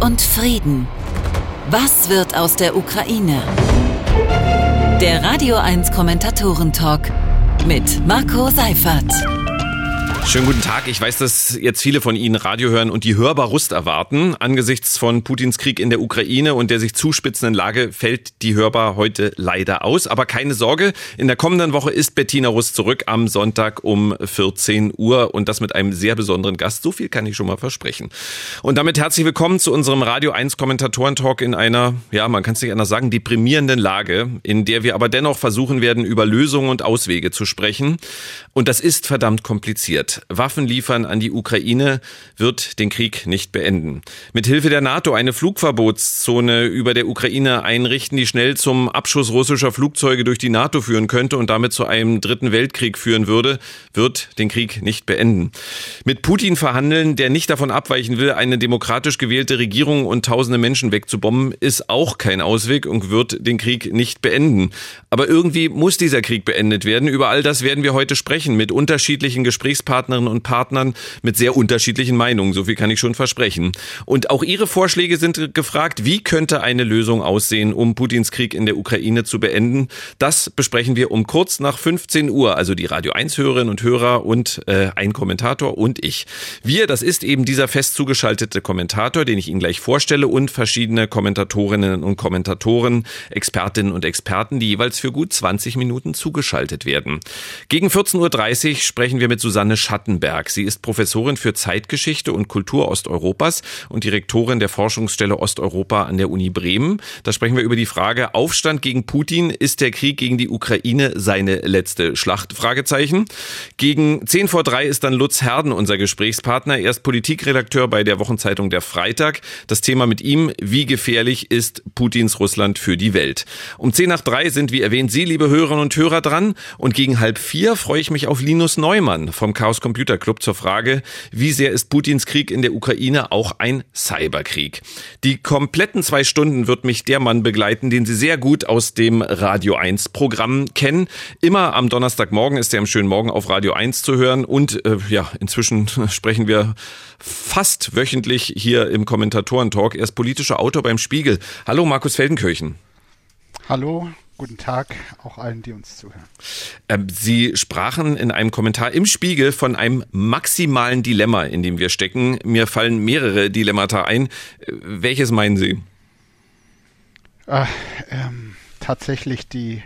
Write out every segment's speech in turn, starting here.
und Frieden. Was wird aus der Ukraine? Der Radio 1 Kommentatoren-Talk mit Marco Seifert. Schönen guten Tag. Ich weiß, dass jetzt viele von Ihnen Radio hören und die hörbar Rust erwarten. Angesichts von Putins Krieg in der Ukraine und der sich zuspitzenden Lage fällt die hörbar heute leider aus. Aber keine Sorge, in der kommenden Woche ist Bettina Rust zurück am Sonntag um 14 Uhr und das mit einem sehr besonderen Gast. So viel kann ich schon mal versprechen. Und damit herzlich willkommen zu unserem Radio 1 Kommentatoren-Talk in einer, ja, man kann es nicht anders sagen, deprimierenden Lage, in der wir aber dennoch versuchen werden, über Lösungen und Auswege zu sprechen. Und das ist verdammt kompliziert. Waffen liefern an die Ukraine wird den Krieg nicht beenden. Mit Hilfe der NATO eine Flugverbotszone über der Ukraine einrichten, die schnell zum Abschuss russischer Flugzeuge durch die NATO führen könnte und damit zu einem dritten Weltkrieg führen würde, wird den Krieg nicht beenden. Mit Putin verhandeln, der nicht davon abweichen will, eine demokratisch gewählte Regierung und tausende Menschen wegzubomben, ist auch kein Ausweg und wird den Krieg nicht beenden. Aber irgendwie muss dieser Krieg beendet werden. Über all das werden wir heute sprechen mit unterschiedlichen Gesprächspartnern Partnerinnen und Partnern mit sehr unterschiedlichen Meinungen. So viel kann ich schon versprechen. Und auch Ihre Vorschläge sind gefragt. Wie könnte eine Lösung aussehen, um Putins Krieg in der Ukraine zu beenden? Das besprechen wir um kurz nach 15 Uhr. Also die Radio 1 Hörerinnen und Hörer und äh, ein Kommentator und ich. Wir, das ist eben dieser fest zugeschaltete Kommentator, den ich Ihnen gleich vorstelle und verschiedene Kommentatorinnen und Kommentatoren, Expertinnen und Experten, die jeweils für gut 20 Minuten zugeschaltet werden. Gegen 14.30 Uhr sprechen wir mit Susanne Schatten Schattenberg. Sie ist Professorin für Zeitgeschichte und Kultur Osteuropas und Direktorin der Forschungsstelle Osteuropa an der Uni Bremen. Da sprechen wir über die Frage Aufstand gegen Putin. Ist der Krieg gegen die Ukraine seine letzte Schlacht? Fragezeichen. Gegen 10 vor 3 ist dann Lutz Herden unser Gesprächspartner. Er ist Politikredakteur bei der Wochenzeitung Der Freitag. Das Thema mit ihm, wie gefährlich ist Putins Russland für die Welt? Um 10 nach 3 sind, wie erwähnt, Sie, liebe Hörerinnen und Hörer, dran. Und gegen halb vier freue ich mich auf Linus Neumann vom Chaos Computer Club zur Frage, wie sehr ist Putins Krieg in der Ukraine auch ein Cyberkrieg? Die kompletten zwei Stunden wird mich der Mann begleiten, den Sie sehr gut aus dem Radio 1 Programm kennen. Immer am Donnerstagmorgen ist er im schönen Morgen auf Radio 1 zu hören und äh, ja, inzwischen sprechen wir fast wöchentlich hier im Kommentatoren-Talk. Er ist politischer Autor beim Spiegel. Hallo Markus Feldenkirchen. Hallo, Guten Tag auch allen, die uns zuhören. Ähm, Sie sprachen in einem Kommentar im Spiegel von einem maximalen Dilemma, in dem wir stecken. Mir fallen mehrere Dilemmata ein. Äh, welches meinen Sie? Äh, ähm, tatsächlich die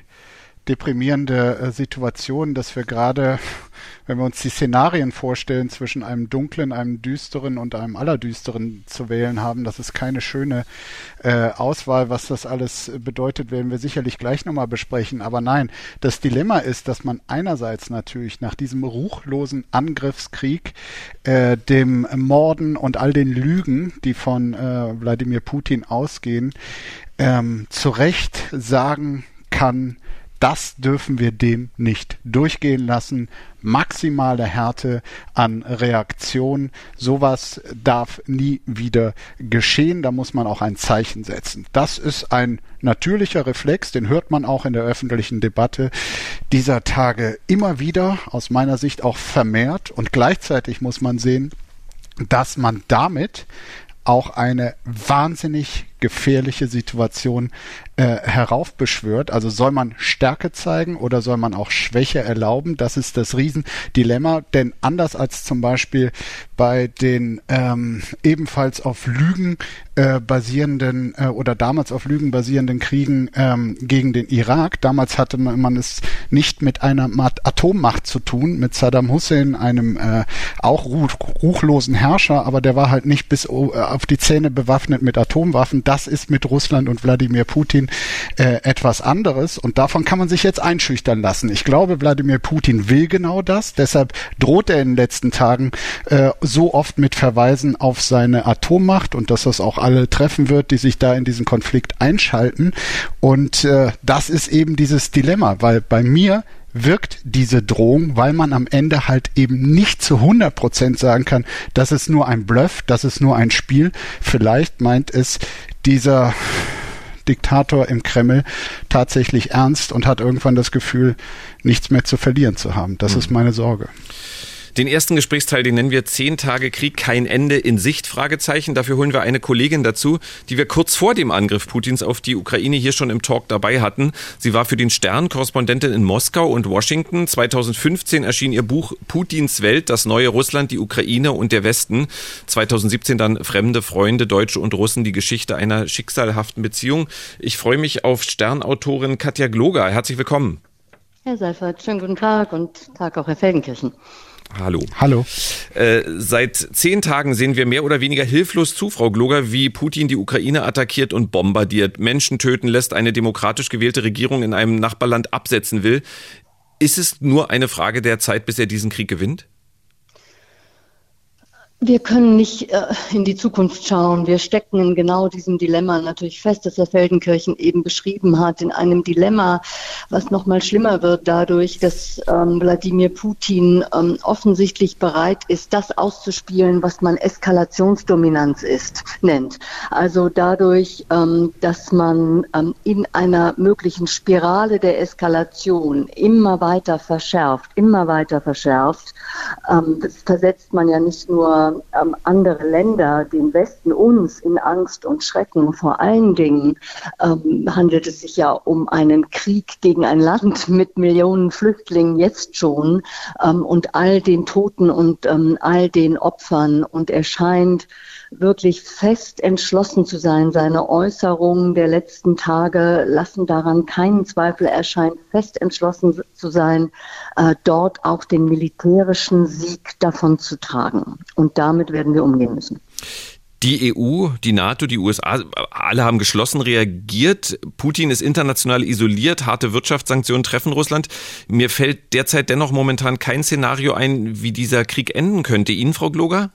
deprimierende äh, Situation, dass wir gerade wenn wir uns die Szenarien vorstellen, zwischen einem dunklen, einem düsteren und einem allerdüsteren zu wählen haben, das ist keine schöne äh, Auswahl. Was das alles bedeutet, werden wir sicherlich gleich nochmal besprechen. Aber nein, das Dilemma ist, dass man einerseits natürlich nach diesem ruchlosen Angriffskrieg, äh, dem Morden und all den Lügen, die von äh, Wladimir Putin ausgehen, ähm, zu Recht sagen kann, das dürfen wir dem nicht durchgehen lassen. Maximale Härte an Reaktion. Sowas darf nie wieder geschehen. Da muss man auch ein Zeichen setzen. Das ist ein natürlicher Reflex, den hört man auch in der öffentlichen Debatte dieser Tage immer wieder, aus meiner Sicht auch vermehrt. Und gleichzeitig muss man sehen, dass man damit auch eine wahnsinnig gefährliche Situation äh, heraufbeschwört. Also soll man Stärke zeigen oder soll man auch Schwäche erlauben? Das ist das Riesendilemma. Denn anders als zum Beispiel bei den ähm, ebenfalls auf Lügen äh, basierenden äh, oder damals auf Lügen basierenden Kriegen ähm, gegen den Irak, damals hatte man, man es nicht mit einer Atommacht zu tun, mit Saddam Hussein, einem äh, auch ruch, ruchlosen Herrscher, aber der war halt nicht bis äh, auf die Zähne bewaffnet mit Atomwaffen das ist mit Russland und Wladimir Putin äh, etwas anderes und davon kann man sich jetzt einschüchtern lassen. Ich glaube, Wladimir Putin will genau das, deshalb droht er in den letzten Tagen äh, so oft mit Verweisen auf seine Atommacht und dass das auch alle treffen wird, die sich da in diesen Konflikt einschalten. Und äh, das ist eben dieses Dilemma, weil bei mir wirkt diese Drohung, weil man am Ende halt eben nicht zu 100 Prozent sagen kann, das ist nur ein Bluff, das ist nur ein Spiel. Vielleicht meint es dieser Diktator im Kreml tatsächlich ernst und hat irgendwann das Gefühl, nichts mehr zu verlieren zu haben. Das mhm. ist meine Sorge. Den ersten Gesprächsteil, den nennen wir Zehn Tage Krieg, kein Ende in Sicht, Fragezeichen. Dafür holen wir eine Kollegin dazu, die wir kurz vor dem Angriff Putins auf die Ukraine hier schon im Talk dabei hatten. Sie war für den Stern Korrespondentin in Moskau und Washington. 2015 erschien ihr Buch Putins Welt, das neue Russland, die Ukraine und der Westen. 2017 dann Fremde, Freunde, Deutsche und Russen, die Geschichte einer schicksalhaften Beziehung. Ich freue mich auf Sternautorin Katja Gloger. Herzlich willkommen. Herr Seifert, schönen guten Tag und Tag auch Herr Feldenkirchen. Hallo. Hallo. Äh, seit zehn Tagen sehen wir mehr oder weniger hilflos zu, Frau Gloger, wie Putin die Ukraine attackiert und bombardiert, Menschen töten lässt, eine demokratisch gewählte Regierung in einem Nachbarland absetzen will. Ist es nur eine Frage der Zeit, bis er diesen Krieg gewinnt? Wir können nicht äh, in die Zukunft schauen. Wir stecken in genau diesem Dilemma natürlich fest, das Herr Feldenkirchen eben beschrieben hat, in einem Dilemma, was noch mal schlimmer wird dadurch, dass ähm, Wladimir Putin ähm, offensichtlich bereit ist, das auszuspielen, was man Eskalationsdominanz ist, nennt. Also dadurch, ähm, dass man ähm, in einer möglichen Spirale der Eskalation immer weiter verschärft, immer weiter verschärft. Ähm, versetzt man ja nicht nur ähm, andere Länder, den Westen, uns in Angst und Schrecken. Vor allen Dingen ähm, handelt es sich ja um einen Krieg gegen ein Land mit Millionen Flüchtlingen jetzt schon ähm, und all den Toten und ähm, all den Opfern. Und er scheint wirklich fest entschlossen zu sein. Seine Äußerungen der letzten Tage lassen daran keinen Zweifel. Er scheint fest entschlossen zu sein, äh, dort auch den militärischen Sieg davon zu tragen. Und damit werden wir umgehen müssen. Die EU, die NATO, die USA, alle haben geschlossen reagiert. Putin ist international isoliert. Harte Wirtschaftssanktionen treffen Russland. Mir fällt derzeit dennoch momentan kein Szenario ein, wie dieser Krieg enden könnte. Ihnen, Frau Gloger?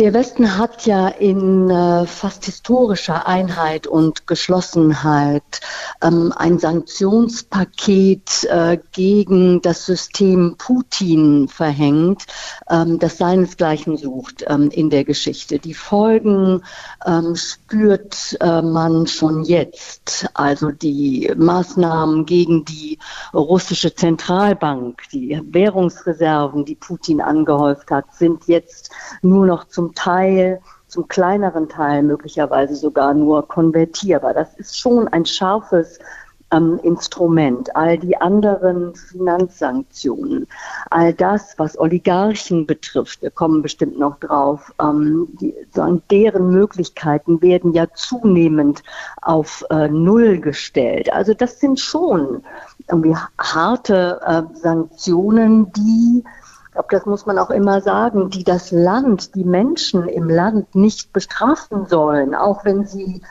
Der Westen hat ja in äh, fast historischer Einheit und Geschlossenheit ähm, ein Sanktionspaket äh, gegen das System Putin verhängt, ähm, das seinesgleichen sucht ähm, in der Geschichte. Die Folgen ähm, spürt äh, man schon jetzt. Also die Maßnahmen gegen die russische Zentralbank, die Währungsreserven, die Putin angehäuft hat, sind jetzt nur noch zum Teil, zum kleineren Teil möglicherweise sogar nur konvertierbar. Das ist schon ein scharfes ähm, Instrument. All die anderen Finanzsanktionen, all das, was Oligarchen betrifft, wir kommen bestimmt noch drauf, ähm, die, deren Möglichkeiten werden ja zunehmend auf äh, Null gestellt. Also das sind schon irgendwie harte äh, Sanktionen, die ich glaube, das muss man auch immer sagen, die das Land, die Menschen im Land nicht bestrafen sollen, auch wenn sie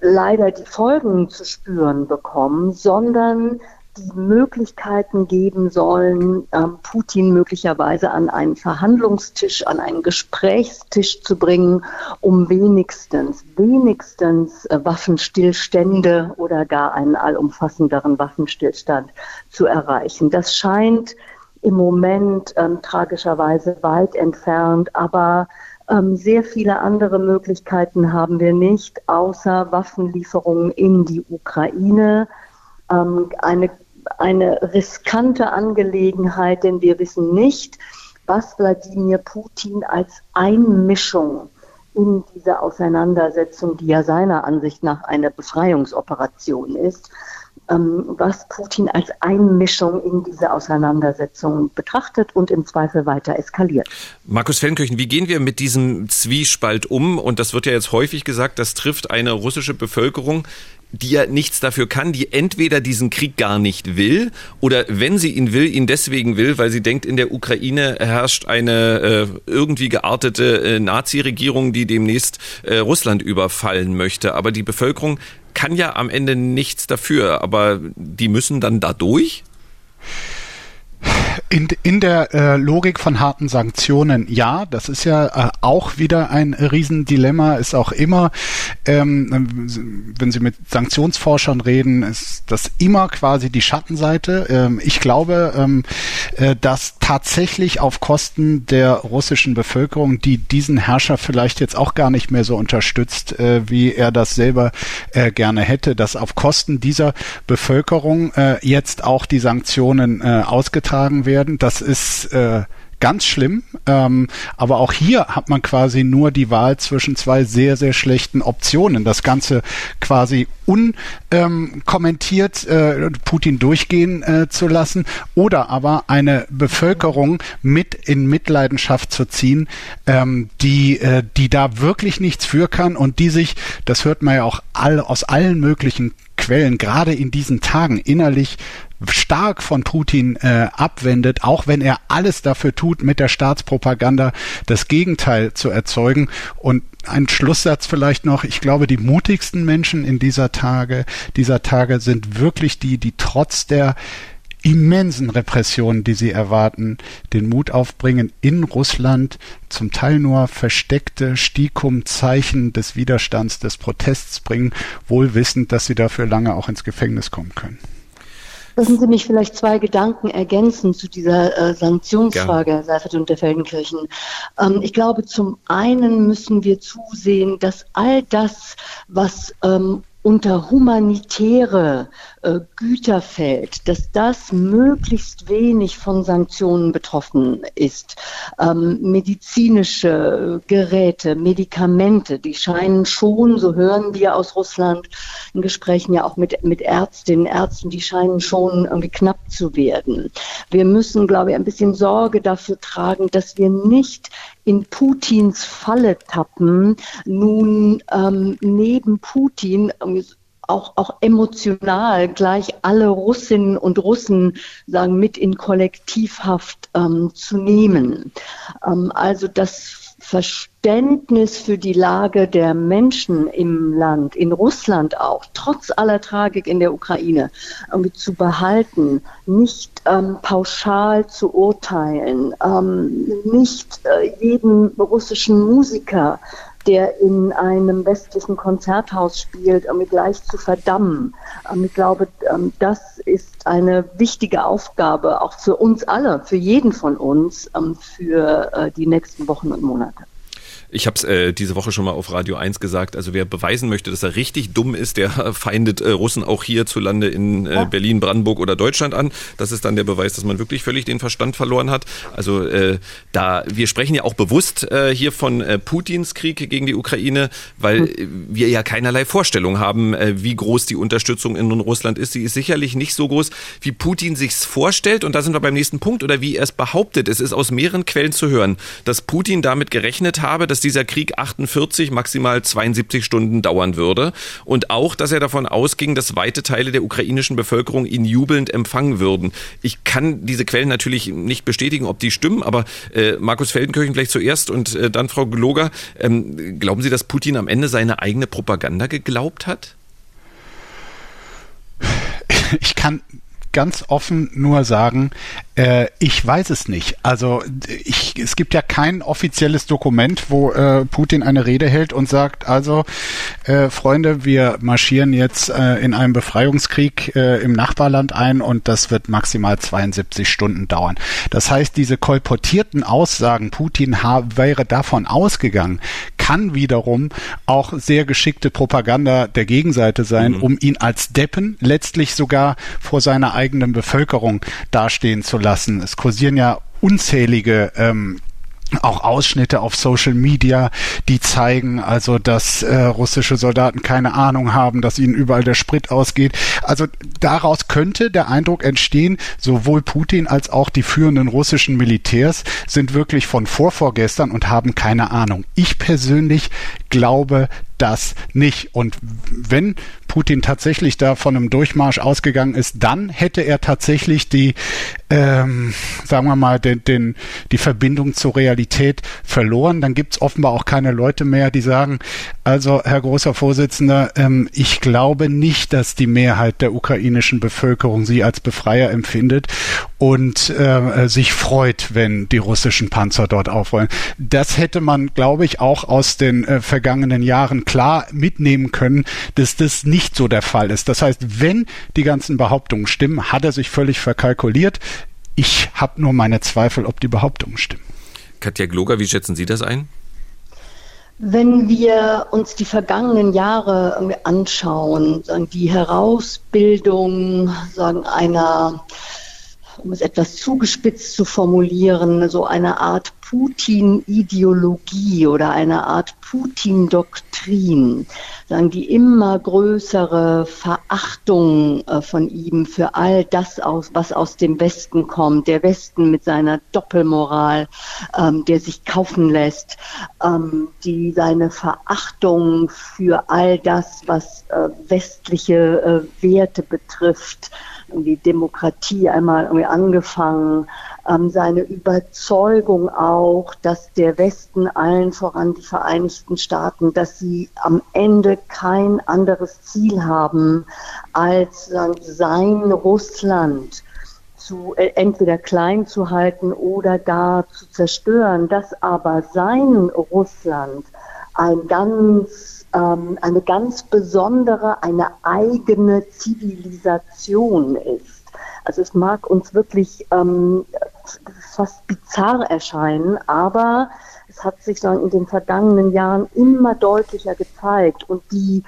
leider die Folgen zu spüren bekommen, sondern die Möglichkeiten geben sollen, ähm, Putin möglicherweise an einen Verhandlungstisch, an einen Gesprächstisch zu bringen, um wenigstens, wenigstens äh, Waffenstillstände oder gar einen allumfassenderen Waffenstillstand zu erreichen. Das scheint im Moment ähm, tragischerweise weit entfernt, aber ähm, sehr viele andere Möglichkeiten haben wir nicht, außer Waffenlieferungen in die Ukraine. Ähm, eine, eine riskante Angelegenheit, denn wir wissen nicht, was Wladimir Putin als Einmischung in diese Auseinandersetzung, die ja seiner Ansicht nach eine Befreiungsoperation ist, was Putin als Einmischung in diese Auseinandersetzung betrachtet und im Zweifel weiter eskaliert. Markus Feldenkirchen, wie gehen wir mit diesem Zwiespalt um? Und das wird ja jetzt häufig gesagt, das trifft eine russische Bevölkerung, die ja nichts dafür kann, die entweder diesen Krieg gar nicht will oder wenn sie ihn will, ihn deswegen will, weil sie denkt, in der Ukraine herrscht eine äh, irgendwie geartete äh, Nazi-Regierung, die demnächst äh, Russland überfallen möchte. Aber die Bevölkerung kann ja am Ende nichts dafür, aber die müssen dann da durch? In, in der äh, Logik von harten Sanktionen, ja, das ist ja äh, auch wieder ein Riesendilemma, ist auch immer, ähm, wenn Sie mit Sanktionsforschern reden, ist das immer quasi die Schattenseite. Ähm, ich glaube, ähm, äh, dass tatsächlich auf Kosten der russischen Bevölkerung, die diesen Herrscher vielleicht jetzt auch gar nicht mehr so unterstützt, äh, wie er das selber äh, gerne hätte, dass auf Kosten dieser Bevölkerung äh, jetzt auch die Sanktionen äh, ausgetragen werden werden. Das ist äh, ganz schlimm. Ähm, aber auch hier hat man quasi nur die Wahl zwischen zwei sehr, sehr schlechten Optionen. Das Ganze quasi unkommentiert äh, Putin durchgehen äh, zu lassen oder aber eine Bevölkerung mit in Mitleidenschaft zu ziehen, ähm, die, äh, die da wirklich nichts für kann und die sich, das hört man ja auch all, aus allen möglichen Quellen gerade in diesen Tagen innerlich stark von Putin äh, abwendet, auch wenn er alles dafür tut, mit der Staatspropaganda das Gegenteil zu erzeugen. Und ein Schlusssatz vielleicht noch. Ich glaube, die mutigsten Menschen in dieser Tage, dieser Tage sind wirklich die, die trotz der immensen Repressionen, die sie erwarten, den Mut aufbringen, in Russland zum Teil nur versteckte Stikum-Zeichen des Widerstands, des Protests bringen, wohl wissend, dass sie dafür lange auch ins Gefängnis kommen können. Lassen Sie mich vielleicht zwei Gedanken ergänzen zu dieser äh, Sanktionsfrage, Herr Seifert und der Feldenkirchen. Ähm, ich glaube, zum einen müssen wir zusehen, dass all das, was ähm, unter humanitäre äh, Güter fällt, dass das möglichst wenig von Sanktionen betroffen ist. Ähm, medizinische Geräte, Medikamente, die scheinen schon, so hören wir aus Russland in Gesprächen ja auch mit, mit Ärztinnen, Ärzten, die scheinen schon irgendwie knapp zu werden. Wir müssen, glaube ich, ein bisschen Sorge dafür tragen, dass wir nicht in Putins Falle tappen, nun ähm, neben Putin auch, auch emotional gleich alle Russinnen und Russen sagen mit in Kollektivhaft ähm, zu nehmen. Ähm, also das Verständnis für die Lage der Menschen im Land, in Russland auch, trotz aller Tragik in der Ukraine, zu behalten, nicht ähm, pauschal zu urteilen, ähm, nicht äh, jeden russischen Musiker der in einem westlichen Konzerthaus spielt, um gleich zu verdammen. Ähm, ich glaube, ähm, das ist eine wichtige Aufgabe, auch für uns alle, für jeden von uns, ähm, für äh, die nächsten Wochen und Monate. Ich habe es äh, diese Woche schon mal auf Radio 1 gesagt. Also wer beweisen möchte, dass er richtig dumm ist, der feindet äh, Russen auch hierzulande in äh. Berlin, Brandenburg oder Deutschland an. Das ist dann der Beweis, dass man wirklich völlig den Verstand verloren hat. Also äh, da wir sprechen ja auch bewusst äh, hier von äh, Putins Krieg gegen die Ukraine, weil hm. wir ja keinerlei Vorstellung haben, äh, wie groß die Unterstützung in Russland ist. Sie ist sicherlich nicht so groß, wie Putin sich's vorstellt. Und da sind wir beim nächsten Punkt oder wie er es behauptet. Es ist aus mehreren Quellen zu hören, dass Putin damit gerechnet habe, dass dieser Krieg 48, maximal 72 Stunden dauern würde. Und auch, dass er davon ausging, dass weite Teile der ukrainischen Bevölkerung ihn jubelnd empfangen würden. Ich kann diese Quellen natürlich nicht bestätigen, ob die stimmen, aber äh, Markus Feldenkirchen vielleicht zuerst und äh, dann Frau Gloger. Ähm, glauben Sie, dass Putin am Ende seine eigene Propaganda geglaubt hat? Ich kann ganz offen nur sagen, äh, ich weiß es nicht. Also ich, es gibt ja kein offizielles Dokument, wo äh, Putin eine Rede hält und sagt, also äh, Freunde, wir marschieren jetzt äh, in einem Befreiungskrieg äh, im Nachbarland ein und das wird maximal 72 Stunden dauern. Das heißt, diese kolportierten Aussagen, Putin wäre davon ausgegangen, kann wiederum auch sehr geschickte Propaganda der Gegenseite sein, mhm. um ihn als Deppen letztlich sogar vor seiner eigenen Bevölkerung dastehen zu lassen. Es kursieren ja unzählige ähm, auch Ausschnitte auf Social Media, die zeigen also, dass äh, russische Soldaten keine Ahnung haben, dass ihnen überall der Sprit ausgeht. Also daraus könnte der Eindruck entstehen, sowohl Putin als auch die führenden russischen Militärs sind wirklich von vorvorgestern und haben keine Ahnung. Ich persönlich glaube das nicht. Und wenn Putin tatsächlich da von einem Durchmarsch ausgegangen ist, dann hätte er tatsächlich die, ähm, sagen wir mal, den, den, die Verbindung zur Realität verloren. Dann gibt es offenbar auch keine Leute mehr, die sagen, also Herr großer Vorsitzender, ähm, ich glaube nicht, dass die Mehrheit der ukrainischen Bevölkerung sie als Befreier empfindet und äh, sich freut, wenn die russischen Panzer dort aufrollen. Das hätte man, glaube ich, auch aus den äh, vergangenen Jahren klar mitnehmen können, dass das nicht so der Fall ist. Das heißt, wenn die ganzen Behauptungen stimmen, hat er sich völlig verkalkuliert. Ich habe nur meine Zweifel, ob die Behauptungen stimmen. Katja Gloger, wie schätzen Sie das ein? Wenn wir uns die vergangenen Jahre anschauen, sagen die Herausbildung sagen einer um es etwas zugespitzt zu formulieren, so eine Art Putin-Ideologie oder eine Art Putin-Doktrin, sagen die immer größere Verachtung äh, von ihm für all das, aus, was aus dem Westen kommt, der Westen mit seiner Doppelmoral, ähm, der sich kaufen lässt, ähm, die seine Verachtung für all das, was äh, westliche äh, Werte betrifft, die Demokratie einmal irgendwie angefangen, ähm, seine Überzeugung auch, dass der Westen allen voran die Vereinigten Staaten, dass sie am Ende kein anderes Ziel haben, als sein Russland zu, äh, entweder klein zu halten oder gar zu zerstören, dass aber sein Russland ein ganz, ähm, eine ganz besondere, eine eigene Zivilisation ist. Also es mag uns wirklich ähm, fast bizarr erscheinen, aber es hat sich dann in den vergangenen Jahren immer deutlicher gezeigt und die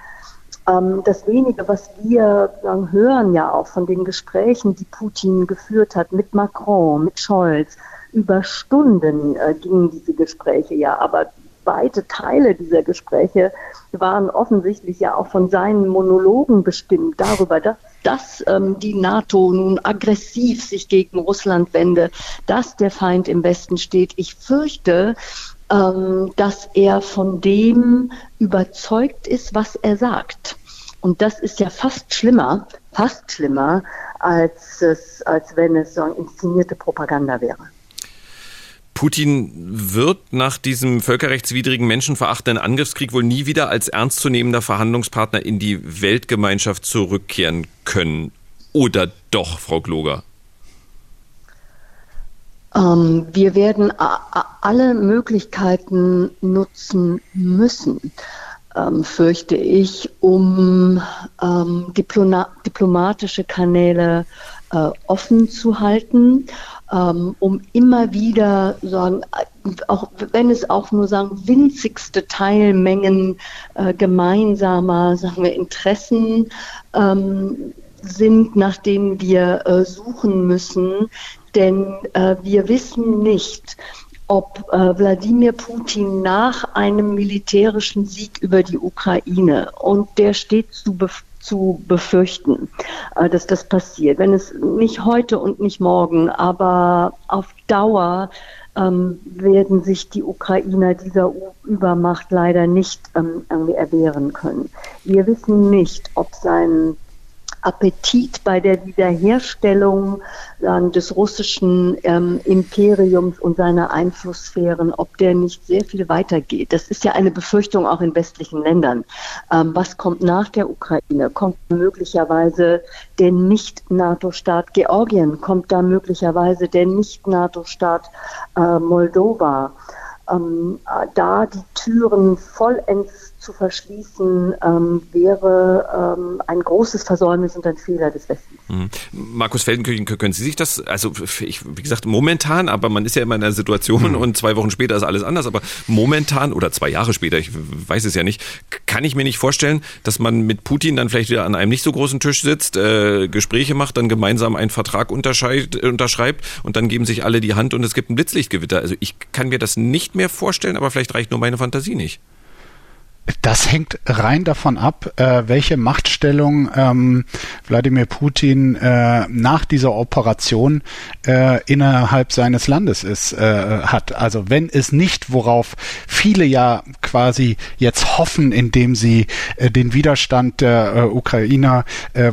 ähm, das wenige, was wir hören ja auch von den Gesprächen, die Putin geführt hat mit Macron, mit Scholz, über Stunden äh, gingen diese Gespräche ja, aber weite Teile dieser Gespräche waren offensichtlich ja auch von seinen Monologen bestimmt darüber, dass, dass ähm, die NATO nun aggressiv sich gegen Russland wende, dass der Feind im Westen steht. Ich fürchte, ähm, dass er von dem überzeugt ist, was er sagt. Und das ist ja fast schlimmer, fast schlimmer, als, es, als wenn es so eine inszenierte Propaganda wäre. Putin wird nach diesem völkerrechtswidrigen, menschenverachtenden Angriffskrieg wohl nie wieder als ernstzunehmender Verhandlungspartner in die Weltgemeinschaft zurückkehren können. Oder doch, Frau Gloger? Ähm, wir werden alle Möglichkeiten nutzen müssen, ähm, fürchte ich, um ähm, diplomatische Kanäle äh, offen zu halten um immer wieder sagen, auch wenn es auch nur sagen winzigste Teilmengen äh, gemeinsamer, sagen wir Interessen ähm, sind, nach denen wir äh, suchen müssen, denn äh, wir wissen nicht, ob äh, Wladimir Putin nach einem militärischen Sieg über die Ukraine und der steht zu zu befürchten, äh, dass das passiert. Wenn es nicht heute und nicht morgen, aber auf Dauer ähm, werden sich die Ukrainer dieser Übermacht leider nicht ähm, erwehren können. Wir wissen nicht, ob sein Appetit bei der Wiederherstellung äh, des russischen ähm, Imperiums und seiner Einflusssphären, ob der nicht sehr viel weitergeht. Das ist ja eine Befürchtung auch in westlichen Ländern. Ähm, was kommt nach der Ukraine? Kommt möglicherweise der Nicht-NATO-Staat Georgien? Kommt da möglicherweise der Nicht-NATO-Staat äh, Moldova? Ähm, äh, da die Türen vollends zu verschließen, ähm, wäre ähm, ein großes Versäumnis und ein Fehler des Westens. Mhm. Markus Feldenkirchen, können Sie sich das, also ich, wie gesagt, momentan, aber man ist ja immer in einer Situation mhm. und zwei Wochen später ist alles anders, aber momentan oder zwei Jahre später, ich weiß es ja nicht, kann ich mir nicht vorstellen, dass man mit Putin dann vielleicht wieder an einem nicht so großen Tisch sitzt, äh, Gespräche macht, dann gemeinsam einen Vertrag unterschreibt und dann geben sich alle die Hand und es gibt ein Blitzlichtgewitter. Also ich kann mir das nicht mehr vorstellen, aber vielleicht reicht nur meine Fantasie nicht. Das hängt rein davon ab, äh, welche Machtstellung ähm, Wladimir Putin äh, nach dieser Operation äh, innerhalb seines Landes ist, hat. Also wenn es nicht, worauf viele ja quasi jetzt hoffen, indem sie den Widerstand der Ukrainer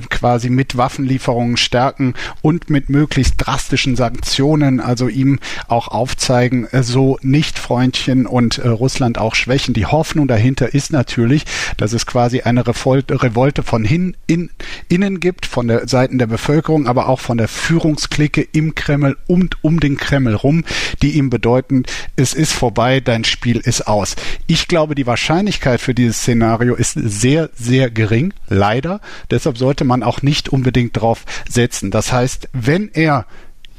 quasi mit Waffenlieferungen stärken und mit möglichst drastischen Sanktionen, also ihm auch aufzeigen, so nicht Freundchen und Russland auch schwächen. Die Hoffnung dahinter ist ist natürlich, dass es quasi eine Revolte von hin, in, innen gibt, von der Seiten der Bevölkerung, aber auch von der Führungsklicke im Kreml und um den Kreml rum, die ihm bedeuten, es ist vorbei, dein Spiel ist aus. Ich glaube, die Wahrscheinlichkeit für dieses Szenario ist sehr, sehr gering, leider. Deshalb sollte man auch nicht unbedingt drauf setzen. Das heißt, wenn er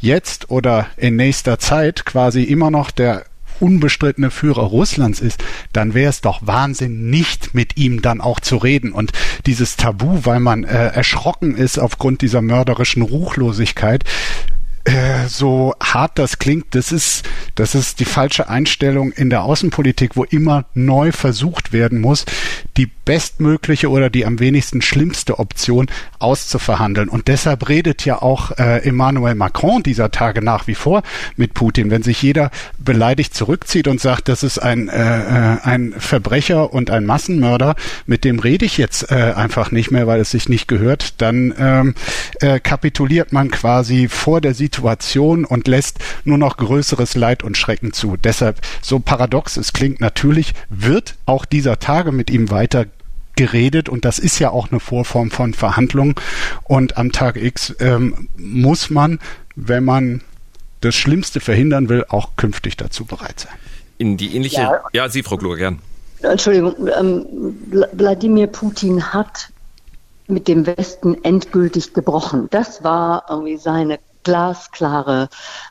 jetzt oder in nächster Zeit quasi immer noch der unbestrittene Führer Russlands ist, dann wäre es doch Wahnsinn, nicht mit ihm dann auch zu reden. Und dieses Tabu, weil man äh, erschrocken ist aufgrund dieser mörderischen Ruchlosigkeit, äh, so hart das klingt, das ist, das ist die falsche Einstellung in der Außenpolitik, wo immer neu versucht werden muss, die bestmögliche oder die am wenigsten schlimmste Option auszuverhandeln. Und deshalb redet ja auch äh, Emmanuel Macron dieser Tage nach wie vor mit Putin. Wenn sich jeder beleidigt zurückzieht und sagt, das ist ein, äh, äh ein Verbrecher und ein Massenmörder, mit dem rede ich jetzt äh, einfach nicht mehr, weil es sich nicht gehört, dann ähm, äh, kapituliert man quasi vor der Situation und lässt nur noch größeres Leid und Schrecken zu. Deshalb, so paradox es klingt, natürlich wird auch dieser Tage mit ihm weiter geredet und das ist ja auch eine Vorform von Verhandlungen und am Tag X ähm, muss man, wenn man das Schlimmste verhindern will, auch künftig dazu bereit sein. In die ähnliche, ja, ja Sie, Frau Kluger, gern. Entschuldigung, ähm, Wladimir Putin hat mit dem Westen endgültig gebrochen. Das war irgendwie seine glasklare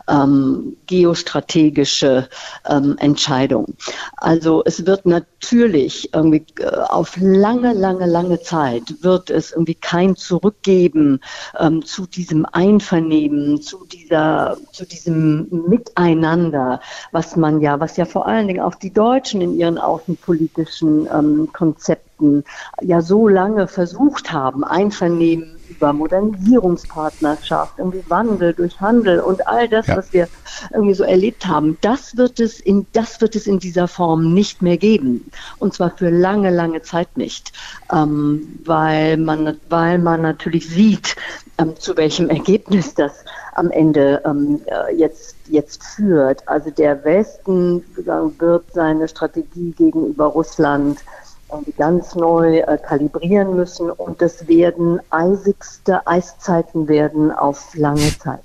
ähm, geostrategische ähm, Entscheidung. Also es wird natürlich irgendwie äh, auf lange, lange, lange Zeit wird es irgendwie kein Zurückgeben ähm, zu diesem Einvernehmen, zu dieser, zu diesem Miteinander, was man ja, was ja vor allen Dingen auch die Deutschen in ihren außenpolitischen ähm, Konzepten ja so lange versucht haben, Einvernehmen über Modernisierungspartnerschaft, irgendwie Wandel durch Handel und all das, ja. was wir irgendwie so erlebt haben, das wird es in, das wird es in dieser Form nicht mehr geben. Und zwar für lange, lange Zeit nicht. Ähm, weil man, weil man natürlich sieht, ähm, zu welchem Ergebnis das am Ende ähm, äh, jetzt, jetzt führt. Also der Westen wird seine Strategie gegenüber Russland irgendwie ganz neu äh, kalibrieren müssen und es werden eisigste Eiszeiten werden auf lange Zeit.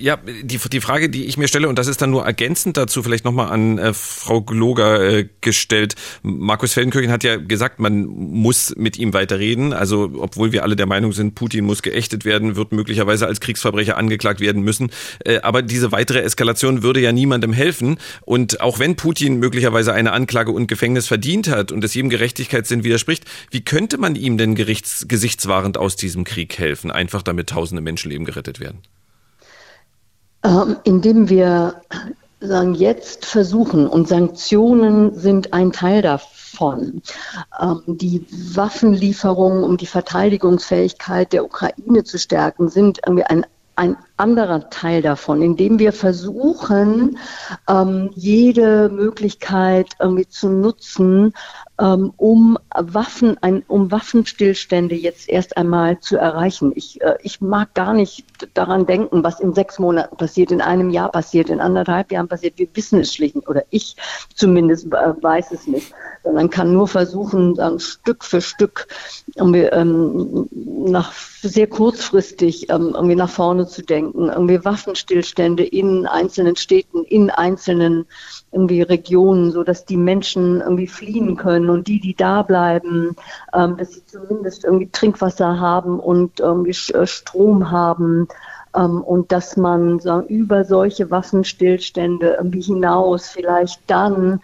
Ja, die, die Frage, die ich mir stelle, und das ist dann nur ergänzend dazu vielleicht nochmal an äh, Frau Gloger äh, gestellt. Markus Feldenkirchen hat ja gesagt, man muss mit ihm weiterreden. Also, obwohl wir alle der Meinung sind, Putin muss geächtet werden, wird möglicherweise als Kriegsverbrecher angeklagt werden müssen. Äh, aber diese weitere Eskalation würde ja niemandem helfen. Und auch wenn Putin möglicherweise eine Anklage und Gefängnis verdient hat und es jedem Gerechtigkeitssinn widerspricht, wie könnte man ihm denn gerichts, gesichtswahrend aus diesem Krieg helfen? Einfach damit tausende Menschenleben gerettet werden. Ähm, indem wir sagen, jetzt versuchen, und Sanktionen sind ein Teil davon, ähm, die Waffenlieferungen, um die Verteidigungsfähigkeit der Ukraine zu stärken, sind irgendwie ein ein anderer Teil davon, indem wir versuchen, ähm, jede Möglichkeit irgendwie zu nutzen, ähm, um Waffen, ein, um Waffenstillstände jetzt erst einmal zu erreichen. Ich, äh, ich mag gar nicht daran denken, was in sechs Monaten passiert, in einem Jahr passiert, in anderthalb Jahren passiert. Wir wissen es schlicht, oder ich zumindest weiß es nicht, sondern kann nur versuchen, dann Stück für Stück irgendwie, ähm, nach sehr kurzfristig ähm, irgendwie nach vorne zu denken, irgendwie Waffenstillstände in einzelnen Städten, in einzelnen irgendwie Regionen, so dass die Menschen irgendwie fliehen können und die, die da bleiben, ähm, dass sie zumindest irgendwie Trinkwasser haben und irgendwie äh, Strom haben ähm, und dass man sagen, über solche Waffenstillstände irgendwie hinaus vielleicht dann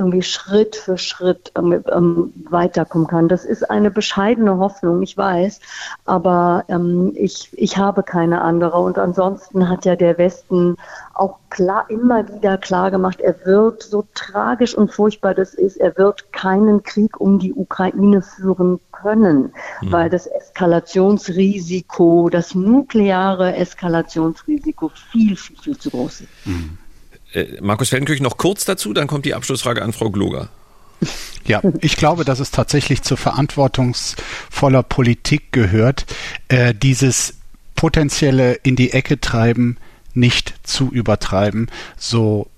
irgendwie Schritt für Schritt ähm, ähm, weiterkommen kann. Das ist eine bescheidene Hoffnung, ich weiß, aber ähm, ich, ich habe keine andere. Und ansonsten hat ja der Westen auch klar, immer wieder klar gemacht, er wird, so tragisch und furchtbar das ist, er wird keinen Krieg um die Ukraine führen können, mhm. weil das Eskalationsrisiko, das nukleare Eskalationsrisiko viel, viel, viel zu groß ist. Mhm. Äh, Markus Feldenkirchen noch kurz dazu, dann kommt die Abschlussfrage an Frau Gloger. Ja, ich glaube, dass es tatsächlich zu verantwortungsvoller Politik gehört, äh, dieses potenzielle in die Ecke treiben nicht zu übertreiben, so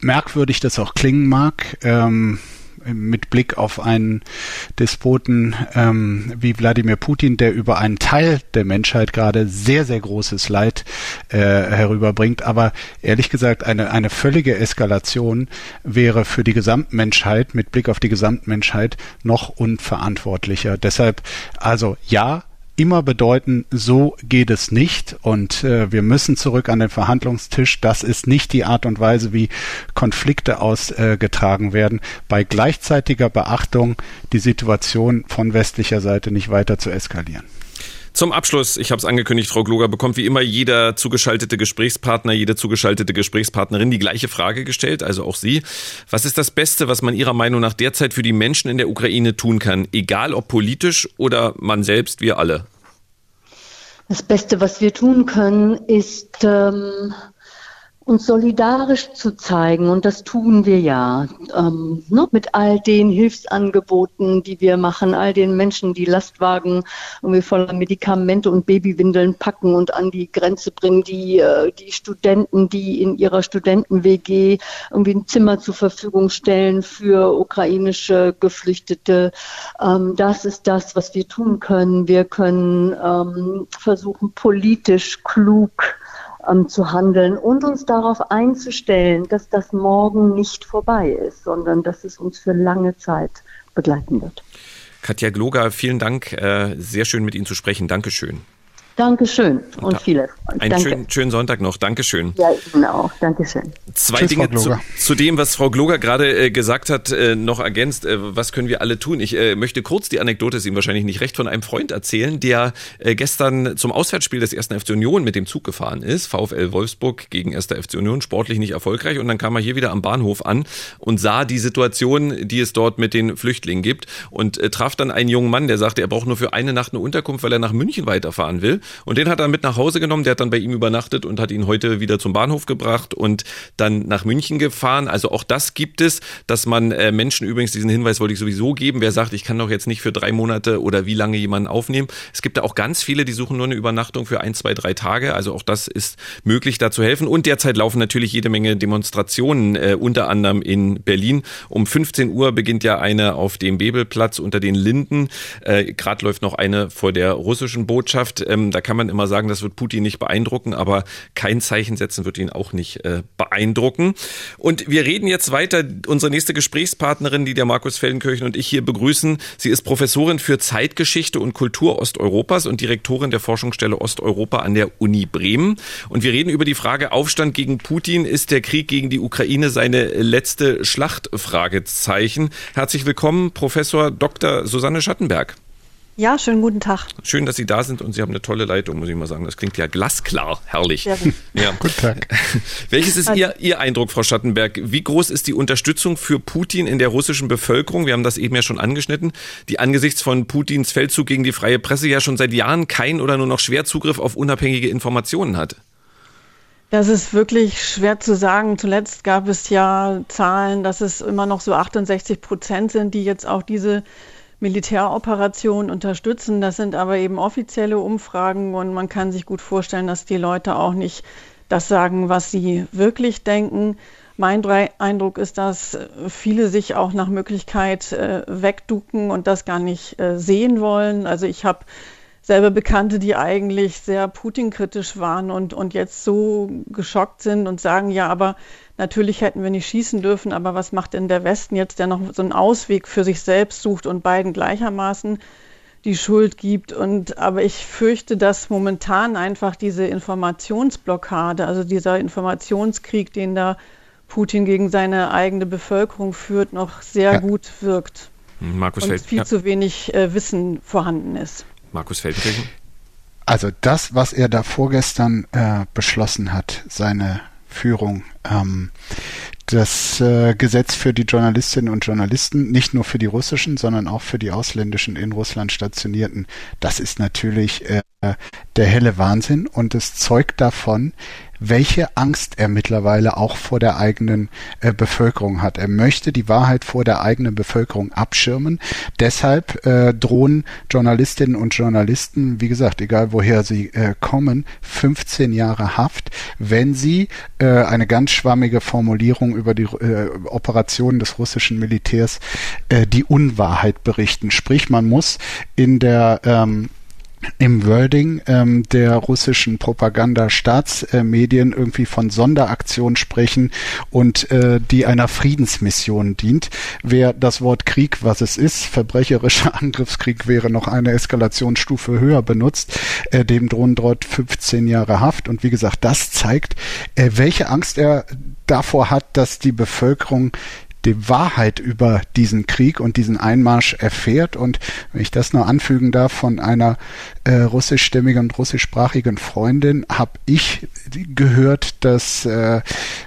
merkwürdig das auch klingen mag. Ähm, mit Blick auf einen Despoten ähm, wie Wladimir Putin, der über einen Teil der Menschheit gerade sehr, sehr großes Leid äh, herüberbringt. Aber ehrlich gesagt, eine, eine völlige Eskalation wäre für die Gesamtmenschheit, mit Blick auf die Gesamtmenschheit, noch unverantwortlicher. Deshalb, also ja, immer bedeuten, so geht es nicht und äh, wir müssen zurück an den Verhandlungstisch. Das ist nicht die Art und Weise, wie Konflikte ausgetragen äh, werden. Bei gleichzeitiger Beachtung, die Situation von westlicher Seite nicht weiter zu eskalieren. Zum Abschluss, ich habe es angekündigt, Frau Gloger, bekommt wie immer jeder zugeschaltete Gesprächspartner, jede zugeschaltete Gesprächspartnerin die gleiche Frage gestellt, also auch Sie. Was ist das Beste, was man Ihrer Meinung nach derzeit für die Menschen in der Ukraine tun kann, egal ob politisch oder man selbst, wir alle? Das Beste, was wir tun können, ist ähm, uns solidarisch zu zeigen. Und das tun wir ja ähm, ne, mit all den Hilfsangeboten, die wir machen, all den Menschen, die Lastwagen irgendwie voller Medikamente und Babywindeln packen und an die Grenze bringen, die, äh, die Studenten, die in ihrer Studenten-WG irgendwie ein Zimmer zur Verfügung stellen für ukrainische Geflüchtete. Ähm, das ist das, was wir tun können. Wir können ähm, versuchen, politisch klug ähm, zu handeln und uns darauf einzustellen, dass das morgen nicht vorbei ist, sondern dass es uns für lange Zeit begleiten wird. Katja Gloger, vielen Dank. Äh, sehr schön mit Ihnen zu sprechen. Dankeschön. Dankeschön und, und viel Erfolg. Einen schönen, schönen, Sonntag noch. Dankeschön. Ja, auch. Dankeschön. Zwei Tschüss, Dinge zu, zu, dem, was Frau Gloger gerade äh, gesagt hat, äh, noch ergänzt. Äh, was können wir alle tun? Ich äh, möchte kurz die Anekdote, ist Ihnen wahrscheinlich nicht recht, von einem Freund erzählen, der äh, gestern zum Auswärtsspiel des 1. FC Union mit dem Zug gefahren ist. VfL Wolfsburg gegen 1. FC Union, sportlich nicht erfolgreich. Und dann kam er hier wieder am Bahnhof an und sah die Situation, die es dort mit den Flüchtlingen gibt und äh, traf dann einen jungen Mann, der sagte, er braucht nur für eine Nacht eine Unterkunft, weil er nach München weiterfahren will. Und den hat er mit nach Hause genommen, der hat dann bei ihm übernachtet und hat ihn heute wieder zum Bahnhof gebracht und dann nach München gefahren. Also auch das gibt es, dass man äh, Menschen übrigens, diesen Hinweis wollte ich sowieso geben, wer sagt, ich kann doch jetzt nicht für drei Monate oder wie lange jemanden aufnehmen. Es gibt da auch ganz viele, die suchen nur eine Übernachtung für ein, zwei, drei Tage. Also auch das ist möglich, da zu helfen. Und derzeit laufen natürlich jede Menge Demonstrationen, äh, unter anderem in Berlin. Um 15 Uhr beginnt ja eine auf dem Bebelplatz unter den Linden. Äh, Gerade läuft noch eine vor der russischen Botschaft. Ähm, da kann man immer sagen, das wird Putin nicht beeindrucken, aber kein Zeichen setzen wird ihn auch nicht äh, beeindrucken. Und wir reden jetzt weiter. Unsere nächste Gesprächspartnerin, die der Markus Feldenkirchen und ich hier begrüßen, sie ist Professorin für Zeitgeschichte und Kultur Osteuropas und Direktorin der Forschungsstelle Osteuropa an der Uni Bremen. Und wir reden über die Frage Aufstand gegen Putin. Ist der Krieg gegen die Ukraine seine letzte Schlacht? Fragezeichen. Herzlich willkommen, Professor Dr. Susanne Schattenberg. Ja, schönen guten Tag. Schön, dass Sie da sind und Sie haben eine tolle Leitung, muss ich mal sagen. Das klingt ja glasklar, herrlich. Ja, ja. Guten Tag. Welches ist Ihr, Ihr Eindruck, Frau Schattenberg? Wie groß ist die Unterstützung für Putin in der russischen Bevölkerung? Wir haben das eben ja schon angeschnitten, die angesichts von Putins Feldzug gegen die freie Presse ja schon seit Jahren kein oder nur noch schwer Zugriff auf unabhängige Informationen hat. Das ist wirklich schwer zu sagen. Zuletzt gab es ja Zahlen, dass es immer noch so 68 Prozent sind, die jetzt auch diese Militäroperationen unterstützen. Das sind aber eben offizielle Umfragen und man kann sich gut vorstellen, dass die Leute auch nicht das sagen, was sie wirklich denken. Mein Eindruck ist, dass viele sich auch nach Möglichkeit äh, wegducken und das gar nicht äh, sehen wollen. Also ich habe selber Bekannte, die eigentlich sehr Putin-kritisch waren und, und jetzt so geschockt sind und sagen, ja, aber natürlich hätten wir nicht schießen dürfen, aber was macht denn der Westen jetzt, der noch so einen Ausweg für sich selbst sucht und beiden gleichermaßen die Schuld gibt. Und aber ich fürchte, dass momentan einfach diese Informationsblockade, also dieser Informationskrieg, den da Putin gegen seine eigene Bevölkerung führt, noch sehr ja. gut wirkt. Markus und Feld, viel ja. zu wenig äh, Wissen vorhanden ist. Markus Feldkirchen? Also das, was er da vorgestern äh, beschlossen hat, seine Führung, ähm, das äh, Gesetz für die Journalistinnen und Journalisten, nicht nur für die russischen, sondern auch für die ausländischen in Russland stationierten, das ist natürlich äh, der helle Wahnsinn und es zeugt davon, welche Angst er mittlerweile auch vor der eigenen äh, Bevölkerung hat. Er möchte die Wahrheit vor der eigenen Bevölkerung abschirmen. Deshalb äh, drohen Journalistinnen und Journalisten, wie gesagt, egal woher sie äh, kommen, 15 Jahre Haft, wenn sie äh, eine ganz schwammige Formulierung über die äh, Operationen des russischen Militärs äh, die Unwahrheit berichten. Sprich, man muss in der ähm, im Wording ähm, der russischen Propaganda-Staatsmedien irgendwie von Sonderaktion sprechen und äh, die einer Friedensmission dient. Wer das Wort Krieg, was es ist, verbrecherischer Angriffskrieg wäre noch eine Eskalationsstufe höher benutzt, äh, dem drohen dort 15 Jahre Haft. Und wie gesagt, das zeigt, äh, welche Angst er davor hat, dass die Bevölkerung die Wahrheit über diesen Krieg und diesen Einmarsch erfährt. Und wenn ich das nur anfügen darf, von einer äh, russischstämmigen und russischsprachigen Freundin habe ich gehört, dass äh,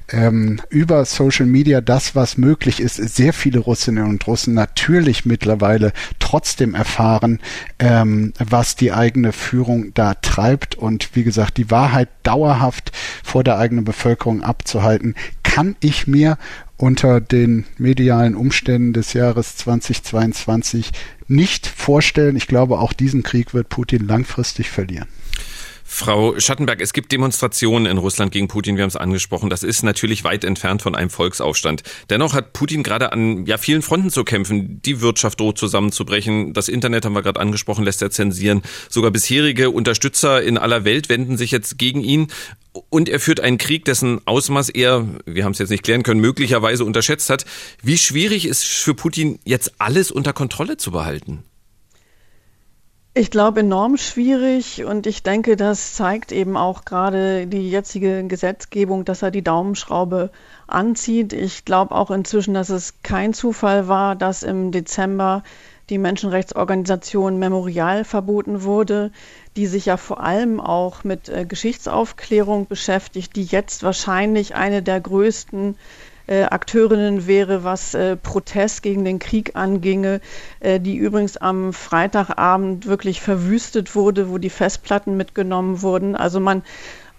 ähm, über Social Media das, was möglich ist, sehr viele Russinnen und Russen natürlich mittlerweile trotzdem erfahren, ähm, was die eigene Führung da treibt. Und wie gesagt, die Wahrheit dauerhaft vor der eigenen Bevölkerung abzuhalten, kann ich mir unter den medialen Umständen des Jahres 2022 nicht vorstellen. Ich glaube, auch diesen Krieg wird Putin langfristig verlieren. Frau Schattenberg, es gibt Demonstrationen in Russland gegen Putin, wir haben es angesprochen. Das ist natürlich weit entfernt von einem Volksaufstand. Dennoch hat Putin gerade an ja, vielen Fronten zu kämpfen. Die Wirtschaft droht zusammenzubrechen. Das Internet haben wir gerade angesprochen, lässt er zensieren. Sogar bisherige Unterstützer in aller Welt wenden sich jetzt gegen ihn. Und er führt einen Krieg, dessen Ausmaß er, wir haben es jetzt nicht klären können, möglicherweise unterschätzt hat. Wie schwierig ist für Putin jetzt alles unter Kontrolle zu behalten? Ich glaube, enorm schwierig und ich denke, das zeigt eben auch gerade die jetzige Gesetzgebung, dass er die Daumenschraube anzieht. Ich glaube auch inzwischen, dass es kein Zufall war, dass im Dezember die Menschenrechtsorganisation Memorial verboten wurde, die sich ja vor allem auch mit äh, Geschichtsaufklärung beschäftigt, die jetzt wahrscheinlich eine der größten äh, Akteurinnen wäre, was äh, Protest gegen den Krieg anginge, äh, die übrigens am Freitagabend wirklich verwüstet wurde, wo die Festplatten mitgenommen wurden. Also man,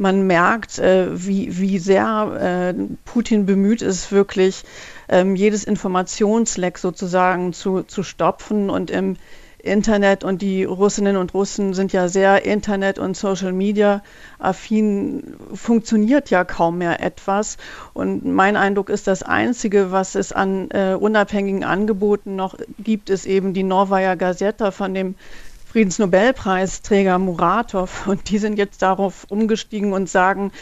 man merkt, äh, wie, wie sehr äh, Putin bemüht ist, wirklich ähm, jedes Informationsleck sozusagen zu, zu stopfen und im Internet und die Russinnen und Russen sind ja sehr Internet- und Social-Media-affin, funktioniert ja kaum mehr etwas. Und mein Eindruck ist, das Einzige, was es an äh, unabhängigen Angeboten noch gibt, ist eben die Novaya Gazeta von dem Friedensnobelpreisträger Muratov. Und die sind jetzt darauf umgestiegen und sagen,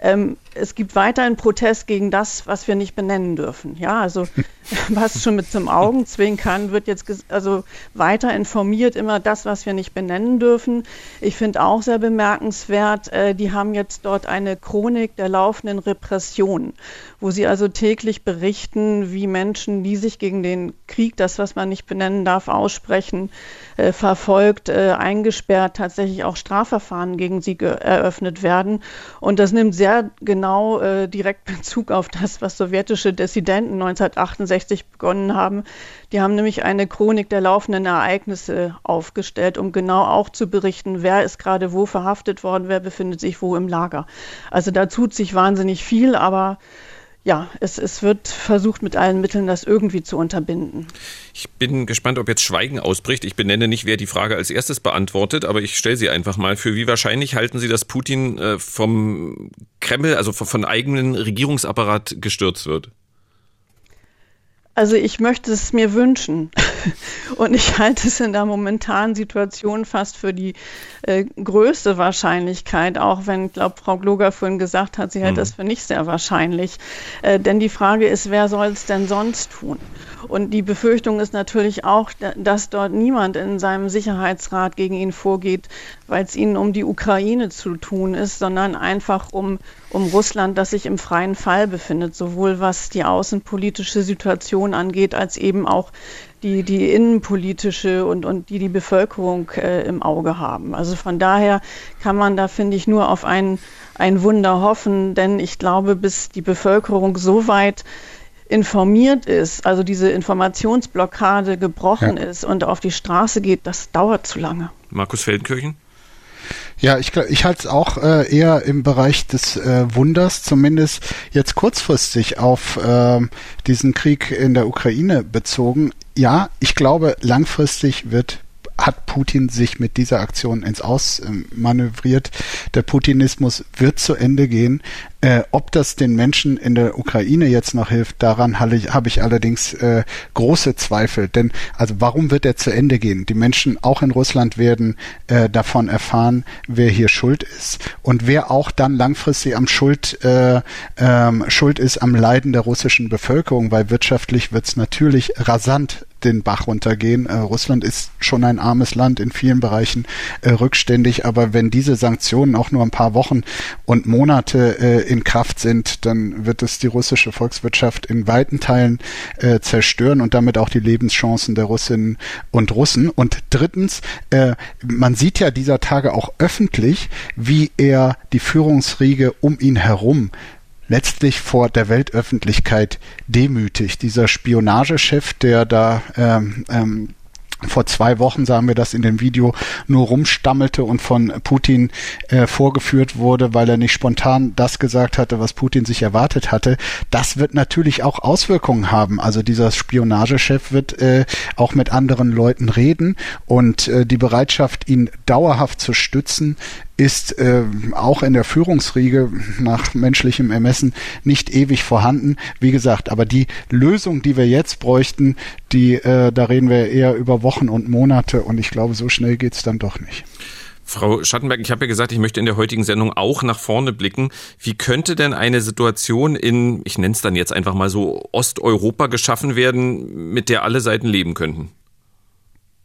ähm, es gibt weiterhin Protest gegen das, was wir nicht benennen dürfen. Ja, also was schon mit zum Augenzwinkern wird jetzt also weiter informiert, immer das, was wir nicht benennen dürfen. Ich finde auch sehr bemerkenswert, äh, die haben jetzt dort eine Chronik der laufenden Repression, wo sie also täglich berichten, wie Menschen, die sich gegen den Krieg, das, was man nicht benennen darf, aussprechen, äh, verfolgt, äh, eingesperrt, tatsächlich auch Strafverfahren gegen sie eröffnet werden. Und das nimmt sehr genau äh, direkt Bezug auf das, was sowjetische Dissidenten 1968 begonnen haben. Die haben nämlich eine Chronik der laufenden Ereignisse aufgestellt, um genau auch zu berichten, wer ist gerade wo verhaftet worden, wer befindet sich wo im Lager. Also da tut sich wahnsinnig viel, aber ja, es, es wird versucht mit allen Mitteln, das irgendwie zu unterbinden. Ich bin gespannt, ob jetzt Schweigen ausbricht. Ich benenne nicht, wer die Frage als erstes beantwortet, aber ich stelle sie einfach mal. Für wie wahrscheinlich halten Sie, dass Putin äh, vom Kreml, also von eigenen Regierungsapparat gestürzt wird? Also ich möchte es mir wünschen. Und ich halte es in der momentanen Situation fast für die äh, größte Wahrscheinlichkeit, auch wenn, ich glaube, Frau Gloger vorhin gesagt hat, sie hält mhm. das für nicht sehr wahrscheinlich. Äh, denn die Frage ist, wer soll es denn sonst tun? Und die Befürchtung ist natürlich auch, dass dort niemand in seinem Sicherheitsrat gegen ihn vorgeht, weil es ihnen um die Ukraine zu tun ist, sondern einfach um, um Russland, das sich im freien Fall befindet, sowohl was die außenpolitische Situation angeht, als eben auch die, die innenpolitische und, und die die Bevölkerung äh, im Auge haben. Also von daher kann man da, finde ich, nur auf ein, ein Wunder hoffen, denn ich glaube, bis die Bevölkerung so weit informiert ist, also diese Informationsblockade gebrochen ja. ist und auf die Straße geht, das dauert zu lange. Markus Feldenkirchen? Ja, ich, ich halte es auch äh, eher im Bereich des äh, Wunders, zumindest jetzt kurzfristig auf äh, diesen Krieg in der Ukraine bezogen. Ja, ich glaube, langfristig wird hat Putin sich mit dieser Aktion ins Aus manövriert. Der Putinismus wird zu Ende gehen. Äh, ob das den Menschen in der Ukraine jetzt noch hilft, daran habe ich, hab ich allerdings äh, große Zweifel. Denn also warum wird er zu Ende gehen? Die Menschen auch in Russland werden äh, davon erfahren, wer hier schuld ist und wer auch dann langfristig am Schuld äh, ähm, schuld ist am Leiden der russischen Bevölkerung, weil wirtschaftlich wird es natürlich rasant den Bach runtergehen. Äh, Russland ist schon ein armes Land in vielen Bereichen äh, rückständig, aber wenn diese Sanktionen auch nur ein paar Wochen und Monate äh, in Kraft sind, dann wird es die russische Volkswirtschaft in weiten Teilen äh, zerstören und damit auch die Lebenschancen der Russinnen und Russen. Und drittens, äh, man sieht ja dieser Tage auch öffentlich, wie er die Führungsriege um ihn herum letztlich vor der Weltöffentlichkeit demütigt. Dieser Spionagechef, der da ähm, ähm, vor zwei Wochen sahen wir das in dem Video nur rumstammelte und von Putin äh, vorgeführt wurde, weil er nicht spontan das gesagt hatte, was Putin sich erwartet hatte. Das wird natürlich auch Auswirkungen haben. Also dieser Spionagechef wird äh, auch mit anderen Leuten reden und äh, die Bereitschaft, ihn dauerhaft zu stützen, ist äh, auch in der Führungsriege nach menschlichem Ermessen nicht ewig vorhanden. Wie gesagt, aber die Lösung, die wir jetzt bräuchten, die, äh, da reden wir eher über Wochen und Monate und ich glaube, so schnell geht's dann doch nicht. Frau Schattenberg, ich habe ja gesagt, ich möchte in der heutigen Sendung auch nach vorne blicken. Wie könnte denn eine Situation in, ich nenne es dann jetzt einfach mal so, Osteuropa geschaffen werden, mit der alle Seiten leben könnten?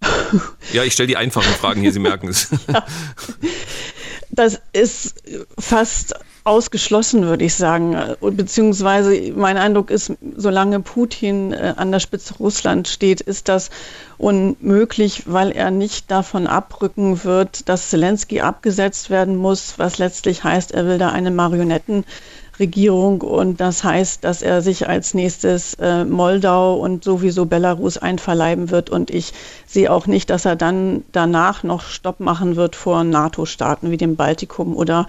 Ja, ich stelle die einfachen Fragen hier, Sie merken es. Ja. Das ist fast ausgeschlossen, würde ich sagen. Beziehungsweise mein Eindruck ist, solange Putin äh, an der Spitze Russland steht, ist das unmöglich, weil er nicht davon abrücken wird, dass Zelensky abgesetzt werden muss, was letztlich heißt, er will da eine Marionetten Regierung und das heißt, dass er sich als nächstes äh, Moldau und sowieso Belarus einverleiben wird und ich sehe auch nicht, dass er dann danach noch Stopp machen wird vor NATO-Staaten wie dem Baltikum oder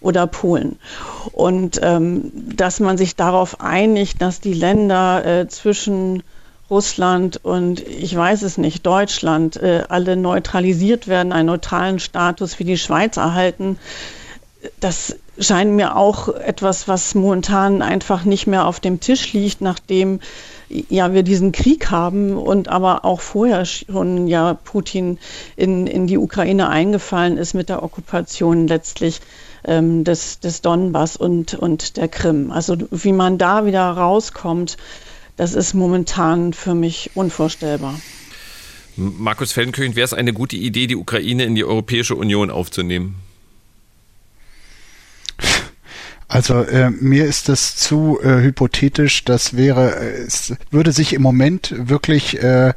oder Polen. Und ähm, dass man sich darauf einigt, dass die Länder äh, zwischen Russland und ich weiß es nicht, Deutschland äh, alle neutralisiert werden, einen neutralen Status wie die Schweiz erhalten, das scheint mir auch etwas, was momentan einfach nicht mehr auf dem Tisch liegt, nachdem ja wir diesen Krieg haben und aber auch vorher schon ja Putin in, in die Ukraine eingefallen ist mit der Okkupation letztlich ähm, des, des Donbass und, und der Krim. Also wie man da wieder rauskommt, das ist momentan für mich unvorstellbar. Markus Feldenkirchen, wäre es eine gute Idee, die Ukraine in die Europäische Union aufzunehmen? Also äh, mir ist das zu äh, hypothetisch. Das wäre, äh, es würde sich im Moment wirklich äh,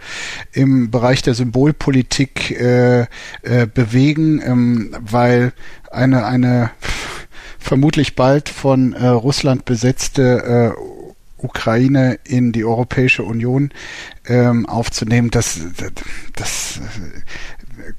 im Bereich der Symbolpolitik äh, äh, bewegen, ähm, weil eine eine vermutlich bald von äh, Russland besetzte äh, Ukraine in die Europäische Union ähm, aufzunehmen, das, das, das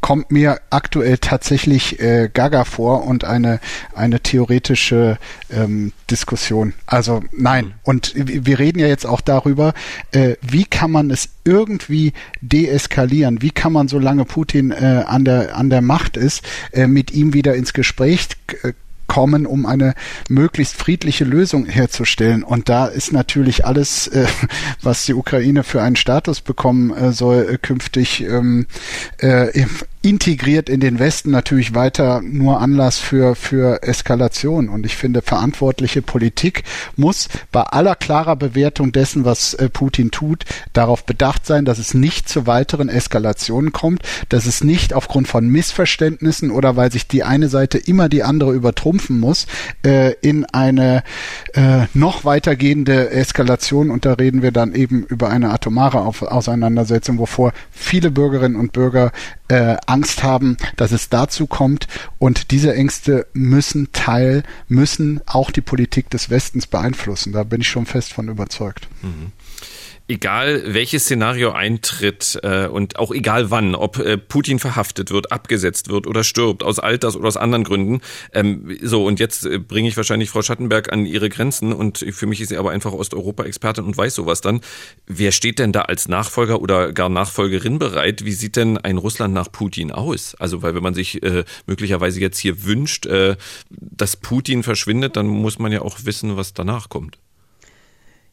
kommt mir aktuell tatsächlich äh, gaga vor und eine, eine theoretische ähm, Diskussion. Also nein. Und wir reden ja jetzt auch darüber, äh, wie kann man es irgendwie deeskalieren? Wie kann man, solange Putin äh, an, der, an der Macht ist, äh, mit ihm wieder ins Gespräch äh, kommen, um eine möglichst friedliche Lösung herzustellen. Und da ist natürlich alles, äh, was die Ukraine für einen Status bekommen äh, soll, äh, künftig ähm, äh, integriert in den Westen natürlich weiter nur Anlass für, für Eskalation. Und ich finde, verantwortliche Politik muss bei aller klarer Bewertung dessen, was äh, Putin tut, darauf bedacht sein, dass es nicht zu weiteren Eskalationen kommt, dass es nicht aufgrund von Missverständnissen oder weil sich die eine Seite immer die andere übertrumpfen muss, äh, in eine äh, noch weitergehende Eskalation. Und da reden wir dann eben über eine atomare Auseinandersetzung, wovor viele Bürgerinnen und Bürger äh, Angst haben, dass es dazu kommt. Und diese Ängste müssen Teil, müssen auch die Politik des Westens beeinflussen. Da bin ich schon fest von überzeugt. Mhm egal welches Szenario eintritt äh, und auch egal wann, ob äh, Putin verhaftet wird, abgesetzt wird oder stirbt, aus Alters oder aus anderen Gründen. Ähm, so, und jetzt äh, bringe ich wahrscheinlich Frau Schattenberg an ihre Grenzen und für mich ist sie aber einfach Osteuropa-Expertin und weiß sowas dann. Wer steht denn da als Nachfolger oder gar Nachfolgerin bereit? Wie sieht denn ein Russland nach Putin aus? Also, weil wenn man sich äh, möglicherweise jetzt hier wünscht, äh, dass Putin verschwindet, dann muss man ja auch wissen, was danach kommt.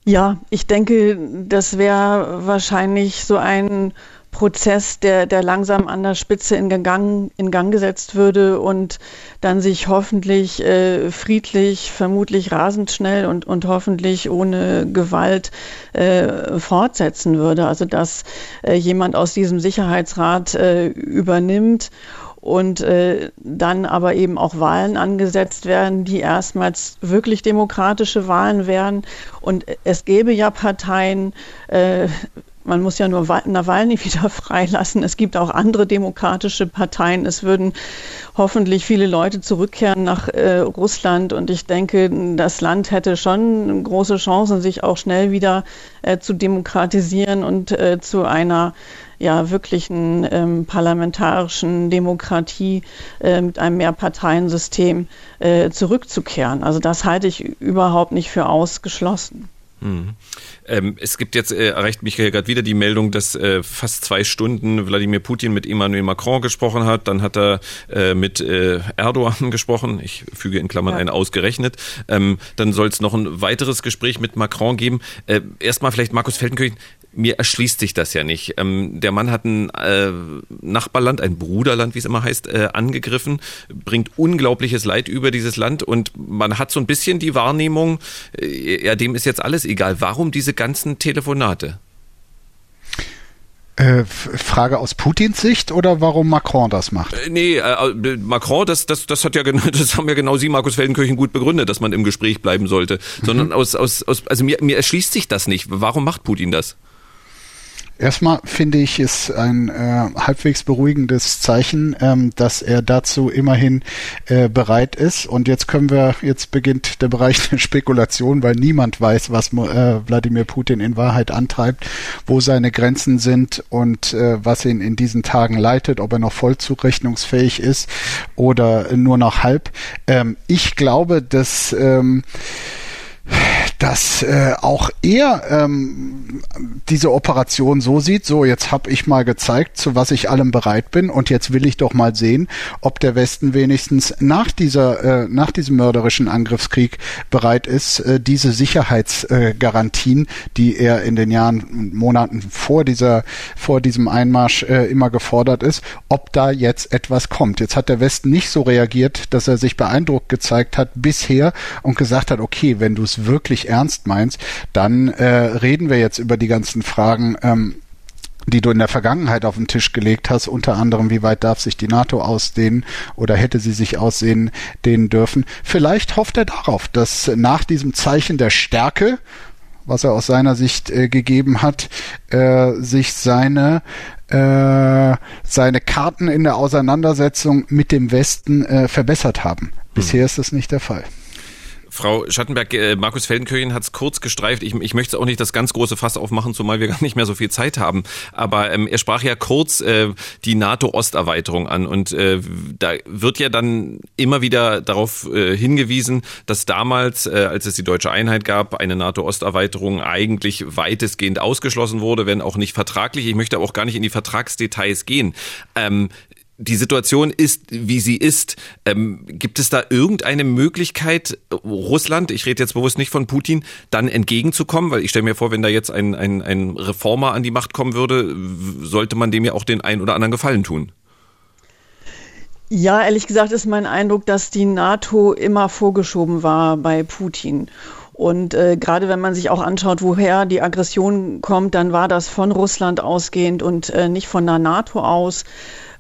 Ja, ich denke, das wäre wahrscheinlich so ein Prozess, der, der langsam an der Spitze in Gang, in Gang gesetzt würde und dann sich hoffentlich äh, friedlich, vermutlich rasend schnell und, und hoffentlich ohne Gewalt äh, fortsetzen würde. Also dass äh, jemand aus diesem Sicherheitsrat äh, übernimmt und äh, dann aber eben auch Wahlen angesetzt werden, die erstmals wirklich demokratische Wahlen wären. Und es gäbe ja Parteien, äh, man muss ja nur Nawalny wieder freilassen. Es gibt auch andere demokratische Parteien. Es würden hoffentlich viele Leute zurückkehren nach äh, Russland. Und ich denke, das Land hätte schon große Chancen, sich auch schnell wieder äh, zu demokratisieren und äh, zu einer ja wirklichen ähm, parlamentarischen Demokratie äh, mit einem Mehrparteiensystem äh, zurückzukehren. Also das halte ich überhaupt nicht für ausgeschlossen. Mhm. Ähm, es gibt jetzt, äh, erreicht mich gerade wieder die Meldung, dass äh, fast zwei Stunden Wladimir Putin mit Emmanuel Macron gesprochen hat. Dann hat er äh, mit äh, Erdogan gesprochen. Ich füge in Klammern ja. ein ausgerechnet. Ähm, dann soll es noch ein weiteres Gespräch mit Macron geben. Äh, erstmal vielleicht Markus Feldenkirchen mir erschließt sich das ja nicht. Ähm, der Mann hat ein äh, Nachbarland, ein Bruderland, wie es immer heißt, angegriffen, bringt unglaubliches Leid über dieses Land und man hat so ein bisschen die Wahrnehmung, ja, dem ist jetzt alles egal. Warum diese ganzen Telefonate? Äh, Frage aus Putins Sicht oder warum Macron das macht? Äh, nee, äh, Macron, das, das, das hat ja das haben ja genau Sie, Markus Feldenkirchen, gut begründet, dass man im Gespräch bleiben sollte. Mhm. Sondern aus, aus, aus, also mir, mir erschließt sich das nicht. Warum macht Putin das? Erstmal finde ich es ein äh, halbwegs beruhigendes Zeichen, ähm, dass er dazu immerhin äh, bereit ist. Und jetzt können wir, jetzt beginnt der Bereich der Spekulation, weil niemand weiß, was äh, Wladimir Putin in Wahrheit antreibt, wo seine Grenzen sind und äh, was ihn in diesen Tagen leitet, ob er noch vollzugrechnungsfähig ist oder nur noch halb. Ähm, ich glaube, dass ähm, dass äh, auch er ähm, diese Operation so sieht, so jetzt habe ich mal gezeigt, zu was ich allem bereit bin und jetzt will ich doch mal sehen, ob der Westen wenigstens nach dieser äh, nach diesem mörderischen Angriffskrieg bereit ist, äh, diese Sicherheitsgarantien, die er in den Jahren und Monaten vor dieser vor diesem Einmarsch äh, immer gefordert ist, ob da jetzt etwas kommt. Jetzt hat der Westen nicht so reagiert, dass er sich beeindruckt gezeigt hat bisher und gesagt hat, okay, wenn du es wirklich ernst meinst, dann äh, reden wir jetzt über die ganzen Fragen, ähm, die du in der Vergangenheit auf den Tisch gelegt hast, unter anderem, wie weit darf sich die NATO ausdehnen oder hätte sie sich aussehen dehnen dürfen. Vielleicht hofft er darauf, dass nach diesem Zeichen der Stärke, was er aus seiner Sicht äh, gegeben hat, äh, sich seine äh, seine Karten in der Auseinandersetzung mit dem Westen äh, verbessert haben. Bisher hm. ist das nicht der Fall. Frau Schattenberg, äh, Markus Feldenkirchen hat es kurz gestreift. Ich, ich möchte auch nicht das ganz große Fass aufmachen, zumal wir gar nicht mehr so viel Zeit haben. Aber ähm, er sprach ja kurz äh, die NATO-Osterweiterung an. Und äh, da wird ja dann immer wieder darauf äh, hingewiesen, dass damals, äh, als es die deutsche Einheit gab, eine NATO-Osterweiterung eigentlich weitestgehend ausgeschlossen wurde, wenn auch nicht vertraglich. Ich möchte aber auch gar nicht in die Vertragsdetails gehen. Ähm, die Situation ist, wie sie ist. Ähm, gibt es da irgendeine Möglichkeit, Russland, ich rede jetzt bewusst nicht von Putin, dann entgegenzukommen? Weil ich stelle mir vor, wenn da jetzt ein, ein, ein Reformer an die Macht kommen würde, sollte man dem ja auch den einen oder anderen Gefallen tun. Ja, ehrlich gesagt ist mein Eindruck, dass die NATO immer vorgeschoben war bei Putin. Und äh, gerade wenn man sich auch anschaut, woher die Aggression kommt, dann war das von Russland ausgehend und äh, nicht von der NATO aus.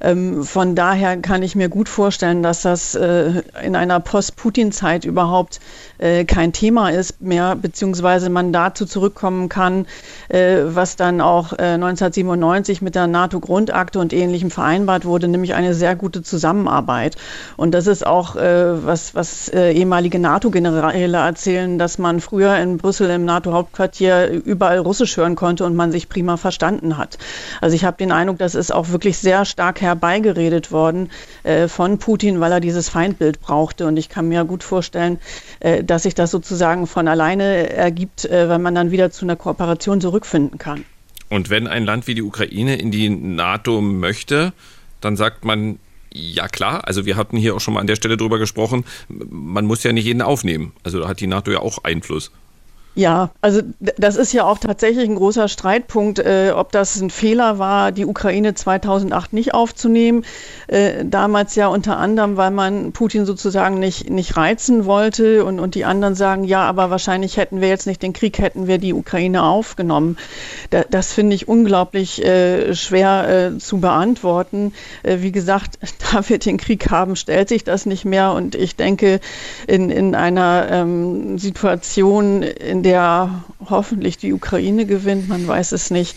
Ähm, von daher kann ich mir gut vorstellen, dass das äh, in einer Post-Putin-Zeit überhaupt äh, kein Thema ist mehr, beziehungsweise man dazu zurückkommen kann, äh, was dann auch 1997 mit der NATO-Grundakte und Ähnlichem vereinbart wurde, nämlich eine sehr gute Zusammenarbeit. Und das ist auch, was, was ehemalige NATO-Generäle erzählen, dass man früher in Brüssel im NATO-Hauptquartier überall Russisch hören konnte und man sich prima verstanden hat. Also ich habe den Eindruck, das ist auch wirklich sehr stark herbeigeredet worden äh, von Putin, weil er dieses Feindbild brauchte. Und ich kann mir gut vorstellen, äh, dass sich das sozusagen von alleine ergibt, äh, wenn man dann wieder zu einer Kooperation zurückfinden kann. Und wenn ein Land wie die Ukraine in die NATO möchte, dann sagt man, ja klar, also wir hatten hier auch schon mal an der Stelle drüber gesprochen, man muss ja nicht jeden aufnehmen. Also da hat die NATO ja auch Einfluss. Ja, also das ist ja auch tatsächlich ein großer Streitpunkt, äh, ob das ein Fehler war, die Ukraine 2008 nicht aufzunehmen. Äh, damals ja unter anderem, weil man Putin sozusagen nicht, nicht reizen wollte und, und die anderen sagen, ja, aber wahrscheinlich hätten wir jetzt nicht den Krieg, hätten wir die Ukraine aufgenommen. Da, das finde ich unglaublich äh, schwer äh, zu beantworten. Äh, wie gesagt, da wir den Krieg haben, stellt sich das nicht mehr und ich denke, in, in einer ähm, Situation, in der hoffentlich die Ukraine gewinnt, man weiß es nicht,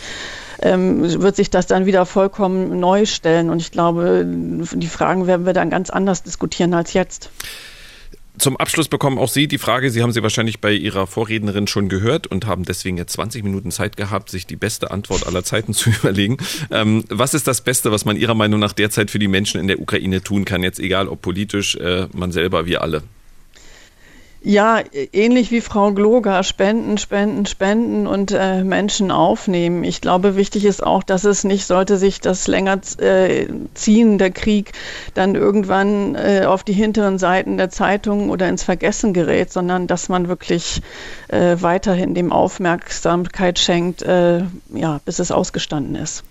ähm, wird sich das dann wieder vollkommen neu stellen. Und ich glaube, die Fragen werden wir dann ganz anders diskutieren als jetzt. Zum Abschluss bekommen auch Sie die Frage, Sie haben sie wahrscheinlich bei Ihrer Vorrednerin schon gehört und haben deswegen jetzt 20 Minuten Zeit gehabt, sich die beste Antwort aller Zeiten zu überlegen. Ähm, was ist das Beste, was man Ihrer Meinung nach derzeit für die Menschen in der Ukraine tun kann, jetzt egal ob politisch, äh, man selber, wir alle? Ja, ähnlich wie Frau Gloger, spenden, spenden, spenden und äh, Menschen aufnehmen. Ich glaube, wichtig ist auch, dass es nicht, sollte sich das länger äh, ziehen, der Krieg, dann irgendwann äh, auf die hinteren Seiten der Zeitungen oder ins Vergessen gerät, sondern dass man wirklich äh, weiterhin dem Aufmerksamkeit schenkt, äh, ja, bis es ausgestanden ist.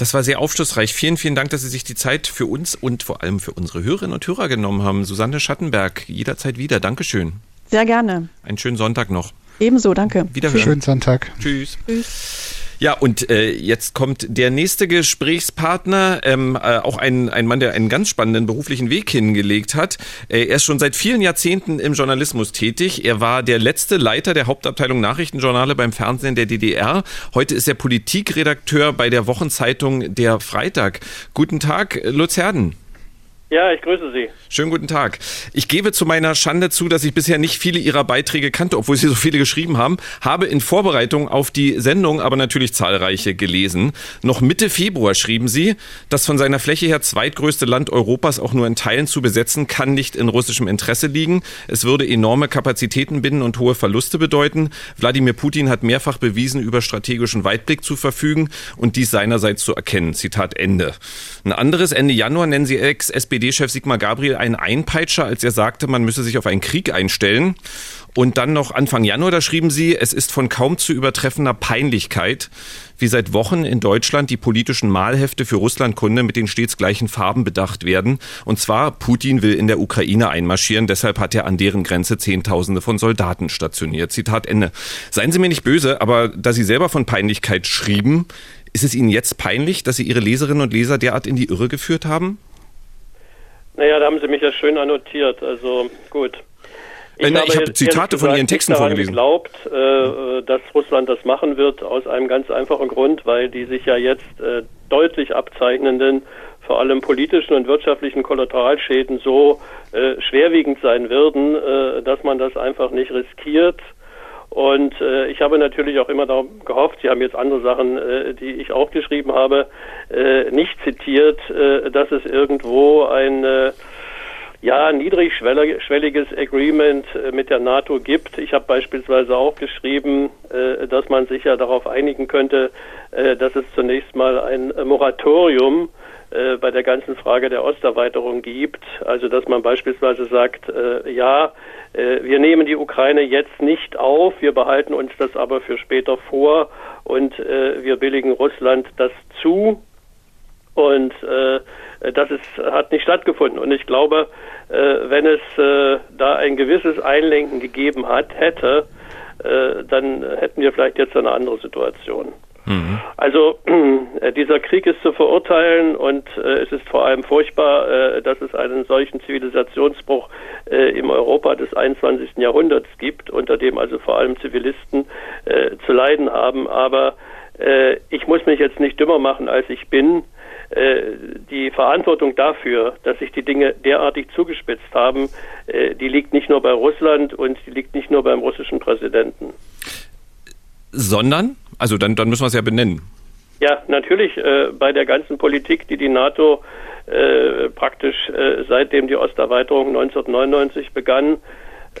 Das war sehr aufschlussreich. Vielen, vielen Dank, dass Sie sich die Zeit für uns und vor allem für unsere Hörerinnen und Hörer genommen haben. Susanne Schattenberg, jederzeit wieder. Dankeschön. Sehr gerne. Einen schönen Sonntag noch. Ebenso, danke. Wiederhören. Schönen Sonntag. Tschüss. Tschüss. Ja, und äh, jetzt kommt der nächste Gesprächspartner, ähm, äh, auch ein, ein Mann, der einen ganz spannenden beruflichen Weg hingelegt hat. Äh, er ist schon seit vielen Jahrzehnten im Journalismus tätig. Er war der letzte Leiter der Hauptabteilung Nachrichtenjournale beim Fernsehen der DDR. Heute ist er Politikredakteur bei der Wochenzeitung Der Freitag. Guten Tag, Lutz Herden. Ja, ich grüße Sie. Schönen guten Tag. Ich gebe zu meiner Schande zu, dass ich bisher nicht viele Ihrer Beiträge kannte, obwohl Sie so viele geschrieben haben, habe in Vorbereitung auf die Sendung aber natürlich zahlreiche gelesen. Noch Mitte Februar schrieben Sie, das von seiner Fläche her zweitgrößte Land Europas auch nur in Teilen zu besetzen, kann nicht in russischem Interesse liegen. Es würde enorme Kapazitäten binden und hohe Verluste bedeuten. Wladimir Putin hat mehrfach bewiesen, über strategischen Weitblick zu verfügen und dies seinerseits zu erkennen. Zitat Ende. Ein anderes Ende Januar nennen Sie Ex-SPD SPD-Chef Sigmar Gabriel einen Einpeitscher, als er sagte, man müsse sich auf einen Krieg einstellen. Und dann noch Anfang Januar, da schrieben sie, es ist von kaum zu übertreffender Peinlichkeit, wie seit Wochen in Deutschland die politischen Mahlhefte für Russlandkunde mit den stets gleichen Farben bedacht werden. Und zwar, Putin will in der Ukraine einmarschieren, deshalb hat er an deren Grenze Zehntausende von Soldaten stationiert. Zitat Ende. Seien Sie mir nicht böse, aber da Sie selber von Peinlichkeit schrieben, ist es Ihnen jetzt peinlich, dass Sie Ihre Leserinnen und Leser derart in die Irre geführt haben? Naja, da haben Sie mich ja schön annotiert. Also gut. Ich, äh, ich habe Zitate von Ihren Texten vorgelesen. Ich glaubt, äh, dass Russland das machen wird, aus einem ganz einfachen Grund, weil die sich ja jetzt äh, deutlich abzeichnenden, vor allem politischen und wirtschaftlichen Kollateralschäden so äh, schwerwiegend sein würden, äh, dass man das einfach nicht riskiert und äh, ich habe natürlich auch immer darauf gehofft, Sie haben jetzt andere Sachen, äh, die ich auch geschrieben habe, äh, nicht zitiert, äh, dass es irgendwo ein äh, ja, niedrigschwelliges Agreement äh, mit der NATO gibt. Ich habe beispielsweise auch geschrieben, äh, dass man sich ja darauf einigen könnte, äh, dass es zunächst mal ein Moratorium äh, bei der ganzen Frage der Osterweiterung gibt. Also dass man beispielsweise sagt, äh, ja, äh, wir nehmen die Ukraine jetzt nicht auf, wir behalten uns das aber für später vor und äh, wir billigen Russland das zu. Und äh, das ist, hat nicht stattgefunden. Und ich glaube, wenn es da ein gewisses Einlenken gegeben hat, hätte, dann hätten wir vielleicht jetzt eine andere Situation. Mhm. Also äh, dieser Krieg ist zu verurteilen und äh, es ist vor allem furchtbar, äh, dass es einen solchen Zivilisationsbruch äh, im Europa des 21. Jahrhunderts gibt, unter dem also vor allem Zivilisten äh, zu leiden haben. Aber äh, ich muss mich jetzt nicht dümmer machen, als ich bin. Die Verantwortung dafür, dass sich die Dinge derartig zugespitzt haben, die liegt nicht nur bei Russland und die liegt nicht nur beim russischen Präsidenten. Sondern? Also dann, dann müssen wir es ja benennen. Ja, natürlich äh, bei der ganzen Politik, die die NATO äh, praktisch äh, seitdem die Osterweiterung 1999 begann,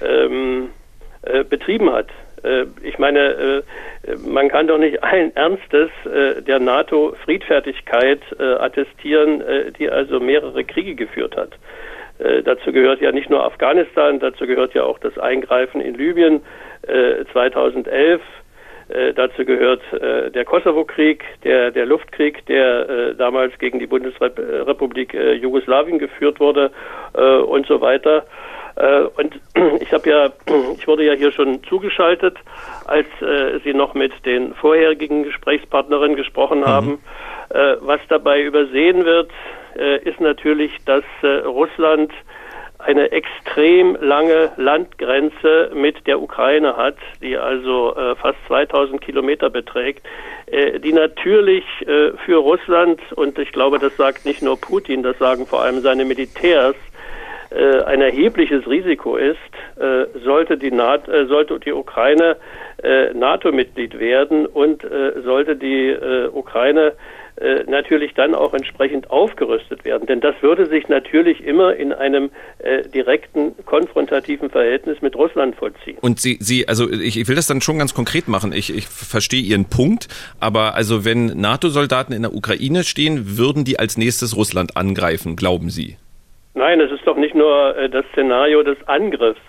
ähm, äh, betrieben hat. Äh, ich meine, äh, man kann doch nicht allen Ernstes der NATO Friedfertigkeit attestieren, die also mehrere Kriege geführt hat. Dazu gehört ja nicht nur Afghanistan, dazu gehört ja auch das Eingreifen in Libyen äh, 2011. Äh, dazu gehört äh, der Kosovo-Krieg, der, der Luftkrieg, der äh, damals gegen die Bundesrepublik äh, Jugoslawien geführt wurde äh, und so weiter. Äh, und ich habe ja, ich wurde ja hier schon zugeschaltet, als äh, Sie noch mit den vorherigen Gesprächspartnerinnen gesprochen mhm. haben. Äh, was dabei übersehen wird, äh, ist natürlich, dass äh, Russland eine extrem lange Landgrenze mit der Ukraine hat, die also äh, fast 2000 Kilometer beträgt, äh, die natürlich äh, für Russland, und ich glaube, das sagt nicht nur Putin, das sagen vor allem seine Militärs, äh, ein erhebliches Risiko ist, äh, sollte die, NATO, äh, sollte die Ukraine NATO-Mitglied werden und sollte die Ukraine äh, natürlich dann auch entsprechend aufgerüstet werden. Denn das würde sich natürlich immer in einem äh, direkten konfrontativen Verhältnis mit Russland vollziehen. Und Sie, Sie, also ich, ich will das dann schon ganz konkret machen. Ich, ich verstehe Ihren Punkt, aber also wenn NATO-Soldaten in der Ukraine stehen, würden die als nächstes Russland angreifen, glauben Sie? Nein, es ist doch nicht nur äh, das Szenario des Angriffs.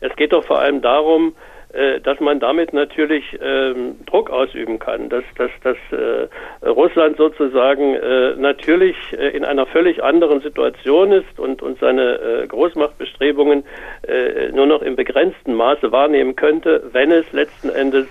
Es geht doch vor allem darum, dass man damit natürlich ähm, Druck ausüben kann, dass, dass, dass äh, Russland sozusagen äh, natürlich äh, in einer völlig anderen Situation ist und, und seine äh, Großmachtbestrebungen äh, nur noch im begrenzten Maße wahrnehmen könnte, wenn es letzten Endes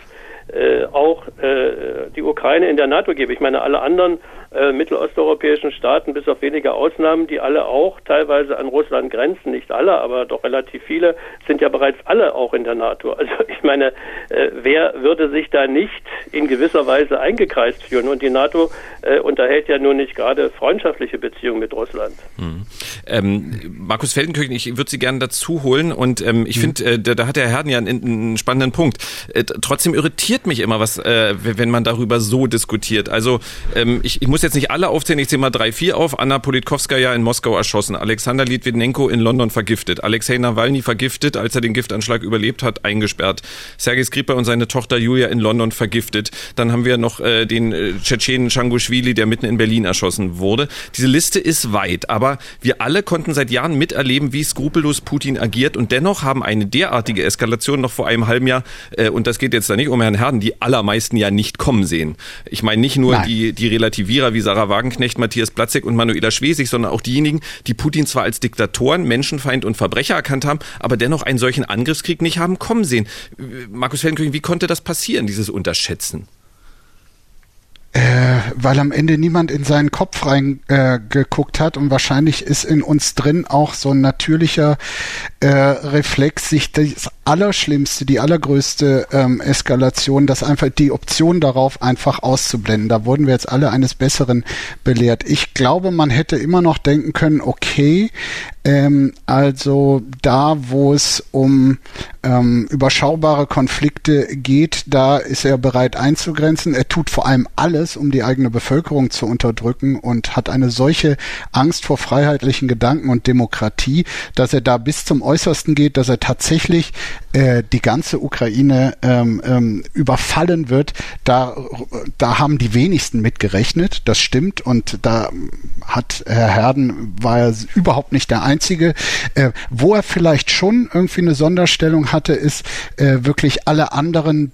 äh, auch äh, die Ukraine in der NATO gäbe. Ich meine, alle anderen äh, mittelosteuropäischen Staaten, bis auf wenige Ausnahmen, die alle auch teilweise an Russland grenzen, nicht alle, aber doch relativ viele, sind ja bereits alle auch in der NATO. Also ich meine, äh, wer würde sich da nicht in gewisser Weise eingekreist fühlen? Und die NATO äh, unterhält ja nun nicht gerade freundschaftliche Beziehungen mit Russland. Hm. Ähm, Markus Feldenkirchen, ich würde Sie gerne dazu holen und ähm, ich hm. finde, äh, da, da, hat der Herrn ja einen, einen spannenden Punkt. Äh, trotzdem irritiert mich immer was, wenn man darüber so diskutiert. Also ähm, ich, ich muss jetzt nicht alle aufzählen, ich zähle mal drei, vier auf. Anna Politkovskaya in Moskau erschossen, Alexander Litvinenko in London vergiftet, Alexei Nawalny vergiftet, als er den Giftanschlag überlebt hat, eingesperrt, Sergei Skripal und seine Tochter Julia in London vergiftet. Dann haben wir noch äh, den äh, Tschetschenen Changushvili, der mitten in Berlin erschossen wurde. Diese Liste ist weit, aber wir alle konnten seit Jahren miterleben, wie skrupellos Putin agiert und dennoch haben eine derartige Eskalation noch vor einem halben Jahr, äh, und das geht jetzt da nicht um Herrn Herden, die allermeisten ja nicht kommen sehen. Ich meine nicht nur die, die Relativierer wie Sarah Wagenknecht, Matthias Platzek und Manuela Schwesig, sondern auch diejenigen, die Putin zwar als Diktatoren, Menschenfeind und Verbrecher erkannt haben, aber dennoch einen solchen Angriffskrieg nicht haben kommen sehen. Markus Feldenkirchen, wie konnte das passieren, dieses Unterschätzen? Äh, weil am Ende niemand in seinen Kopf reingeguckt äh, hat und wahrscheinlich ist in uns drin auch so ein natürlicher äh, Reflex, sich das Allerschlimmste, die allergrößte ähm, Eskalation, das einfach die Option darauf einfach auszublenden. Da wurden wir jetzt alle eines Besseren belehrt. Ich glaube, man hätte immer noch denken können, okay, ähm, also da, wo es um ähm, überschaubare Konflikte geht, da ist er bereit einzugrenzen. Er tut vor allem alles, um die eigene Bevölkerung zu unterdrücken und hat eine solche Angst vor freiheitlichen Gedanken und Demokratie, dass er da bis zum Äußersten geht, dass er tatsächlich äh, die ganze Ukraine ähm, ähm, überfallen wird, da, da haben die wenigsten mitgerechnet. Das stimmt und da hat Herr Herden war er überhaupt nicht der Einzige. Äh, wo er vielleicht schon irgendwie eine Sonderstellung hatte, ist äh, wirklich alle anderen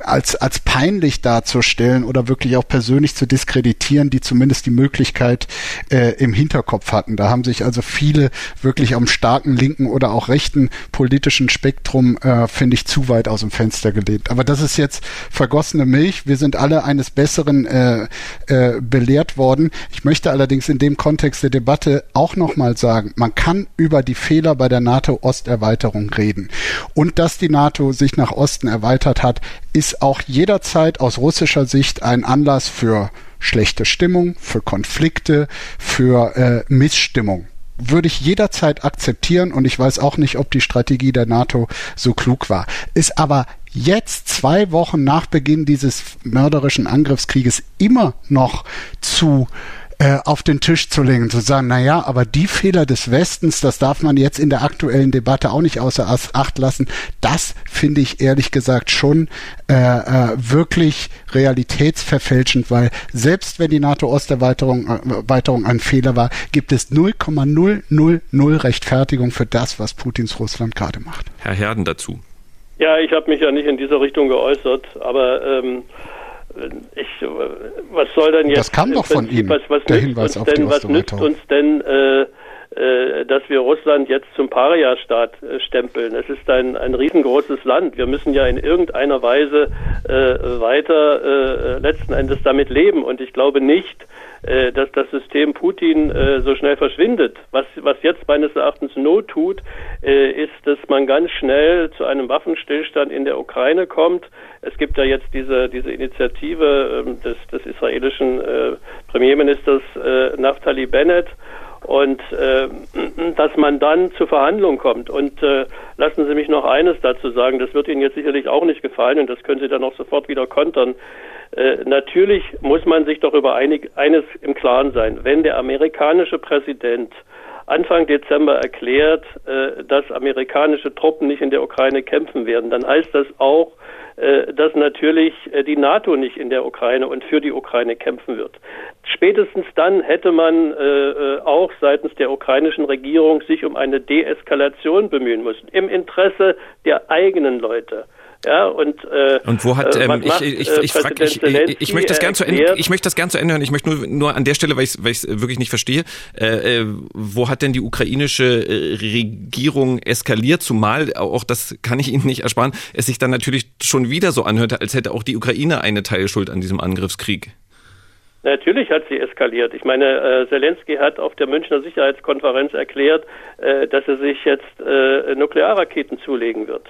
als, als peinlich darzustellen oder wirklich auch persönlich zu diskreditieren, die zumindest die Möglichkeit äh, im Hinterkopf hatten. Da haben sich also viele wirklich am starken linken oder auch rechten politischen Spektrum, äh, finde ich, zu weit aus dem Fenster gelehnt. Aber das ist jetzt vergossene Milch. Wir sind alle eines Besseren äh, äh, belehrt worden. Ich möchte allerdings in dem Kontext der Debatte auch nochmal sagen, man kann über die Fehler bei der NATO-Osterweiterung reden. Und dass die NATO sich nach Osten erweitert hat, ist auch jederzeit aus russischer Sicht ein Anlass für schlechte Stimmung, für Konflikte, für äh, Missstimmung. Würde ich jederzeit akzeptieren und ich weiß auch nicht, ob die Strategie der NATO so klug war. Ist aber jetzt zwei Wochen nach Beginn dieses mörderischen Angriffskrieges immer noch zu äh, auf den Tisch zu legen, zu sagen, na ja, aber die Fehler des Westens, das darf man jetzt in der aktuellen Debatte auch nicht außer Acht lassen. Das finde ich ehrlich gesagt schon äh, äh, wirklich realitätsverfälschend, weil selbst wenn die NATO-Osterweiterung äh, Erweiterung ein Fehler war, gibt es 0,000 Rechtfertigung für das, was Putins Russland gerade macht. Herr Herden dazu. Ja, ich habe mich ja nicht in dieser Richtung geäußert, aber ähm, ich, was soll denn jetzt? Das kam doch von Ihnen, was, was der Hinweis auf denn, die Was nützt uns denn, äh, dass wir Russland jetzt zum Paria-Staat äh, stempeln? Es ist ein, ein riesengroßes Land. Wir müssen ja in irgendeiner Weise äh, weiter äh, letzten Endes damit leben. Und ich glaube nicht, äh, dass das System Putin äh, so schnell verschwindet. Was, was jetzt meines Erachtens Not tut, äh, ist, dass man ganz schnell zu einem Waffenstillstand in der Ukraine kommt. Es gibt ja jetzt diese, diese Initiative ähm, des, des israelischen äh, Premierministers äh, Naftali Bennett und äh, dass man dann zu Verhandlungen kommt. Und äh, lassen Sie mich noch eines dazu sagen, das wird Ihnen jetzt sicherlich auch nicht gefallen und das können Sie dann auch sofort wieder kontern. Äh, natürlich muss man sich doch über einig, eines im Klaren sein. Wenn der amerikanische Präsident Anfang Dezember erklärt, äh, dass amerikanische Truppen nicht in der Ukraine kämpfen werden, dann heißt das auch, dass natürlich äh, die NATO nicht in der Ukraine und für die Ukraine kämpfen wird. Spätestens dann hätte man äh, auch seitens der ukrainischen Regierung sich um eine Deeskalation bemühen müssen, im Interesse der eigenen Leute. Ja, und, äh, und wo hat, äh, ähm, ich, ich, ich, ich, frag, ich, ich, möchte das gern zu Ende, ich möchte das gern zu Ende hören. Ich möchte nur, nur an der Stelle, weil ich weil ich wirklich nicht verstehe, äh, äh, wo hat denn die ukrainische äh, Regierung eskaliert? Zumal, auch das kann ich Ihnen nicht ersparen, es sich dann natürlich schon wieder so anhörte, als hätte auch die Ukraine eine Teilschuld an diesem Angriffskrieg. Natürlich hat sie eskaliert. Ich meine, äh, Zelensky hat auf der Münchner Sicherheitskonferenz erklärt, äh, dass er sich jetzt äh, Nuklearraketen zulegen wird.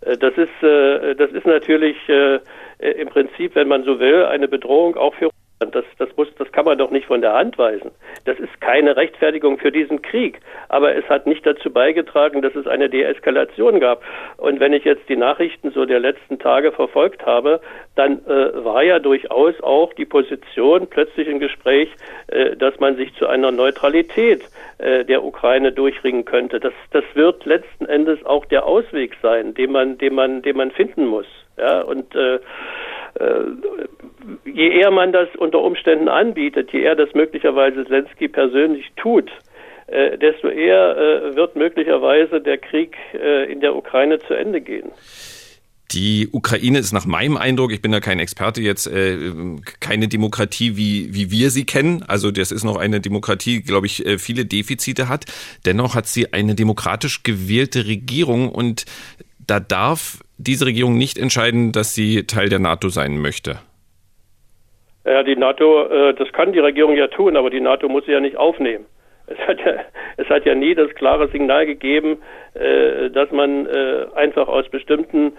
Äh, das ist, äh, das ist natürlich äh, im Prinzip, wenn man so will, eine Bedrohung auch für das, das, muss, das kann man doch nicht von der Hand weisen. Das ist keine Rechtfertigung für diesen Krieg. Aber es hat nicht dazu beigetragen, dass es eine Deeskalation gab. Und wenn ich jetzt die Nachrichten so der letzten Tage verfolgt habe, dann äh, war ja durchaus auch die Position plötzlich im Gespräch, äh, dass man sich zu einer Neutralität äh, der Ukraine durchringen könnte. Das, das wird letzten Endes auch der Ausweg sein, den man, den man, den man finden muss. Ja, und äh, je eher man das unter Umständen anbietet, je eher das möglicherweise Zelensky persönlich tut, äh, desto eher äh, wird möglicherweise der Krieg äh, in der Ukraine zu Ende gehen. Die Ukraine ist nach meinem Eindruck, ich bin da kein Experte jetzt, äh, keine Demokratie, wie, wie wir sie kennen. Also das ist noch eine Demokratie, glaube ich, äh, viele Defizite hat. Dennoch hat sie eine demokratisch gewählte Regierung und da darf diese Regierung nicht entscheiden, dass sie Teil der NATO sein möchte. Ja, die NATO, äh, das kann die Regierung ja tun, aber die NATO muss sie ja nicht aufnehmen. Es hat ja, es hat ja nie das klare Signal gegeben, äh, dass man äh, einfach aus bestimmten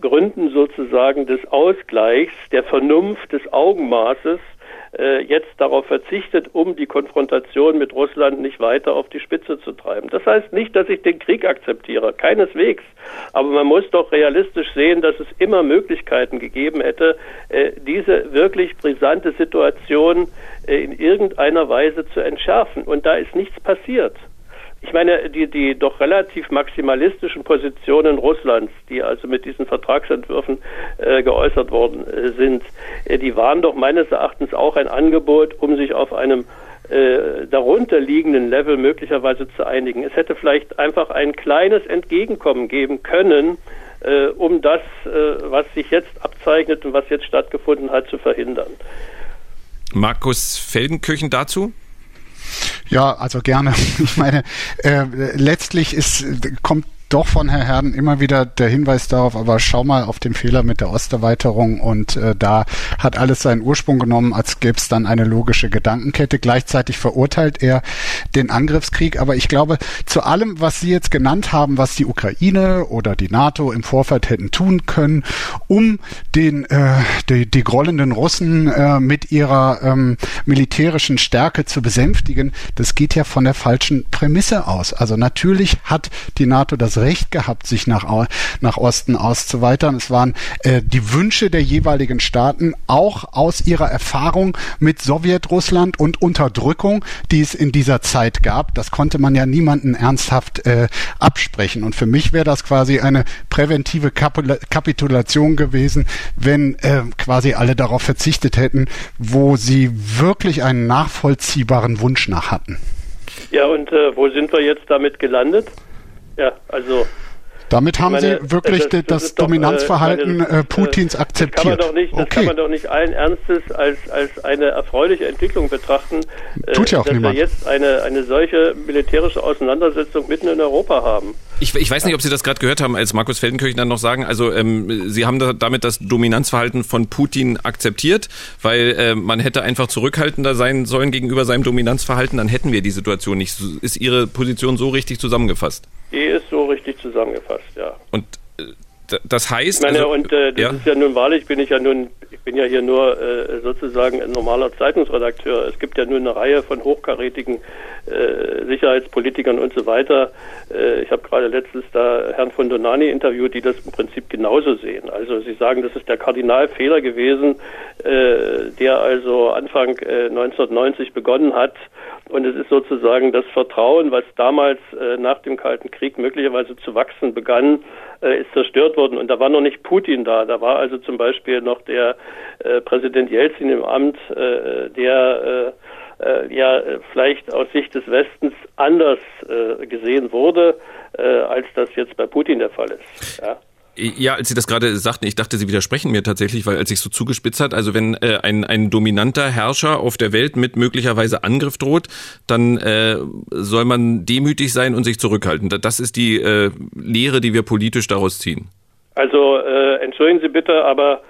Gründen sozusagen des Ausgleichs, der Vernunft, des Augenmaßes jetzt darauf verzichtet, um die Konfrontation mit Russland nicht weiter auf die Spitze zu treiben. Das heißt nicht, dass ich den Krieg akzeptiere, keineswegs. Aber man muss doch realistisch sehen, dass es immer Möglichkeiten gegeben hätte, äh, diese wirklich brisante Situation äh, in irgendeiner Weise zu entschärfen. Und da ist nichts passiert. Ich meine, die, die doch relativ maximalistischen Positionen Russlands, die also mit diesen Vertragsentwürfen äh, geäußert worden äh, sind, äh, die waren doch meines Erachtens auch ein Angebot, um sich auf einem äh, darunter liegenden Level möglicherweise zu einigen. Es hätte vielleicht einfach ein kleines Entgegenkommen geben können, äh, um das, äh, was sich jetzt abzeichnet und was jetzt stattgefunden hat, zu verhindern. Markus Feldenkirchen dazu? Ja, also gerne. Ich meine, äh, letztlich ist, kommt doch von Herrn Herden immer wieder der Hinweis darauf, aber schau mal auf den Fehler mit der Osterweiterung und äh, da hat alles seinen Ursprung genommen, als gäbe es dann eine logische Gedankenkette. Gleichzeitig verurteilt er den Angriffskrieg, aber ich glaube, zu allem, was Sie jetzt genannt haben, was die Ukraine oder die NATO im Vorfeld hätten tun können, um den äh, die, die grollenden Russen äh, mit ihrer ähm, militärischen Stärke zu besänftigen, das geht ja von der falschen Prämisse aus. Also natürlich hat die NATO das Recht gehabt, sich nach, nach Osten auszuweitern. Es waren äh, die Wünsche der jeweiligen Staaten, auch aus ihrer Erfahrung mit Sowjetrussland und Unterdrückung, die es in dieser Zeit gab. Das konnte man ja niemanden ernsthaft äh, absprechen. Und für mich wäre das quasi eine präventive Kapula Kapitulation gewesen, wenn äh, quasi alle darauf verzichtet hätten, wo sie wirklich einen nachvollziehbaren Wunsch nach hatten. Ja, und äh, wo sind wir jetzt damit gelandet? Ja, also damit haben meine, Sie wirklich das, das, das Dominanzverhalten doch, äh, meine, Putins akzeptiert. Das kann man doch nicht, okay. kann man doch nicht allen Ernstes als, als eine erfreuliche Entwicklung betrachten, Tut ja auch dass niemand. wir jetzt eine, eine solche militärische Auseinandersetzung mitten in Europa haben. Ich, ich weiß nicht, ob Sie das gerade gehört haben, als Markus Feldenkirchen dann noch sagen, also ähm, Sie haben da, damit das Dominanzverhalten von Putin akzeptiert, weil äh, man hätte einfach zurückhaltender sein sollen gegenüber seinem Dominanzverhalten, dann hätten wir die Situation nicht. Ist Ihre Position so richtig zusammengefasst? Die ist so richtig zusammengefasst, ja. Und das heißt. Ich meine, also, und äh, das ja? ist ja nun wahrlich, bin ich ja nun, ich bin ja hier nur äh, sozusagen ein normaler Zeitungsredakteur. Es gibt ja nur eine Reihe von hochkarätigen äh, Sicherheitspolitikern und so weiter. Äh, ich habe gerade letztens da Herrn von Donani interviewt, die das im Prinzip genauso sehen. Also sie sagen, das ist der Kardinalfehler gewesen, äh, der also Anfang 1990 äh, begonnen hat. Und es ist sozusagen das Vertrauen, was damals nach dem Kalten Krieg möglicherweise zu wachsen begann, äh, ist zerstört worden. Und da war noch nicht Putin da. Da war also zum Beispiel noch der äh, Präsident Jelzin im Amt, äh, der äh, äh, ja vielleicht aus Sicht des Westens anders gesehen wurde, als das jetzt bei Putin der Fall ist. Ja. Ja, als Sie das gerade sagten, ich dachte, Sie widersprechen mir tatsächlich, weil als sich so zugespitzt hat, also wenn äh, ein, ein dominanter Herrscher auf der Welt mit möglicherweise Angriff droht, dann äh, soll man demütig sein und sich zurückhalten. Das ist die äh, Lehre, die wir politisch daraus ziehen. Also äh, entschuldigen Sie bitte, aber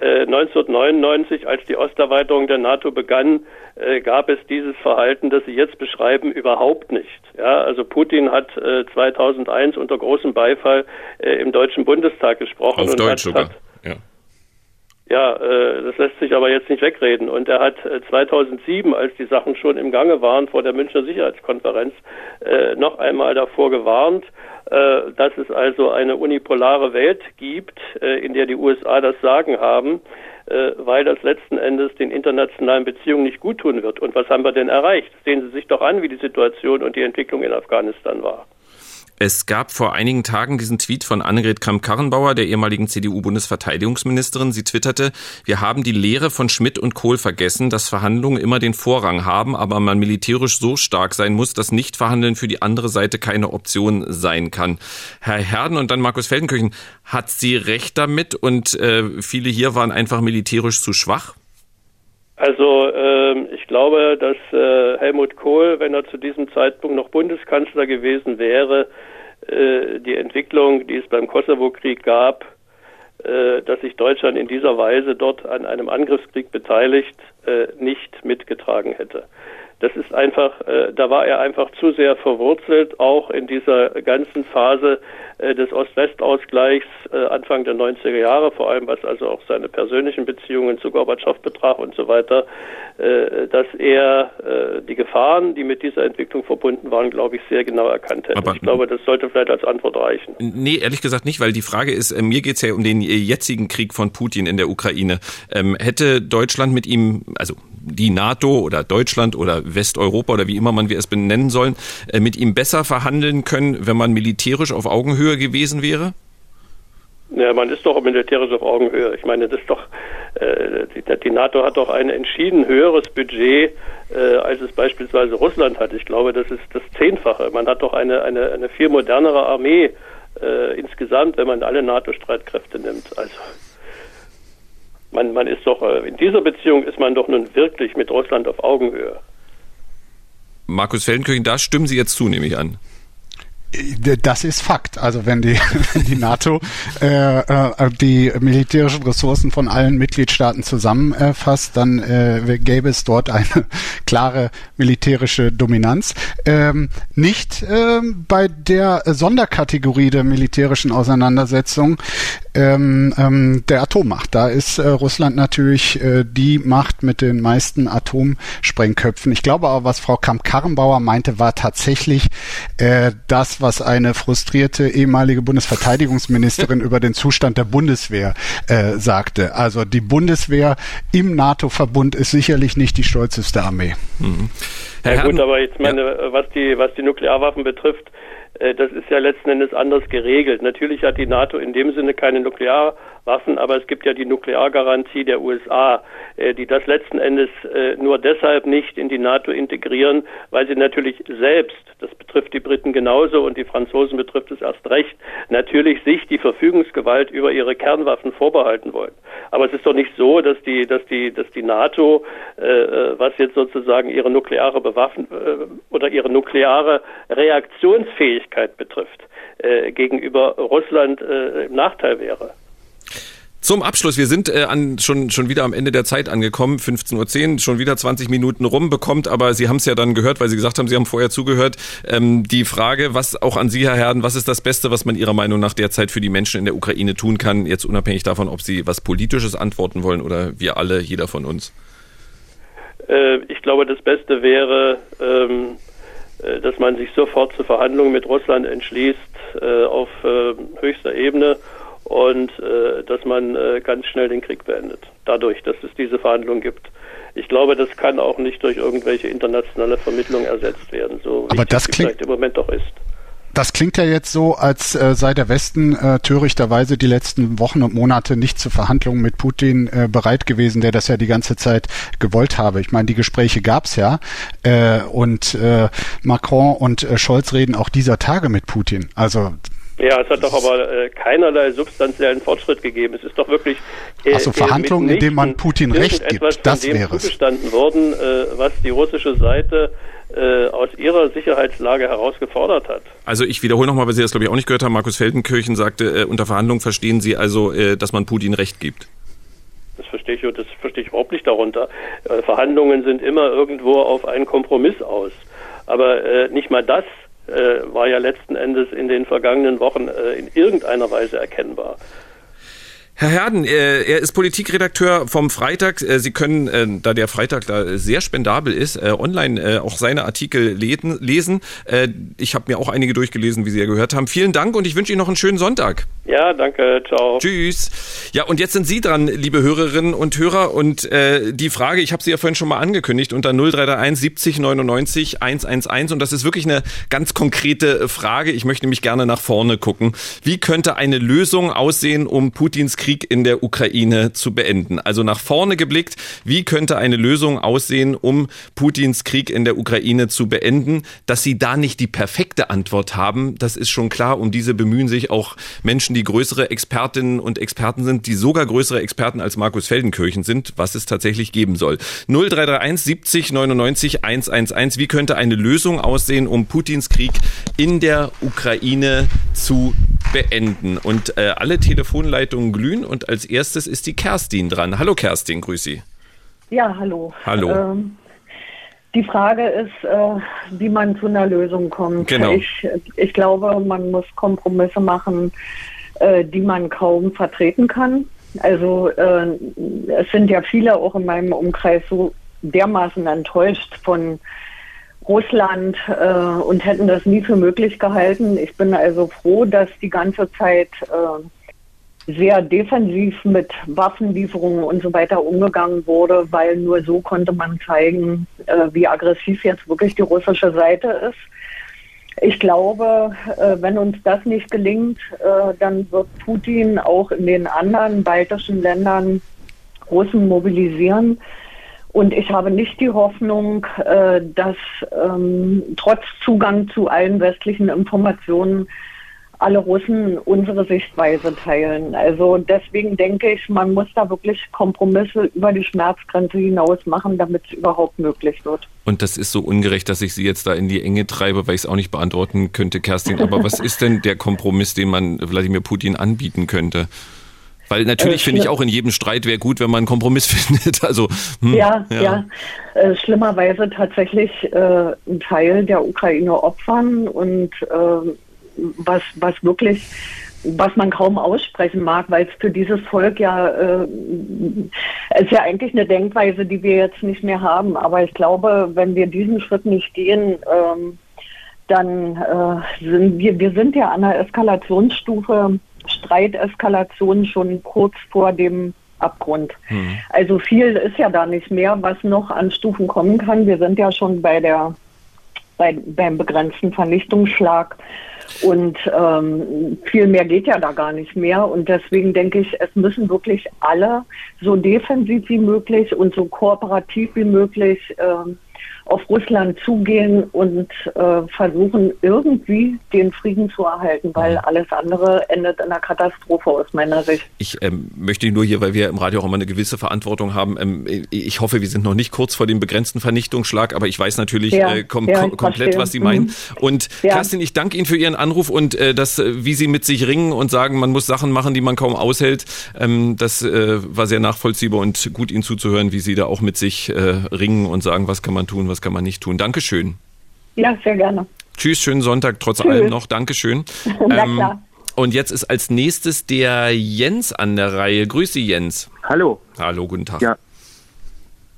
1999, äh, als die Osterweiterung der NATO begann, äh, gab es dieses Verhalten, das Sie jetzt beschreiben, überhaupt nicht. Ja, also Putin hat 2001 äh, unter großem Beifall im Deutschen Bundestag gesprochen. Auf Deutsch hat, sogar. Hat, ja. Ja, das lässt sich aber jetzt nicht wegreden. Und er hat 2007, als die Sachen schon im Gange waren, vor der Münchner Sicherheitskonferenz, noch einmal davor gewarnt, äh, dass es also eine unipolare Welt gibt, äh, in der die USA das Sagen haben, äh, weil das letzten Endes den internationalen Beziehungen nicht gut tun wird. Und was haben wir denn erreicht? Sehen Sie sich doch an, wie die Situation und die Entwicklung in Afghanistan war. Es gab vor einigen Tagen diesen Tweet von Annegret Kramp-Karrenbauer, der ehemaligen CDU-Bundesverteidigungsministerin. Sie twitterte, wir haben die Lehre von Schmidt und Kohl vergessen, dass Verhandlungen immer den Vorrang haben, aber man militärisch so stark sein muss, dass Nichtverhandeln für die andere Seite keine Option sein kann. Herr Herden und dann Markus Feldenkirchen, hat sie recht damit und äh, viele hier waren einfach militärisch zu schwach? Also äh, glaube, dass äh, Helmut Kohl, wenn er zu diesem Zeitpunkt noch Bundeskanzler gewesen wäre, äh, die Entwicklung, die es beim Kosovo-Krieg gab, äh, dass sich Deutschland in dieser Weise dort an einem Angriffskrieg beteiligt, äh, nicht mitgetragen hätte. Das ist einfach, äh, da war er einfach zu sehr verwurzelt, auch in dieser ganzen Phase äh, des Ost-West-Ausgleichs äh, Anfang der 90er Jahre, vor allem was also auch seine persönlichen Beziehungen zu Gorbatschow betraf und so weiter, äh, dass er äh, die Gefahren, die mit dieser Entwicklung verbunden waren, glaube ich, sehr genau erkannt hätte. Aber ich glaube, das sollte vielleicht als Antwort reichen. Nee, ehrlich gesagt nicht, weil die Frage ist, äh, mir geht es ja um den jetzigen Krieg von Putin in der Ukraine. Ähm, hätte Deutschland mit ihm, also die NATO oder Deutschland oder Westeuropa oder wie immer man wir es benennen sollen, äh, mit ihm besser verhandeln können, wenn man militärisch auf Augenhöhe gewesen wäre? Ja, man ist doch militärisch auf Augenhöhe. Ich meine, das ist doch, äh, die, NATO hat doch ein entschieden höheres Budget, äh, als es beispielsweise Russland hat. Ich glaube, das ist das Zehnfache. Man hat doch eine, eine, eine viel modernere Armee äh, insgesamt, wenn man alle NATO-Streitkräfte nimmt. Also man, man ist doch, in dieser Beziehung ist man doch nun wirklich mit Russland auf Augenhöhe. Markus Feldenkirchen, da stimmen Sie jetzt zu, nehme ich an. Das ist Fakt. Also wenn die, wenn die NATO äh, äh, die militärischen Ressourcen von allen Mitgliedstaaten zusammenfasst, dann äh, gäbe es dort eine klare militärische Dominanz. Ähm, nicht äh, bei der Sonderkategorie der militärischen Auseinandersetzung ähm, ähm, der Atommacht. Da ist äh, Russland natürlich äh, die Macht mit den meisten Atomsprengköpfen. Ich glaube aber, was Frau Kamp-Karrenbauer meinte, war tatsächlich äh, das, was eine frustrierte ehemalige Bundesverteidigungsministerin über den Zustand der Bundeswehr äh, sagte. Also die Bundeswehr im NATO-Verbund ist sicherlich nicht die stolzeste Armee. Mhm. Herr ja, gut, aber jetzt meine, ja. was die was die Nuklearwaffen betrifft, das ist ja letzten Endes anders geregelt. Natürlich hat die NATO in dem Sinne keine Nuklearwaffen, aber es gibt ja die Nukleargarantie der USA, äh, die das letzten Endes äh, nur deshalb nicht in die NATO integrieren, weil sie natürlich selbst, das betrifft die Briten genauso und die Franzosen betrifft es erst recht, natürlich sich die Verfügungsgewalt über ihre Kernwaffen vorbehalten wollen. Aber es ist doch nicht so, dass die, dass die, dass die NATO, was jetzt sozusagen ihre nukleare Bewaffen oder ihre nukleare Reaktionsfähigkeit betrifft, äh, gegenüber Russland äh, im Nachteil wäre. Zum Abschluss, wir sind äh, an, schon, schon wieder am Ende der Zeit angekommen, 15.10 Uhr, schon wieder 20 Minuten rum, bekommt aber, Sie haben es ja dann gehört, weil Sie gesagt haben, Sie haben vorher zugehört, ähm, die Frage, was auch an Sie, Herr Herden, was ist das Beste, was man Ihrer Meinung nach derzeit für die Menschen in der Ukraine tun kann, jetzt unabhängig davon, ob Sie was Politisches antworten wollen oder wir alle, jeder von uns? Äh, ich glaube, das Beste wäre, ähm, äh, dass man sich sofort zu Verhandlungen mit Russland entschließt äh, auf äh, höchster Ebene und dass man ganz schnell den Krieg beendet. Dadurch, dass es diese Verhandlungen gibt. Ich glaube, das kann auch nicht durch irgendwelche internationale Vermittlung ersetzt werden, so wie das klingt, vielleicht im Moment doch ist. Das klingt ja jetzt so, als äh, sei der Westen äh, törichterweise die letzten Wochen und Monate nicht zu Verhandlungen mit Putin äh, bereit gewesen, der das ja die ganze Zeit gewollt habe. Ich meine, die Gespräche gab's ja äh, und äh, Macron und äh, Scholz reden auch dieser Tage mit Putin. Also ja, es hat doch aber äh, keinerlei substanziellen Fortschritt gegeben. Es ist doch wirklich äh, also Verhandlungen, in denen man Putin Recht gibt, das wäre es. zugestanden worden, äh, was die russische Seite äh, aus ihrer Sicherheitslage heraus gefordert hat. Also ich wiederhole nochmal, weil Sie das glaube ich auch nicht gehört haben. Markus Feldenkirchen sagte, äh, unter Verhandlungen verstehen Sie also, äh, dass man Putin Recht gibt. Das verstehe ich, das verstehe ich überhaupt nicht darunter. Äh, Verhandlungen sind immer irgendwo auf einen Kompromiss aus. Aber äh, nicht mal das äh, war ja letzten Endes in den vergangenen Wochen in irgendeiner Weise erkennbar. Herr Herden, äh, er ist Politikredakteur vom Freitag. Äh, Sie können, äh, da der Freitag da sehr spendabel ist, online auch seine Artikel lesen. Ich habe mir auch einige durchgelesen, wie Sie ja gehört haben. Vielen Dank und ich wünsche Ihnen noch einen schönen Sonntag. Ja, danke. Ciao. Tschüss. Ja, und jetzt sind Sie dran, liebe Hörerinnen und Hörer. Und die Frage, ich habe sie ja vorhin schon mal angekündigt, unter 0331 70 99 111. Und das ist wirklich eine ganz konkrete Frage. Ich möchte nämlich gerne nach vorne gucken. Wie könnte eine Lösung aussehen, um Putins Krieg Krieg in der Ukraine zu beenden. Also nach vorne geblickt, wie könnte eine Lösung aussehen, um Putins Krieg in der Ukraine zu beenden? Dass sie da nicht die perfekte Antwort haben, das ist schon klar. Um diese bemühen sich auch Menschen, die größere Expertinnen und Experten sind, die sogar größere Experten als Markus Feldenkirchen sind, was es tatsächlich geben soll. 0331 70 99 111. Wie könnte eine Lösung aussehen, um Putins Krieg in der Ukraine zu beenden? Und äh, alle Telefonleitungen glühen. Grün und als erstes ist die Kerstin dran. Hallo Kerstin, grüß Sie. Ja, hallo. Hallo. Ähm, die Frage ist, äh, wie man zu einer Lösung kommt. Genau. Ich, ich glaube, man muss Kompromisse machen, äh, die man kaum vertreten kann. Also äh, es sind ja viele auch in meinem Umkreis so dermaßen enttäuscht von Russland äh, und hätten das nie für möglich gehalten. Ich bin also froh, dass die ganze Zeit äh, sehr defensiv mit Waffenlieferungen und so weiter umgegangen wurde, weil nur so konnte man zeigen, äh, wie aggressiv jetzt wirklich die russische Seite ist. Ich glaube, äh, wenn uns das nicht gelingt, äh, dann wird Putin auch in den anderen baltischen Ländern Russen mobilisieren. Und ich habe nicht die Hoffnung, dass ähm, trotz Zugang zu allen westlichen Informationen alle Russen unsere Sichtweise teilen. Also deswegen denke ich, man muss da wirklich Kompromisse über die Schmerzgrenze hinaus machen, damit es überhaupt möglich wird. Und das ist so ungerecht, dass ich Sie jetzt da in die Enge treibe, weil ich es auch nicht beantworten könnte, Kerstin. Aber was ist denn der Kompromiss, den man Wladimir Putin anbieten könnte? Weil natürlich äh, finde ich auch in jedem Streit wäre gut, wenn man einen Kompromiss findet. Also hm, ja, ja, ja. Äh, schlimmerweise tatsächlich äh, ein Teil der Ukraine opfern und äh, was, was wirklich was man kaum aussprechen mag, weil es für dieses Volk ja äh, ist ja eigentlich eine Denkweise, die wir jetzt nicht mehr haben. Aber ich glaube, wenn wir diesen Schritt nicht gehen, ähm, dann äh, sind wir, wir sind ja an der Eskalationsstufe, Streiteskalation schon kurz vor dem Abgrund. Hm. Also viel ist ja da nicht mehr, was noch an Stufen kommen kann. Wir sind ja schon bei der bei, beim begrenzten Vernichtungsschlag und ähm, viel mehr geht ja da gar nicht mehr. Und deswegen denke ich, es müssen wirklich alle so defensiv wie möglich und so kooperativ wie möglich äh, auf Russland zugehen und äh, versuchen, irgendwie den Frieden zu erhalten, weil mhm. alles andere endet in einer Katastrophe aus meiner Sicht. Ich ähm, möchte nur hier, weil wir im Radio auch immer eine gewisse Verantwortung haben, ähm, ich hoffe, wir sind noch nicht kurz vor dem begrenzten Vernichtungsschlag, aber ich weiß natürlich ja, äh, kom ja, kom komplett, was Sie meinen. Mhm. Und ja. Kerstin, ich danke Ihnen für Ihren Anruf und äh, das, äh, wie Sie mit sich ringen und sagen, man muss Sachen machen, die man kaum aushält. Ähm, das äh, war sehr nachvollziehbar und gut Ihnen zuzuhören, wie Sie da auch mit sich äh, ringen und sagen, was kann man tun, was kann man nicht tun. Dankeschön. Ja, sehr gerne. Tschüss, schönen Sonntag trotz Tschüss. allem noch. Dankeschön. Na ähm, klar. Und jetzt ist als nächstes der Jens an der Reihe. Grüße Jens. Hallo. Hallo, guten Tag. Ja.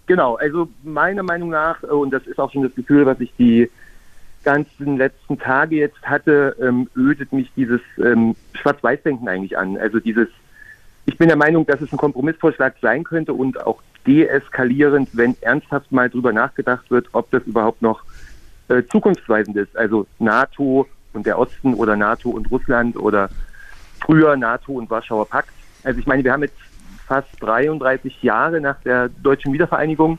Genau, also meiner Meinung nach, und das ist auch schon das Gefühl, was ich die ganzen letzten Tage jetzt hatte, ähm, ödet mich dieses ähm, Schwarz-Weiß-Denken eigentlich an. Also dieses, ich bin der Meinung, dass es ein Kompromissvorschlag sein könnte und auch deeskalierend, wenn ernsthaft mal drüber nachgedacht wird, ob das überhaupt noch äh, zukunftsweisend ist. Also NATO und der Osten oder NATO und Russland oder früher NATO und Warschauer Pakt. Also ich meine, wir haben jetzt fast 33 Jahre nach der deutschen Wiedervereinigung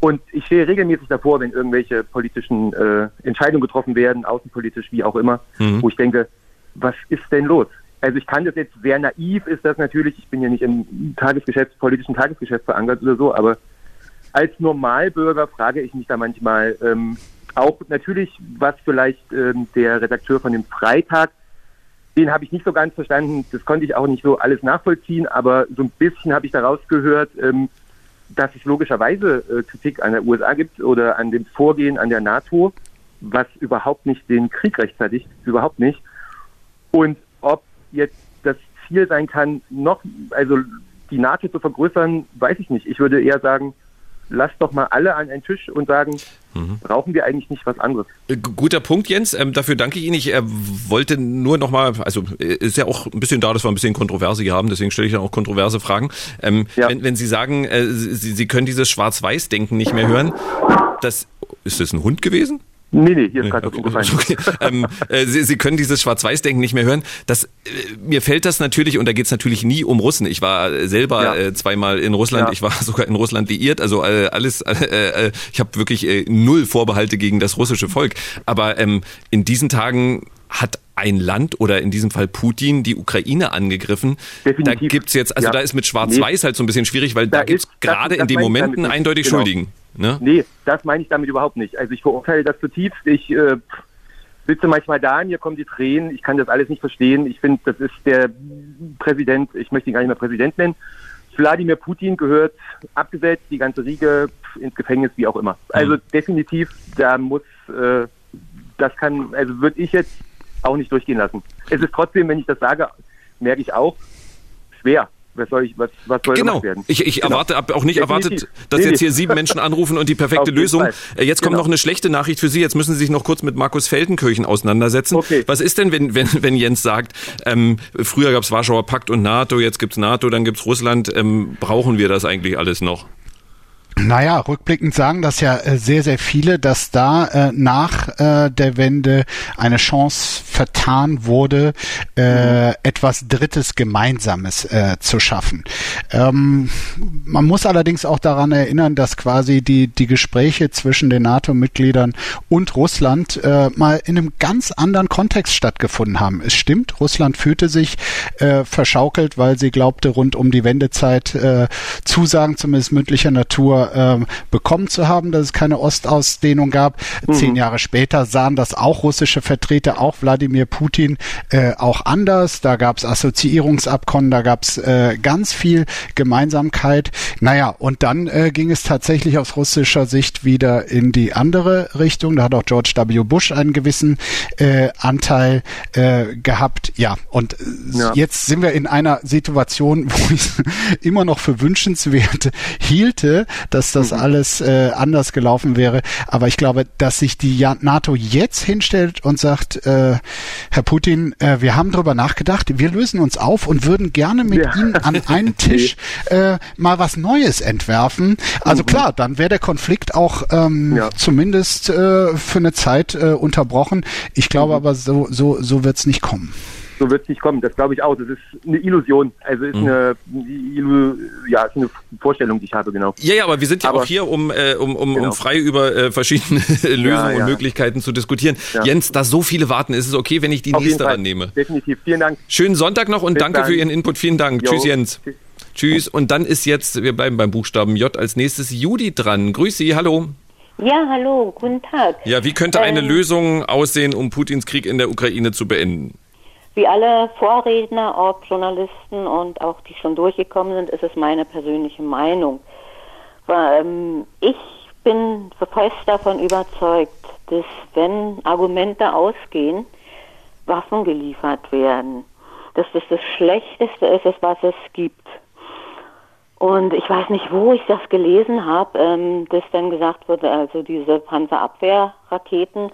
und ich stehe regelmäßig davor, wenn irgendwelche politischen äh, Entscheidungen getroffen werden, außenpolitisch wie auch immer, mhm. wo ich denke, was ist denn los? Also ich kann das jetzt sehr naiv, ist das natürlich. Ich bin ja nicht im Tagesgeschäft, politischen Tagesgeschäft verankert oder so, aber als Normalbürger frage ich mich da manchmal ähm, auch natürlich, was vielleicht ähm, der Redakteur von dem Freitag, den habe ich nicht so ganz verstanden, das konnte ich auch nicht so alles nachvollziehen, aber so ein bisschen habe ich daraus gehört, ähm, dass es logischerweise äh, Kritik an der USA gibt oder an dem Vorgehen an der NATO, was überhaupt nicht den Krieg rechtfertigt, überhaupt nicht. Und jetzt das Ziel sein kann, noch, also die NATO zu vergrößern, weiß ich nicht. Ich würde eher sagen, lasst doch mal alle an einen Tisch und sagen, mhm. brauchen wir eigentlich nicht was anderes. Äh, guter Punkt, Jens. Ähm, dafür danke ich Ihnen. Ich äh, wollte nur noch mal, also äh, ist ja auch ein bisschen da, dass wir ein bisschen Kontroverse hier haben, deswegen stelle ich dann auch kontroverse Fragen. Ähm, ja. wenn, wenn Sie sagen, äh, Sie, Sie können dieses Schwarz-Weiß-Denken nicht mehr hören, das, ist das ein Hund gewesen? Nee, nee, hier ist gerade okay, was okay. ähm, äh, Sie, Sie können dieses Schwarz-Weiß-Denken nicht mehr hören. Das, äh, mir fällt das natürlich, und da geht es natürlich nie um Russen. Ich war selber ja. äh, zweimal in Russland, ja. ich war sogar in Russland liiert, also äh, alles, äh, äh, ich habe wirklich äh, null Vorbehalte gegen das russische Volk. Aber ähm, in diesen Tagen hat ein Land oder in diesem Fall Putin die Ukraine angegriffen. Definitiv. Da gibt's jetzt, also ja. da ist mit Schwarz-Weiß nee. halt so ein bisschen schwierig, weil da, da gibt's gerade in den Momenten eindeutig genau. Schuldigen. Ne? Nee, das meine ich damit überhaupt nicht. Also ich verurteile das zutiefst. Ich äh, sitze manchmal da, mir kommen die Tränen. Ich kann das alles nicht verstehen. Ich finde, das ist der Präsident, ich möchte ihn gar nicht mehr Präsident nennen. Wladimir Putin gehört abgesetzt, die ganze Riege ins Gefängnis, wie auch immer. Also mhm. definitiv, da muss, äh, das kann, also würde ich jetzt auch nicht durchgehen lassen. Es ist trotzdem, wenn ich das sage, merke ich auch, schwer was soll ich, was, was soll genau. werden? Ich, ich genau. erwarte, habe auch nicht Definitiv. erwartet, dass nee, jetzt hier sieben Menschen anrufen und die perfekte Lösung. Fall. Äh, jetzt kommt genau. noch eine schlechte Nachricht für Sie. Jetzt müssen Sie sich noch kurz mit Markus Feldenkirchen auseinandersetzen. Okay. Was ist denn, wenn, wenn, wenn Jens sagt, ähm, früher gab es Warschauer Pakt und NATO, jetzt gibt's NATO, dann gibt's Russland. Ähm, brauchen wir das eigentlich alles noch? Naja, rückblickend sagen das ja äh, sehr, sehr viele, dass da äh, nach äh, der Wende eine Chance vertan wurde, äh, mhm. etwas Drittes Gemeinsames äh, zu schaffen. Ähm, man muss allerdings auch daran erinnern, dass quasi die, die Gespräche zwischen den NATO-Mitgliedern und Russland äh, mal in einem ganz anderen Kontext stattgefunden haben. Es stimmt, Russland fühlte sich äh, verschaukelt, weil sie glaubte, rund um die Wendezeit äh, Zusagen zumindest mündlicher Natur ähm, bekommen zu haben, dass es keine Ostausdehnung gab. Mhm. Zehn Jahre später sahen das auch russische Vertreter, auch Wladimir Putin, äh, auch anders. Da gab es Assoziierungsabkommen, da gab es äh, ganz viel Gemeinsamkeit. Naja, und dann äh, ging es tatsächlich aus russischer Sicht wieder in die andere Richtung. Da hat auch George W. Bush einen gewissen äh, Anteil äh, gehabt. Ja, und ja. jetzt sind wir in einer Situation, wo ich es immer noch für wünschenswert hielte, dass das mhm. alles äh, anders gelaufen wäre. Aber ich glaube, dass sich die NATO jetzt hinstellt und sagt, äh, Herr Putin, äh, wir haben darüber nachgedacht, wir lösen uns auf und würden gerne mit ja. Ihnen an einen Tisch äh, mal was Neues entwerfen. Also mhm. klar, dann wäre der Konflikt auch ähm, ja. zumindest äh, für eine Zeit äh, unterbrochen. Ich glaube mhm. aber, so, so, so wird es nicht kommen so wird es nicht kommen. Das glaube ich auch. Das ist eine Illusion. Also ist mhm. eine, Illu ja, ist eine Vorstellung, die ich habe, genau. Ja, ja, aber wir sind ja aber, auch hier, um, äh, um, um, genau. um frei über äh, verschiedene Lösungen ja, ja. und Möglichkeiten zu diskutieren. Ja. Jens, da so viele warten, ist es okay, wenn ich die Auf nächste annehme? Definitiv. Vielen Dank. Schönen Sonntag noch und Bis danke dann. für Ihren Input. Vielen Dank. Jo. Tschüss, Jens. Tschüss. Tschüss. Und dann ist jetzt, wir bleiben beim Buchstaben J, als nächstes Judy dran. Grüß Sie, hallo. Ja, hallo, guten Tag. Ja, wie könnte eine ähm, Lösung aussehen, um Putins Krieg in der Ukraine zu beenden? Wie alle Vorredner, ob Journalisten und auch die schon durchgekommen sind, ist es meine persönliche Meinung. Ähm, ich bin fest davon überzeugt, dass wenn Argumente ausgehen, Waffen geliefert werden, dass das das Schlechteste ist, was es gibt. Und ich weiß nicht, wo ich das gelesen habe, ähm, dass dann gesagt wurde, also diese Panzerabwehrraketen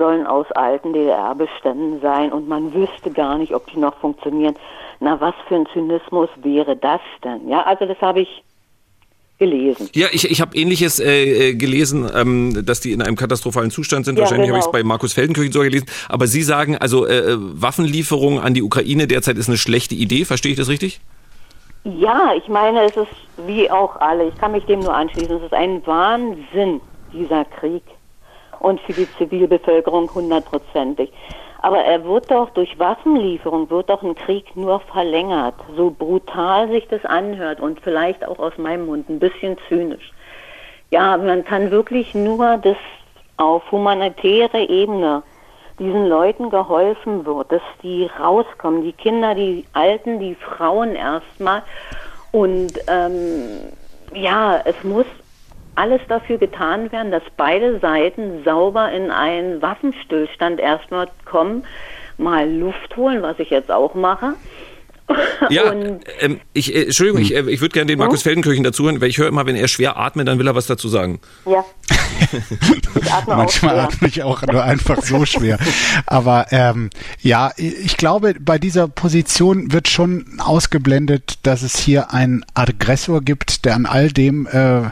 sollen aus alten DDR-Beständen sein und man wüsste gar nicht, ob die noch funktionieren. Na, was für ein Zynismus wäre das denn? Ja, also das habe ich gelesen. Ja, ich, ich habe ähnliches äh, äh, gelesen, ähm, dass die in einem katastrophalen Zustand sind. Ja, Wahrscheinlich genau. habe ich es bei Markus Feldenkirchen sogar gelesen. Aber Sie sagen, also äh, Waffenlieferung an die Ukraine derzeit ist eine schlechte Idee. Verstehe ich das richtig? Ja, ich meine, es ist wie auch alle. Ich kann mich dem nur anschließen. Es ist ein Wahnsinn, dieser Krieg und für die Zivilbevölkerung hundertprozentig. Aber er wird doch durch Waffenlieferung, wird doch ein Krieg nur verlängert, so brutal sich das anhört und vielleicht auch aus meinem Mund ein bisschen zynisch. Ja, man kann wirklich nur das auf humanitäre Ebene diesen Leuten geholfen wird, dass die rauskommen, die Kinder, die Alten, die Frauen erstmal. Und ähm, ja, es muss alles dafür getan werden, dass beide Seiten sauber in einen Waffenstillstand erstmal kommen, mal Luft holen, was ich jetzt auch mache. Ja, ähm, ich, äh, Entschuldigung, ich, äh, ich würde gerne den Markus Feldenkirchen dazu hören, weil ich höre immer, wenn er schwer atmet, dann will er was dazu sagen. Ja. Manchmal atme ich auch nur einfach so schwer. Aber ähm, ja, ich glaube, bei dieser Position wird schon ausgeblendet, dass es hier einen Aggressor gibt, der an all dem, äh, äh,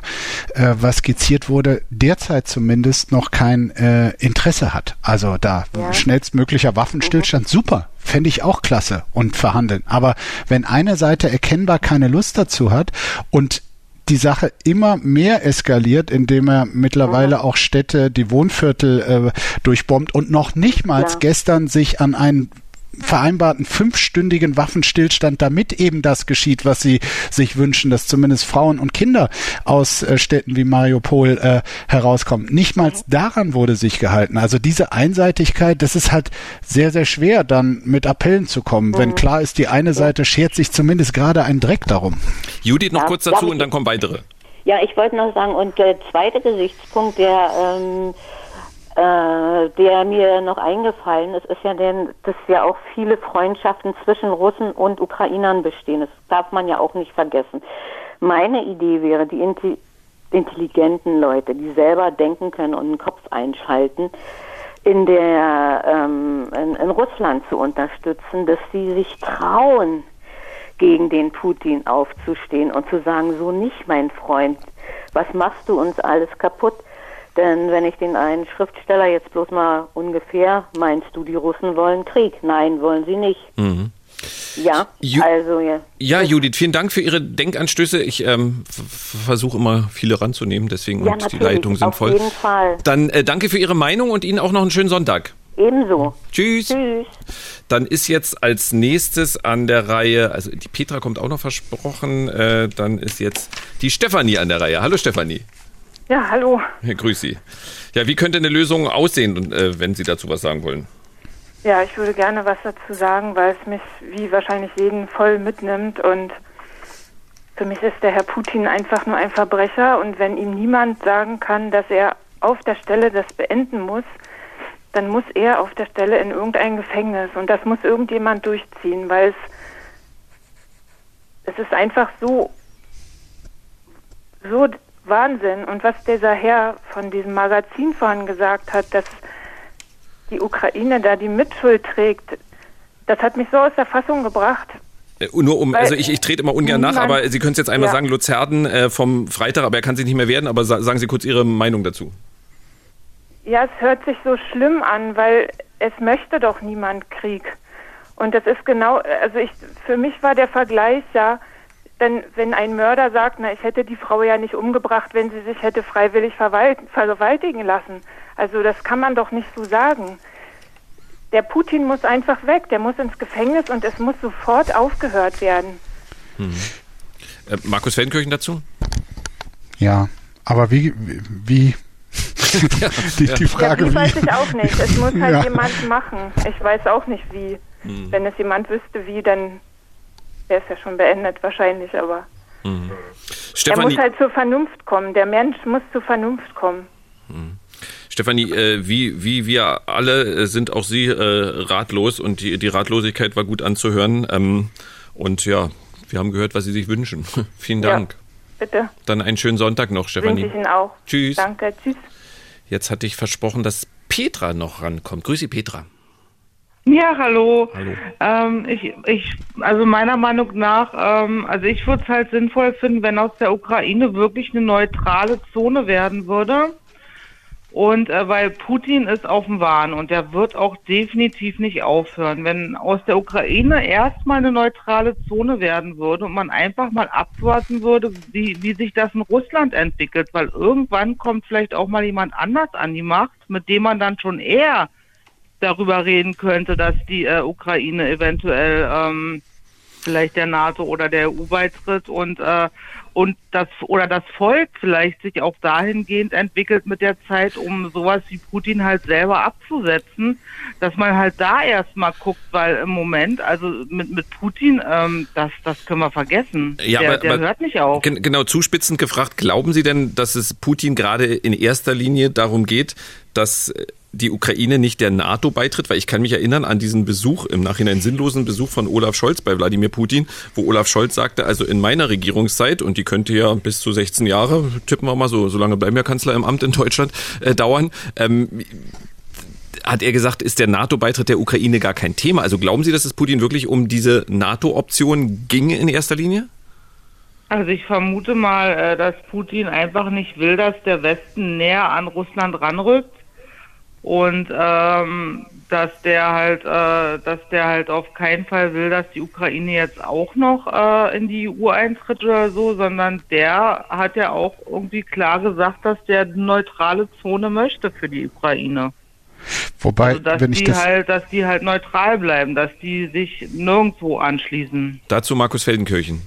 was skizziert wurde, derzeit zumindest noch kein äh, Interesse hat. Also da ja. schnellstmöglicher Waffenstillstand, mhm. super, fände ich auch klasse und verhandeln. Aber wenn eine Seite erkennbar keine Lust dazu hat und die Sache immer mehr eskaliert, indem er mittlerweile mhm. auch Städte, die Wohnviertel äh, durchbombt und noch nicht mal ja. gestern sich an einen vereinbarten fünfstündigen Waffenstillstand, damit eben das geschieht, was sie sich wünschen, dass zumindest Frauen und Kinder aus äh, Städten wie Mariupol äh, herauskommen. Nicht mal daran wurde sich gehalten. Also diese Einseitigkeit, das ist halt sehr, sehr schwer, dann mit Appellen zu kommen, mhm. wenn klar ist, die eine Seite schert sich zumindest gerade einen Dreck darum. Judith, noch ja, kurz dazu und dann kommen weitere. Ja, ich wollte noch sagen, und der zweite Gesichtspunkt, der ähm, äh, der mir noch eingefallen ist, ist ja, denn, dass ja auch viele Freundschaften zwischen Russen und Ukrainern bestehen. Das darf man ja auch nicht vergessen. Meine Idee wäre, die intelligenten Leute, die selber denken können und den Kopf einschalten, in der ähm, in, in Russland zu unterstützen, dass sie sich trauen, gegen den Putin aufzustehen und zu sagen, so nicht, mein Freund, was machst du uns alles kaputt? Denn wenn ich den einen Schriftsteller jetzt bloß mal ungefähr, meinst du, die Russen wollen Krieg? Nein, wollen sie nicht. Mhm. Ja, Ju also ja. Ja, Judith, vielen Dank für Ihre Denkanstöße. Ich ähm, versuche immer viele ranzunehmen, deswegen ja, und die Leitung sind voll. Auf jeden Fall. Dann äh, danke für Ihre Meinung und Ihnen auch noch einen schönen Sonntag. Ebenso. Tschüss. Tschüss. Dann ist jetzt als nächstes an der Reihe, also die Petra kommt auch noch versprochen, äh, dann ist jetzt die Stefanie an der Reihe. Hallo Stefanie. Ja, hallo. Grüß Sie. Ja, wie könnte eine Lösung aussehen, äh, wenn Sie dazu was sagen wollen? Ja, ich würde gerne was dazu sagen, weil es mich wie wahrscheinlich jeden voll mitnimmt und für mich ist der Herr Putin einfach nur ein Verbrecher und wenn ihm niemand sagen kann, dass er auf der Stelle das beenden muss, dann muss er auf der Stelle in irgendein Gefängnis und das muss irgendjemand durchziehen, weil es, es ist einfach so, so Wahnsinn. Und was dieser Herr von diesem Magazin vorhin gesagt hat, dass die Ukraine da die Mitschuld trägt, das hat mich so aus der Fassung gebracht. Äh, nur um, also ich, ich trete immer ungern nach, aber Sie können es jetzt einmal ja. sagen, Luzerden äh, vom Freitag, aber er kann sich nicht mehr werden, aber sa sagen Sie kurz Ihre Meinung dazu. Ja, es hört sich so schlimm an, weil es möchte doch niemand Krieg. Und das ist genau, also ich, für mich war der Vergleich ja, denn wenn ein Mörder sagt, na, ich hätte die Frau ja nicht umgebracht, wenn sie sich hätte freiwillig vergewaltigen lassen. Also das kann man doch nicht so sagen. Der Putin muss einfach weg, der muss ins Gefängnis und es muss sofort aufgehört werden. Hm. Äh, Markus Feldenkirchen dazu? Ja, aber wie, wie ja, die, die, Frage ja, wie. weiß ich auch nicht. Es muss halt ja. jemand machen. Ich weiß auch nicht wie. Hm. Wenn es jemand wüsste, wie, dann wäre es ja schon beendet wahrscheinlich, aber hm. er muss halt zur Vernunft kommen. Der Mensch muss zur Vernunft kommen. Hm. Stefanie, äh, wie, wie wir alle äh, sind auch Sie äh, ratlos und die, die Ratlosigkeit war gut anzuhören. Ähm, und ja, wir haben gehört, was Sie sich wünschen. Vielen Dank. Ja, bitte. Dann einen schönen Sonntag noch, Stefanie. Wünsche ich Ihnen auch. Tschüss. Danke, tschüss. Jetzt hatte ich versprochen, dass Petra noch rankommt. Grüße, Petra. Ja, hallo. Hallo. Ähm, ich, ich, also meiner Meinung nach, ähm, also ich würde es halt sinnvoll finden, wenn aus der Ukraine wirklich eine neutrale Zone werden würde. Und äh, weil Putin ist auf dem Wahn und der wird auch definitiv nicht aufhören. Wenn aus der Ukraine erstmal eine neutrale Zone werden würde und man einfach mal abwarten würde, wie, wie sich das in Russland entwickelt, weil irgendwann kommt vielleicht auch mal jemand anders an die Macht, mit dem man dann schon eher darüber reden könnte, dass die äh, Ukraine eventuell ähm, vielleicht der NATO oder der EU beitritt und äh, und das oder das Volk vielleicht sich auch dahingehend entwickelt mit der Zeit, um sowas wie Putin halt selber abzusetzen, dass man halt da erstmal guckt, weil im Moment, also mit, mit Putin, ähm, das, das können wir vergessen. Ja, der, aber, der aber hört nicht auf. Genau, zuspitzend gefragt, glauben Sie denn, dass es Putin gerade in erster Linie darum geht, dass die Ukraine nicht der NATO beitritt, weil ich kann mich erinnern an diesen Besuch, im Nachhinein sinnlosen Besuch von Olaf Scholz bei Wladimir Putin, wo Olaf Scholz sagte, also in meiner Regierungszeit, und die könnte ja bis zu 16 Jahre, tippen wir mal so, so lange bleiben ja Kanzler im Amt in Deutschland, äh, dauern, ähm, hat er gesagt, ist der NATO-Beitritt der Ukraine gar kein Thema. Also glauben Sie, dass es Putin wirklich um diese NATO-Option ginge in erster Linie? Also ich vermute mal, äh, dass Putin einfach nicht will, dass der Westen näher an Russland ranrückt und ähm, dass der halt, äh, dass der halt auf keinen Fall will, dass die Ukraine jetzt auch noch äh, in die EU eintritt oder so, sondern der hat ja auch irgendwie klar gesagt, dass der eine neutrale Zone möchte für die Ukraine. Wobei, also, dass wenn ich die das halt, dass die halt neutral bleiben, dass die sich nirgendwo anschließen. Dazu Markus Feldenkirchen.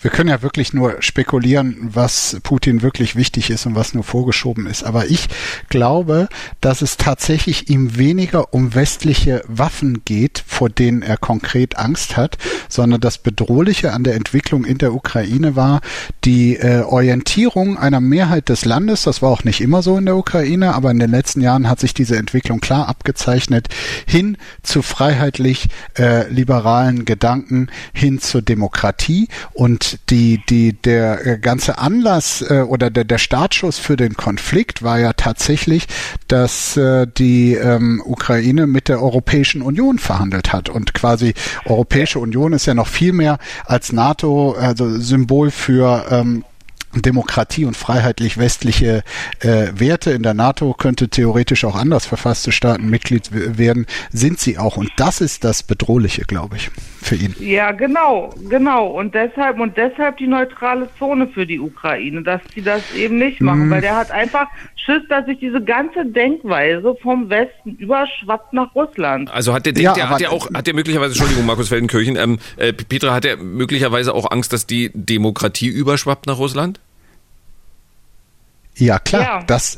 Wir können ja wirklich nur spekulieren, was Putin wirklich wichtig ist und was nur vorgeschoben ist. Aber ich glaube, dass es tatsächlich ihm weniger um westliche Waffen geht, vor denen er konkret Angst hat, sondern das Bedrohliche an der Entwicklung in der Ukraine war die äh, Orientierung einer Mehrheit des Landes. Das war auch nicht immer so in der Ukraine, aber in den letzten Jahren hat sich diese Entwicklung klar abgezeichnet hin zu freiheitlich äh, liberalen Gedanken, hin zur Demokratie die, die, der äh, ganze Anlass äh, oder der, der Startschuss für den Konflikt war ja tatsächlich, dass äh, die ähm, Ukraine mit der Europäischen Union verhandelt hat. Und quasi Europäische Union ist ja noch viel mehr als NATO, also Symbol für ähm, Demokratie und freiheitlich westliche äh, Werte in der NATO könnte theoretisch auch anders verfasste Staaten Mitglied werden, sind sie auch. Und das ist das Bedrohliche, glaube ich. Für ihn. Ja, genau, genau. Und deshalb und deshalb die neutrale Zone für die Ukraine, dass sie das eben nicht machen, mm. weil der hat einfach Schiss, dass sich diese ganze Denkweise vom Westen überschwappt nach Russland. Also hat der, ja, der hat ja auch, hat der möglicherweise, Entschuldigung, Markus Feldenkirchen, ähm, äh, Petra, hat er möglicherweise auch Angst, dass die Demokratie überschwappt nach Russland? Ja, klar, ja. Das,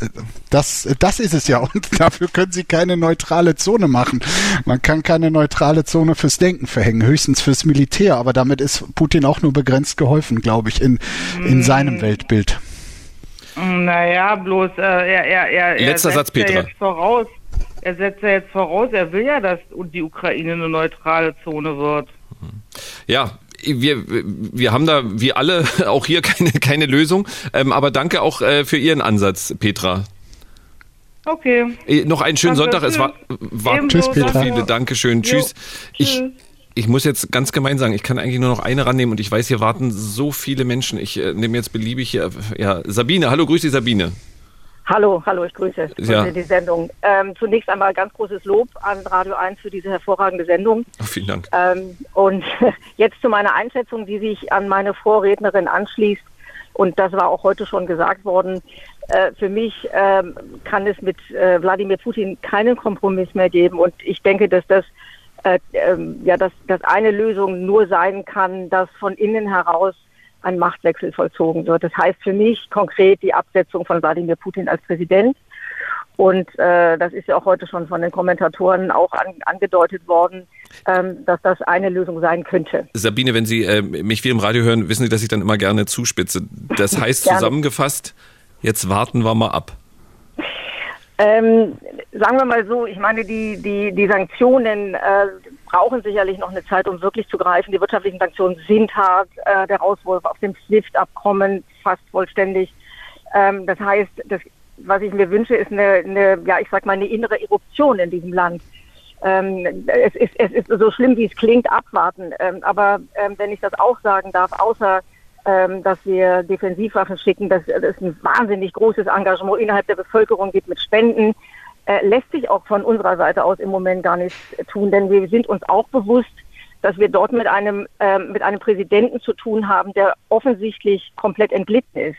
das, das ist es ja. Und dafür können Sie keine neutrale Zone machen. Man kann keine neutrale Zone fürs Denken verhängen, höchstens fürs Militär. Aber damit ist Putin auch nur begrenzt geholfen, glaube ich, in, in mm. seinem Weltbild. Naja, bloß äh, er, er, er, Letzter er Satz, Petra. jetzt voraus, er setzt ja jetzt voraus, er will ja, dass die Ukraine eine neutrale Zone wird. Ja, wir, wir haben da, wie alle, auch hier keine, keine Lösung. Ähm, aber danke auch äh, für Ihren Ansatz, Petra. Okay. Äh, noch einen schönen Danke, Sonntag. Tschüss. Es war, war Tschüss, Petra. viele. Dankeschön. Jo, tschüss. Ich, ich muss jetzt ganz gemein sagen, ich kann eigentlich nur noch eine rannehmen und ich weiß, hier warten so viele Menschen. Ich äh, nehme jetzt beliebig hier. Ja, Sabine, hallo, grüß dich, Sabine. Hallo, hallo, ich grüße ja. die Sendung. Ähm, zunächst einmal ganz großes Lob an Radio 1 für diese hervorragende Sendung. Oh, vielen Dank. Ähm, und jetzt zu meiner Einschätzung, die sich an meine Vorrednerin anschließt. Und das war auch heute schon gesagt worden. Äh, für mich ähm, kann es mit äh, Wladimir Putin keinen Kompromiss mehr geben. Und ich denke, dass das äh, ähm, ja, dass, dass eine Lösung nur sein kann, dass von innen heraus ein Machtwechsel vollzogen wird. Das heißt für mich konkret die Absetzung von Wladimir Putin als Präsident. Und äh, das ist ja auch heute schon von den Kommentatoren auch an, angedeutet worden, ähm, dass das eine Lösung sein könnte. Sabine, wenn Sie äh, mich viel im Radio hören, wissen Sie, dass ich dann immer gerne zuspitze. Das heißt zusammengefasst, jetzt warten wir mal ab. Ähm, sagen wir mal so, ich meine, die, die, die Sanktionen äh, brauchen sicherlich noch eine Zeit, um wirklich zu greifen. Die wirtschaftlichen Sanktionen sind hart, äh, der Rauswurf auf dem SWIFT-Abkommen fast vollständig. Ähm, das heißt, das, was ich mir wünsche, ist eine, eine, ja, ich sag mal, eine innere Eruption in diesem Land. Ähm, es, ist, es ist so schlimm, wie es klingt, abwarten. Ähm, aber ähm, wenn ich das auch sagen darf, außer ähm, dass wir Defensivwaffen schicken, dass es ein wahnsinnig großes Engagement innerhalb der Bevölkerung gibt mit Spenden, äh, lässt sich auch von unserer Seite aus im Moment gar nichts tun, denn wir sind uns auch bewusst, dass wir dort mit einem, äh, mit einem Präsidenten zu tun haben, der offensichtlich komplett entglitten ist.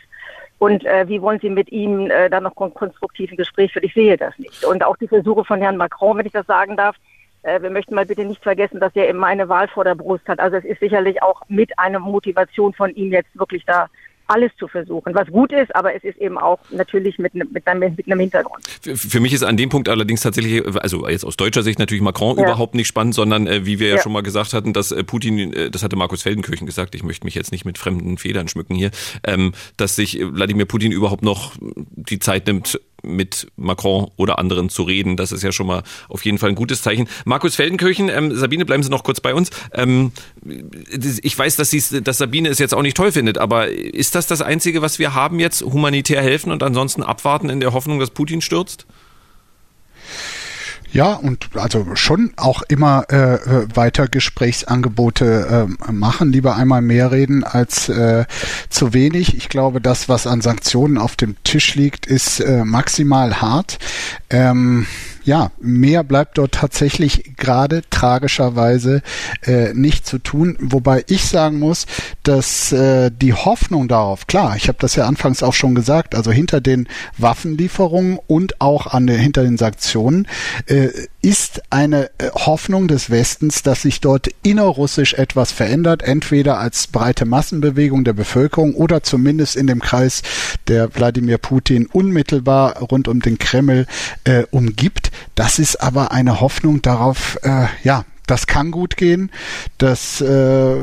Und äh, wie wollen Sie mit ihm äh, dann noch konstruktiv ein Gespräch führen? Ich sehe das nicht. Und auch die Versuche von Herrn Macron, wenn ich das sagen darf, äh, wir möchten mal bitte nicht vergessen, dass er eben eine Wahl vor der Brust hat. Also es ist sicherlich auch mit einer Motivation von ihm jetzt wirklich da alles zu versuchen, was gut ist, aber es ist eben auch natürlich mit, mit, einem, mit einem Hintergrund. Für, für, mich ist an dem Punkt allerdings tatsächlich, also jetzt aus deutscher Sicht natürlich Macron ja. überhaupt nicht spannend, sondern äh, wie wir ja. ja. schon mal gesagt hatten, dass äh, Putin, äh, das hatte Markus Feldenkirchen gesagt, ich möchte mich jetzt nicht mit fremden Federn schmücken hier, ähm, dass sich Wladimir Putin überhaupt noch die Zeit nimmt, mit Macron oder anderen zu reden. Das ist ja schon mal auf jeden Fall ein gutes Zeichen. Markus Feldenkirchen, ähm, Sabine, bleiben Sie noch kurz bei uns. Ähm, ich weiß, dass, dass Sabine es jetzt auch nicht toll findet, aber ist das das Einzige, was wir haben jetzt? Humanitär helfen und ansonsten abwarten in der Hoffnung, dass Putin stürzt? Ja, und also schon auch immer äh, weiter Gesprächsangebote äh, machen, lieber einmal mehr reden als äh, zu wenig. Ich glaube, das, was an Sanktionen auf dem Tisch liegt, ist äh, maximal hart. Ähm, ja, mehr bleibt dort tatsächlich gerade tragischerweise äh, nicht zu tun. Wobei ich sagen muss, dass äh, die Hoffnung darauf, klar, ich habe das ja anfangs auch schon gesagt, also hinter den Waffenlieferungen und auch an den, hinter den Sanktionen äh, ist eine äh, Hoffnung des Westens, dass sich dort innerrussisch etwas verändert, entweder als breite Massenbewegung der Bevölkerung oder zumindest in dem Kreis, der Wladimir Putin unmittelbar rund um den Kreml äh, umgibt. Das ist aber eine Hoffnung darauf, äh, ja, das kann gut gehen. Das äh,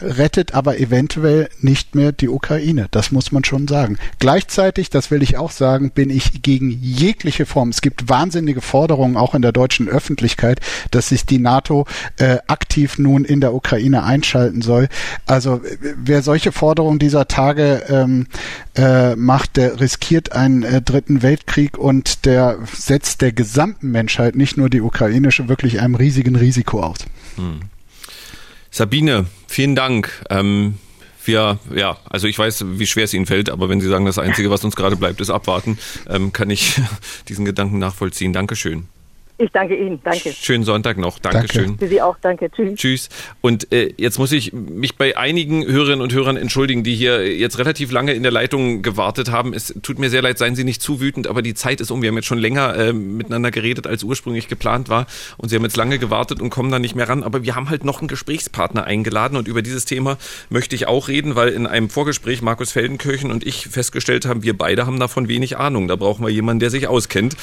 rettet aber eventuell nicht mehr die Ukraine. Das muss man schon sagen. Gleichzeitig, das will ich auch sagen, bin ich gegen jegliche Form. Es gibt wahnsinnige Forderungen auch in der deutschen Öffentlichkeit, dass sich die NATO äh, aktiv nun in der Ukraine einschalten soll. Also wer solche Forderungen dieser Tage ähm, äh, macht, der riskiert einen äh, dritten Weltkrieg und der setzt der gesamten Menschheit, nicht nur die ukrainische, wirklich einem riesigen riesigen Risiko aus. Hm. Sabine, vielen Dank. Ähm, wir, ja, also ich weiß, wie schwer es Ihnen fällt, aber wenn Sie sagen, das Einzige, was uns gerade bleibt, ist abwarten, ähm, kann ich diesen Gedanken nachvollziehen. Dankeschön. Ich danke Ihnen. Danke. Schönen Sonntag noch. Dankeschön. Danke. Für Sie auch. Danke. Tschüss. Tschüss. Und äh, jetzt muss ich mich bei einigen Hörerinnen und Hörern entschuldigen, die hier jetzt relativ lange in der Leitung gewartet haben. Es tut mir sehr leid, seien Sie nicht zu wütend, aber die Zeit ist um. Wir haben jetzt schon länger äh, miteinander geredet, als ursprünglich geplant war. Und Sie haben jetzt lange gewartet und kommen da nicht mehr ran. Aber wir haben halt noch einen Gesprächspartner eingeladen und über dieses Thema möchte ich auch reden, weil in einem Vorgespräch Markus Feldenkirchen und ich festgestellt haben, wir beide haben davon wenig Ahnung. Da brauchen wir jemanden, der sich auskennt.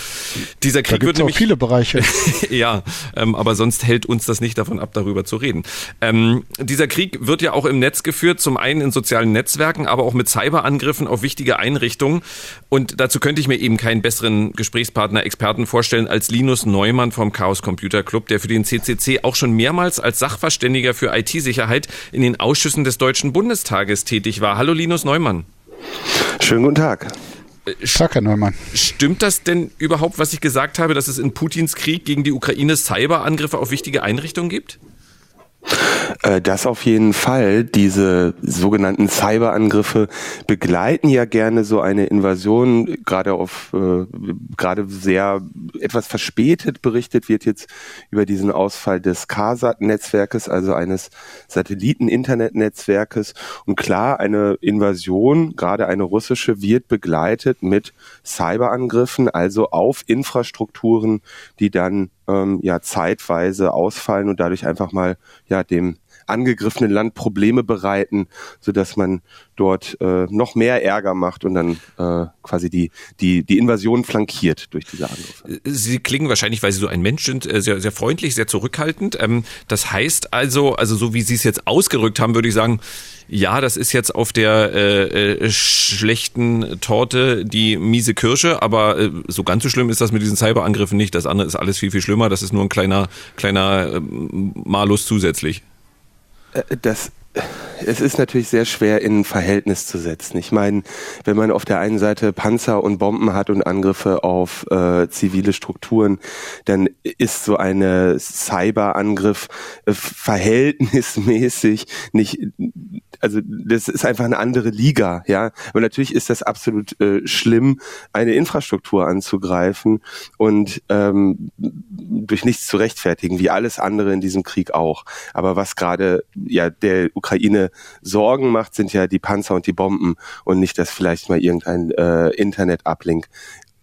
Dieser Krieg da wird nämlich auch viele Bereiche. ja, ähm, aber sonst hält uns das nicht davon ab, darüber zu reden. Ähm, dieser Krieg wird ja auch im Netz geführt, zum einen in sozialen Netzwerken, aber auch mit Cyberangriffen auf wichtige Einrichtungen. Und dazu könnte ich mir eben keinen besseren Gesprächspartner, Experten vorstellen als Linus Neumann vom Chaos Computer Club, der für den CCC auch schon mehrmals als Sachverständiger für IT-Sicherheit in den Ausschüssen des Deutschen Bundestages tätig war. Hallo Linus Neumann. Schönen guten Tag. Tag, Herr Neumann. Stimmt das denn überhaupt, was ich gesagt habe, dass es in Putins Krieg gegen die Ukraine Cyberangriffe auf wichtige Einrichtungen gibt? Äh, das auf jeden Fall. Diese sogenannten Cyberangriffe begleiten ja gerne so eine Invasion, gerade auf äh, gerade sehr etwas verspätet berichtet wird jetzt über diesen Ausfall des CARSAT-Netzwerkes, also eines Satelliten-Internet-Netzwerkes. Und klar, eine Invasion, gerade eine russische, wird begleitet mit Cyberangriffen, also auf Infrastrukturen, die dann ähm, ja zeitweise ausfallen und dadurch einfach mal ja dem angegriffenen Land Probleme bereiten, so man dort äh, noch mehr Ärger macht und dann äh, quasi die, die, die Invasion flankiert durch diese Angriffe. Sie klingen wahrscheinlich, weil Sie so ein Mensch sind, äh, sehr, sehr freundlich, sehr zurückhaltend. Ähm, das heißt also, also so wie Sie es jetzt ausgerückt haben, würde ich sagen, ja, das ist jetzt auf der äh, äh, schlechten Torte die miese Kirsche, aber äh, so ganz so schlimm ist das mit diesen Cyberangriffen nicht. Das andere ist alles viel, viel schlimmer. Das ist nur ein kleiner, kleiner äh, Malus zusätzlich. Äh, das es ist natürlich sehr schwer in ein Verhältnis zu setzen. Ich meine, wenn man auf der einen Seite Panzer und Bomben hat und Angriffe auf äh, zivile Strukturen, dann ist so eine Cyberangriff äh, verhältnismäßig nicht also das ist einfach eine andere Liga, ja. Aber natürlich ist das absolut äh, schlimm, eine Infrastruktur anzugreifen und ähm, durch nichts zu rechtfertigen, wie alles andere in diesem Krieg auch. Aber was gerade ja der Ukraine Sorgen macht, sind ja die Panzer und die Bomben und nicht, dass vielleicht mal irgendein äh, Internet-Uplink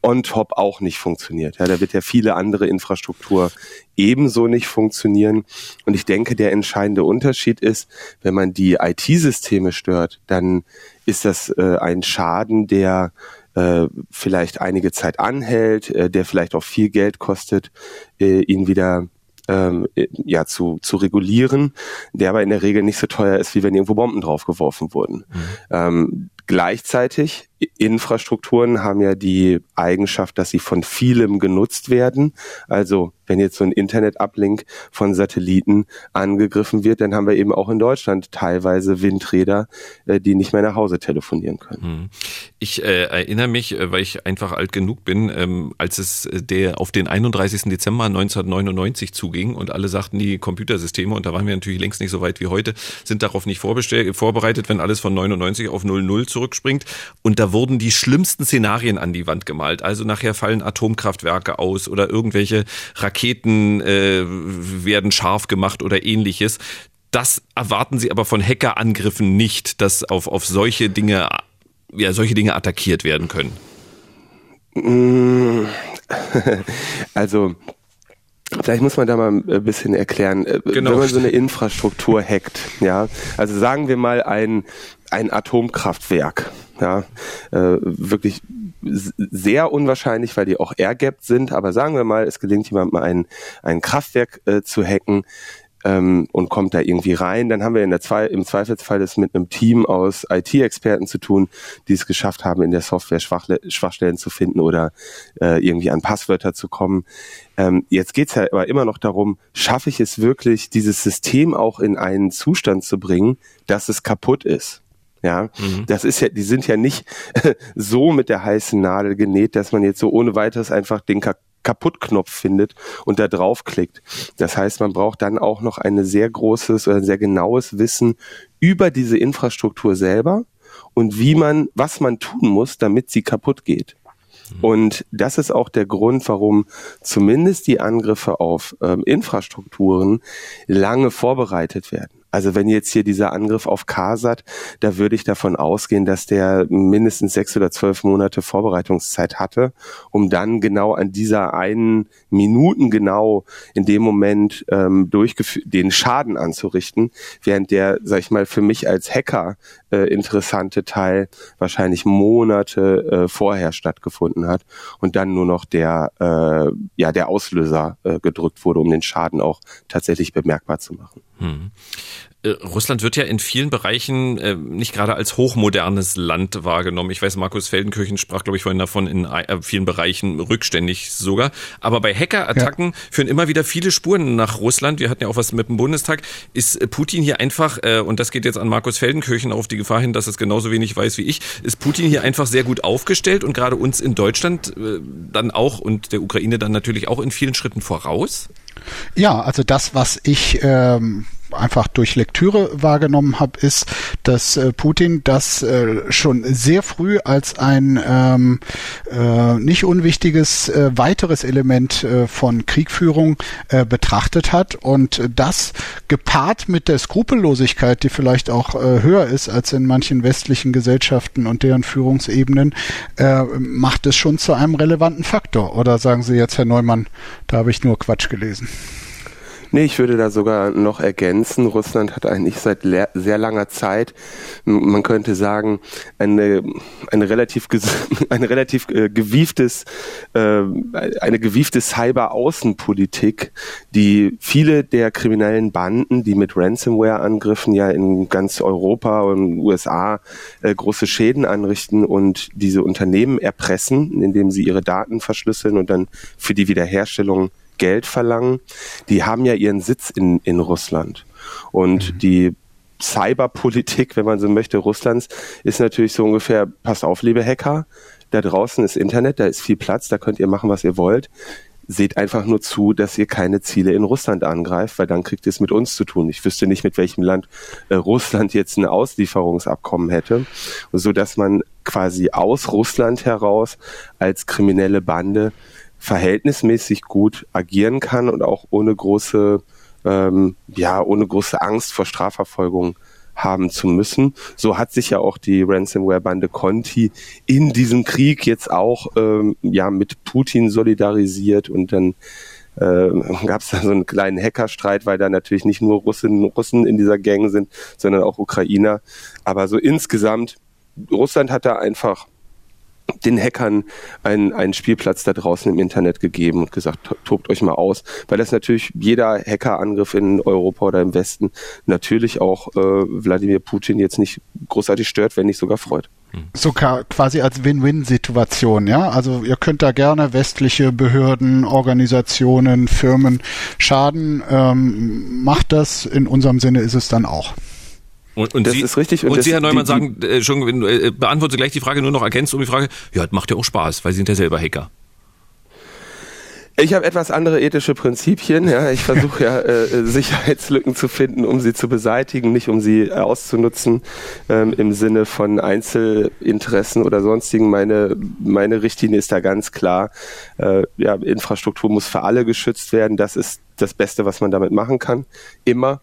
on top auch nicht funktioniert. Ja, da wird ja viele andere Infrastruktur ebenso nicht funktionieren. Und ich denke, der entscheidende Unterschied ist, wenn man die IT-Systeme stört, dann ist das äh, ein Schaden, der äh, vielleicht einige Zeit anhält, äh, der vielleicht auch viel Geld kostet, äh, ihn wieder ähm, ja zu, zu regulieren, der aber in der Regel nicht so teuer ist, wie wenn irgendwo Bomben draufgeworfen wurden. Mhm. Ähm, gleichzeitig Infrastrukturen haben ja die Eigenschaft, dass sie von vielem genutzt werden. Also wenn jetzt so ein Internet-Uplink von Satelliten angegriffen wird, dann haben wir eben auch in Deutschland teilweise Windräder, äh, die nicht mehr nach Hause telefonieren können. Hm. Ich äh, erinnere mich, äh, weil ich einfach alt genug bin, ähm, als es äh, der auf den 31. Dezember 1999 zuging und alle sagten, die Computersysteme, und da waren wir natürlich längst nicht so weit wie heute, sind darauf nicht vorbereitet, wenn alles von 99 auf 00 zurückspringt. Und da wurden die schlimmsten Szenarien an die Wand gemalt. Also nachher fallen Atomkraftwerke aus oder irgendwelche Raketen äh, werden scharf gemacht oder ähnliches. Das erwarten sie aber von Hackerangriffen nicht, dass auf, auf solche Dinge, ja, solche Dinge attackiert werden können. Also, Vielleicht muss man da mal ein bisschen erklären, äh, genau. wenn man so eine Infrastruktur hackt, ja, also sagen wir mal ein, ein Atomkraftwerk, ja, äh, wirklich sehr unwahrscheinlich, weil die auch airgapped sind. Aber sagen wir mal, es gelingt jemandem ein, ein Kraftwerk äh, zu hacken ähm, und kommt da irgendwie rein. Dann haben wir in der Zwe im Zweifelsfall das mit einem Team aus IT-Experten zu tun, die es geschafft haben, in der Software Schwachle Schwachstellen zu finden oder äh, irgendwie an Passwörter zu kommen. Ähm, jetzt geht's ja aber immer noch darum, schaffe ich es wirklich, dieses System auch in einen Zustand zu bringen, dass es kaputt ist. Ja, mhm. das ist ja, die sind ja nicht so mit der heißen Nadel genäht, dass man jetzt so ohne weiteres einfach den Kaputtknopf findet und da draufklickt. Das heißt, man braucht dann auch noch ein sehr großes oder sehr genaues Wissen über diese Infrastruktur selber und wie man, was man tun muss, damit sie kaputt geht. Und das ist auch der Grund, warum zumindest die Angriffe auf ähm, Infrastrukturen lange vorbereitet werden. Also wenn jetzt hier dieser Angriff auf Kasat, da würde ich davon ausgehen, dass der mindestens sechs oder zwölf Monate Vorbereitungszeit hatte, um dann genau an dieser einen Minuten genau in dem Moment ähm, den Schaden anzurichten, während der, sag ich mal, für mich als Hacker äh, interessante Teil wahrscheinlich Monate äh, vorher stattgefunden hat und dann nur noch der äh, ja der Auslöser äh, gedrückt wurde, um den Schaden auch tatsächlich bemerkbar zu machen. Hm. Äh, Russland wird ja in vielen Bereichen äh, nicht gerade als hochmodernes Land wahrgenommen. Ich weiß, Markus Feldenkirchen sprach, glaube ich, vorhin davon, in äh, vielen Bereichen rückständig sogar. Aber bei Hackerattacken ja. führen immer wieder viele Spuren nach Russland. Wir hatten ja auch was mit dem Bundestag. Ist Putin hier einfach, äh, und das geht jetzt an Markus Feldenkirchen auf die Gefahr hin, dass es genauso wenig weiß wie ich, ist Putin hier einfach sehr gut aufgestellt und gerade uns in Deutschland äh, dann auch und der Ukraine dann natürlich auch in vielen Schritten voraus? Ja, also das, was ich ähm, einfach durch Lektüre wahrgenommen habe, ist, dass äh, Putin das äh, schon sehr früh als ein ähm, äh, nicht unwichtiges äh, weiteres Element äh, von Kriegführung äh, betrachtet hat und das gepaart mit der Skrupellosigkeit, die vielleicht auch äh, höher ist als in manchen westlichen Gesellschaften und deren Führungsebenen, äh, macht es schon zu einem relevanten Faktor. Oder sagen Sie jetzt, Herr Neumann, da habe ich nur Quatsch gelesen. Nee, ich würde da sogar noch ergänzen. Russland hat eigentlich seit sehr langer Zeit, man könnte sagen, eine, eine relativ, eine relativ äh, gewieftes, äh, eine gewiefte Cyber-Außenpolitik, die viele der kriminellen Banden, die mit Ransomware-Angriffen ja in ganz Europa und USA äh, große Schäden anrichten und diese Unternehmen erpressen, indem sie ihre Daten verschlüsseln und dann für die Wiederherstellung Geld verlangen, die haben ja ihren Sitz in, in Russland. Und mhm. die Cyberpolitik, wenn man so möchte, Russlands, ist natürlich so ungefähr, passt auf, liebe Hacker, da draußen ist Internet, da ist viel Platz, da könnt ihr machen, was ihr wollt. Seht einfach nur zu, dass ihr keine Ziele in Russland angreift, weil dann kriegt ihr es mit uns zu tun. Ich wüsste nicht, mit welchem Land äh, Russland jetzt ein Auslieferungsabkommen hätte, so dass man quasi aus Russland heraus als kriminelle Bande verhältnismäßig gut agieren kann und auch ohne große, ähm, ja, ohne große Angst vor Strafverfolgung haben zu müssen. So hat sich ja auch die Ransomware-Bande Conti in diesem Krieg jetzt auch ähm, ja mit Putin solidarisiert und dann äh, gab es da so einen kleinen Hackerstreit, weil da natürlich nicht nur Russen, Russen in dieser Gang sind, sondern auch Ukrainer. Aber so insgesamt, Russland hat da einfach den Hackern einen, einen Spielplatz da draußen im Internet gegeben und gesagt, tobt euch mal aus, weil das natürlich jeder Hackerangriff in Europa oder im Westen natürlich auch äh, Wladimir Putin jetzt nicht großartig stört, wenn nicht sogar freut. Sogar quasi als Win-Win-Situation, ja. Also ihr könnt da gerne westliche Behörden, Organisationen, Firmen schaden. Ähm, macht das, in unserem Sinne ist es dann auch. Und, und das Sie, ist richtig. Und, und Sie, Herr Neumann, die, sagen, äh, schon, äh, beantworten Sie gleich die Frage nur noch, ergänzt um die Frage, ja, das macht ja auch Spaß, weil Sie sind ja selber Hacker. Ich habe etwas andere ethische Prinzipien. Ja, ich versuche ja äh, Sicherheitslücken zu finden, um sie zu beseitigen, nicht um sie auszunutzen ähm, im Sinne von Einzelinteressen oder sonstigen. Meine meine Richtlinie ist da ganz klar. Äh, ja, Infrastruktur muss für alle geschützt werden. Das ist das Beste, was man damit machen kann. Immer.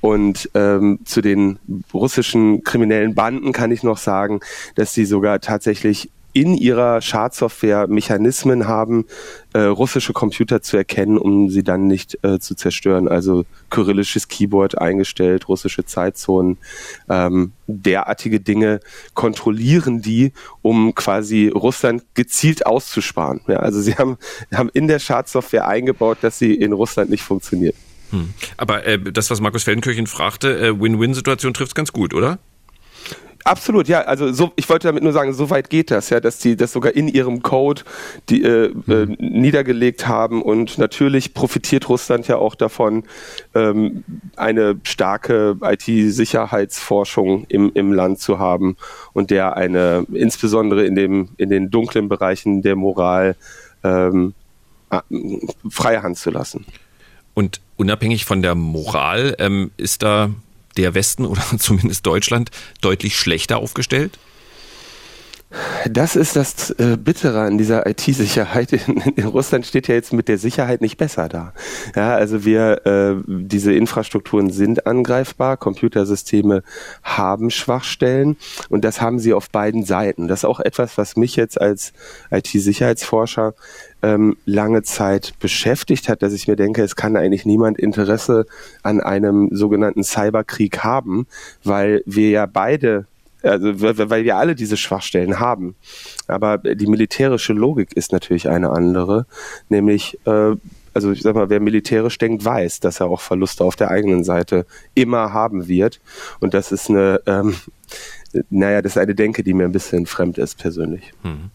Und ähm, zu den russischen kriminellen Banden kann ich noch sagen, dass sie sogar tatsächlich in ihrer Schadsoftware Mechanismen haben, äh, russische Computer zu erkennen, um sie dann nicht äh, zu zerstören. Also kyrillisches Keyboard eingestellt, russische Zeitzonen, ähm, derartige Dinge kontrollieren die, um quasi Russland gezielt auszusparen. Ja, also sie haben, haben in der Schadsoftware eingebaut, dass sie in Russland nicht funktioniert. Hm. Aber äh, das, was Markus Feldenkirchen fragte, äh, Win-Win-Situation trifft ganz gut, oder? Absolut, ja. Also so, ich wollte damit nur sagen, so weit geht das, ja, dass die das sogar in ihrem Code die, äh, äh, mhm. niedergelegt haben und natürlich profitiert Russland ja auch davon, ähm, eine starke IT-Sicherheitsforschung im, im Land zu haben und der eine insbesondere in dem in den dunklen Bereichen der Moral ähm, freie Hand zu lassen. Und unabhängig von der Moral ähm, ist da der Westen oder zumindest Deutschland deutlich schlechter aufgestellt? Das ist das äh, Bittere an dieser IT-Sicherheit. In, in, Russland steht ja jetzt mit der Sicherheit nicht besser da. Ja, also wir, äh, diese Infrastrukturen sind angreifbar, Computersysteme haben Schwachstellen und das haben sie auf beiden Seiten. Das ist auch etwas, was mich jetzt als IT-Sicherheitsforscher ähm, lange Zeit beschäftigt hat, dass ich mir denke, es kann eigentlich niemand Interesse an einem sogenannten Cyberkrieg haben, weil wir ja beide also weil wir alle diese Schwachstellen haben. Aber die militärische Logik ist natürlich eine andere, nämlich äh, also ich sag mal, wer militärisch denkt, weiß, dass er auch Verluste auf der eigenen Seite immer haben wird. Und das ist eine ähm, naja, das ist eine Denke, die mir ein bisschen fremd ist persönlich. Hm.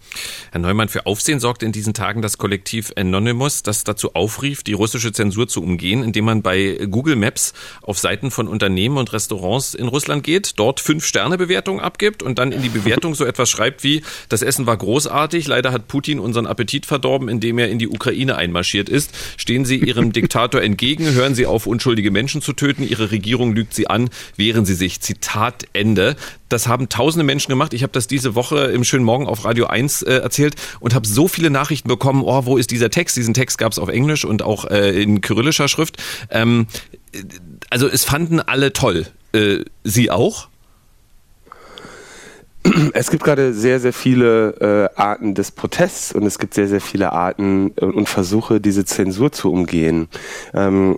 Herr Neumann, für Aufsehen sorgt in diesen Tagen das Kollektiv Anonymous, das dazu aufrief, die russische Zensur zu umgehen, indem man bei Google Maps auf Seiten von Unternehmen und Restaurants in Russland geht, dort fünf Sterne Bewertungen abgibt und dann in die Bewertung so etwas schreibt wie, das Essen war großartig, leider hat Putin unseren Appetit verdorben, indem er in die Ukraine einmarschiert ist. Stehen Sie Ihrem Diktator entgegen, hören Sie auf, unschuldige Menschen zu töten, Ihre Regierung lügt Sie an, wehren Sie sich. Zitat Ende. Das haben tausende Menschen gemacht. Ich habe das diese Woche im schönen Morgen auf Radio 1 äh, erzählt und habe so viele Nachrichten bekommen, oh, wo ist dieser Text? Diesen Text gab es auf Englisch und auch äh, in kyrillischer Schrift. Ähm, also es fanden alle toll. Äh, Sie auch? Es gibt gerade sehr, sehr viele äh, Arten des Protests und es gibt sehr, sehr viele Arten äh, und Versuche, diese Zensur zu umgehen. Ähm,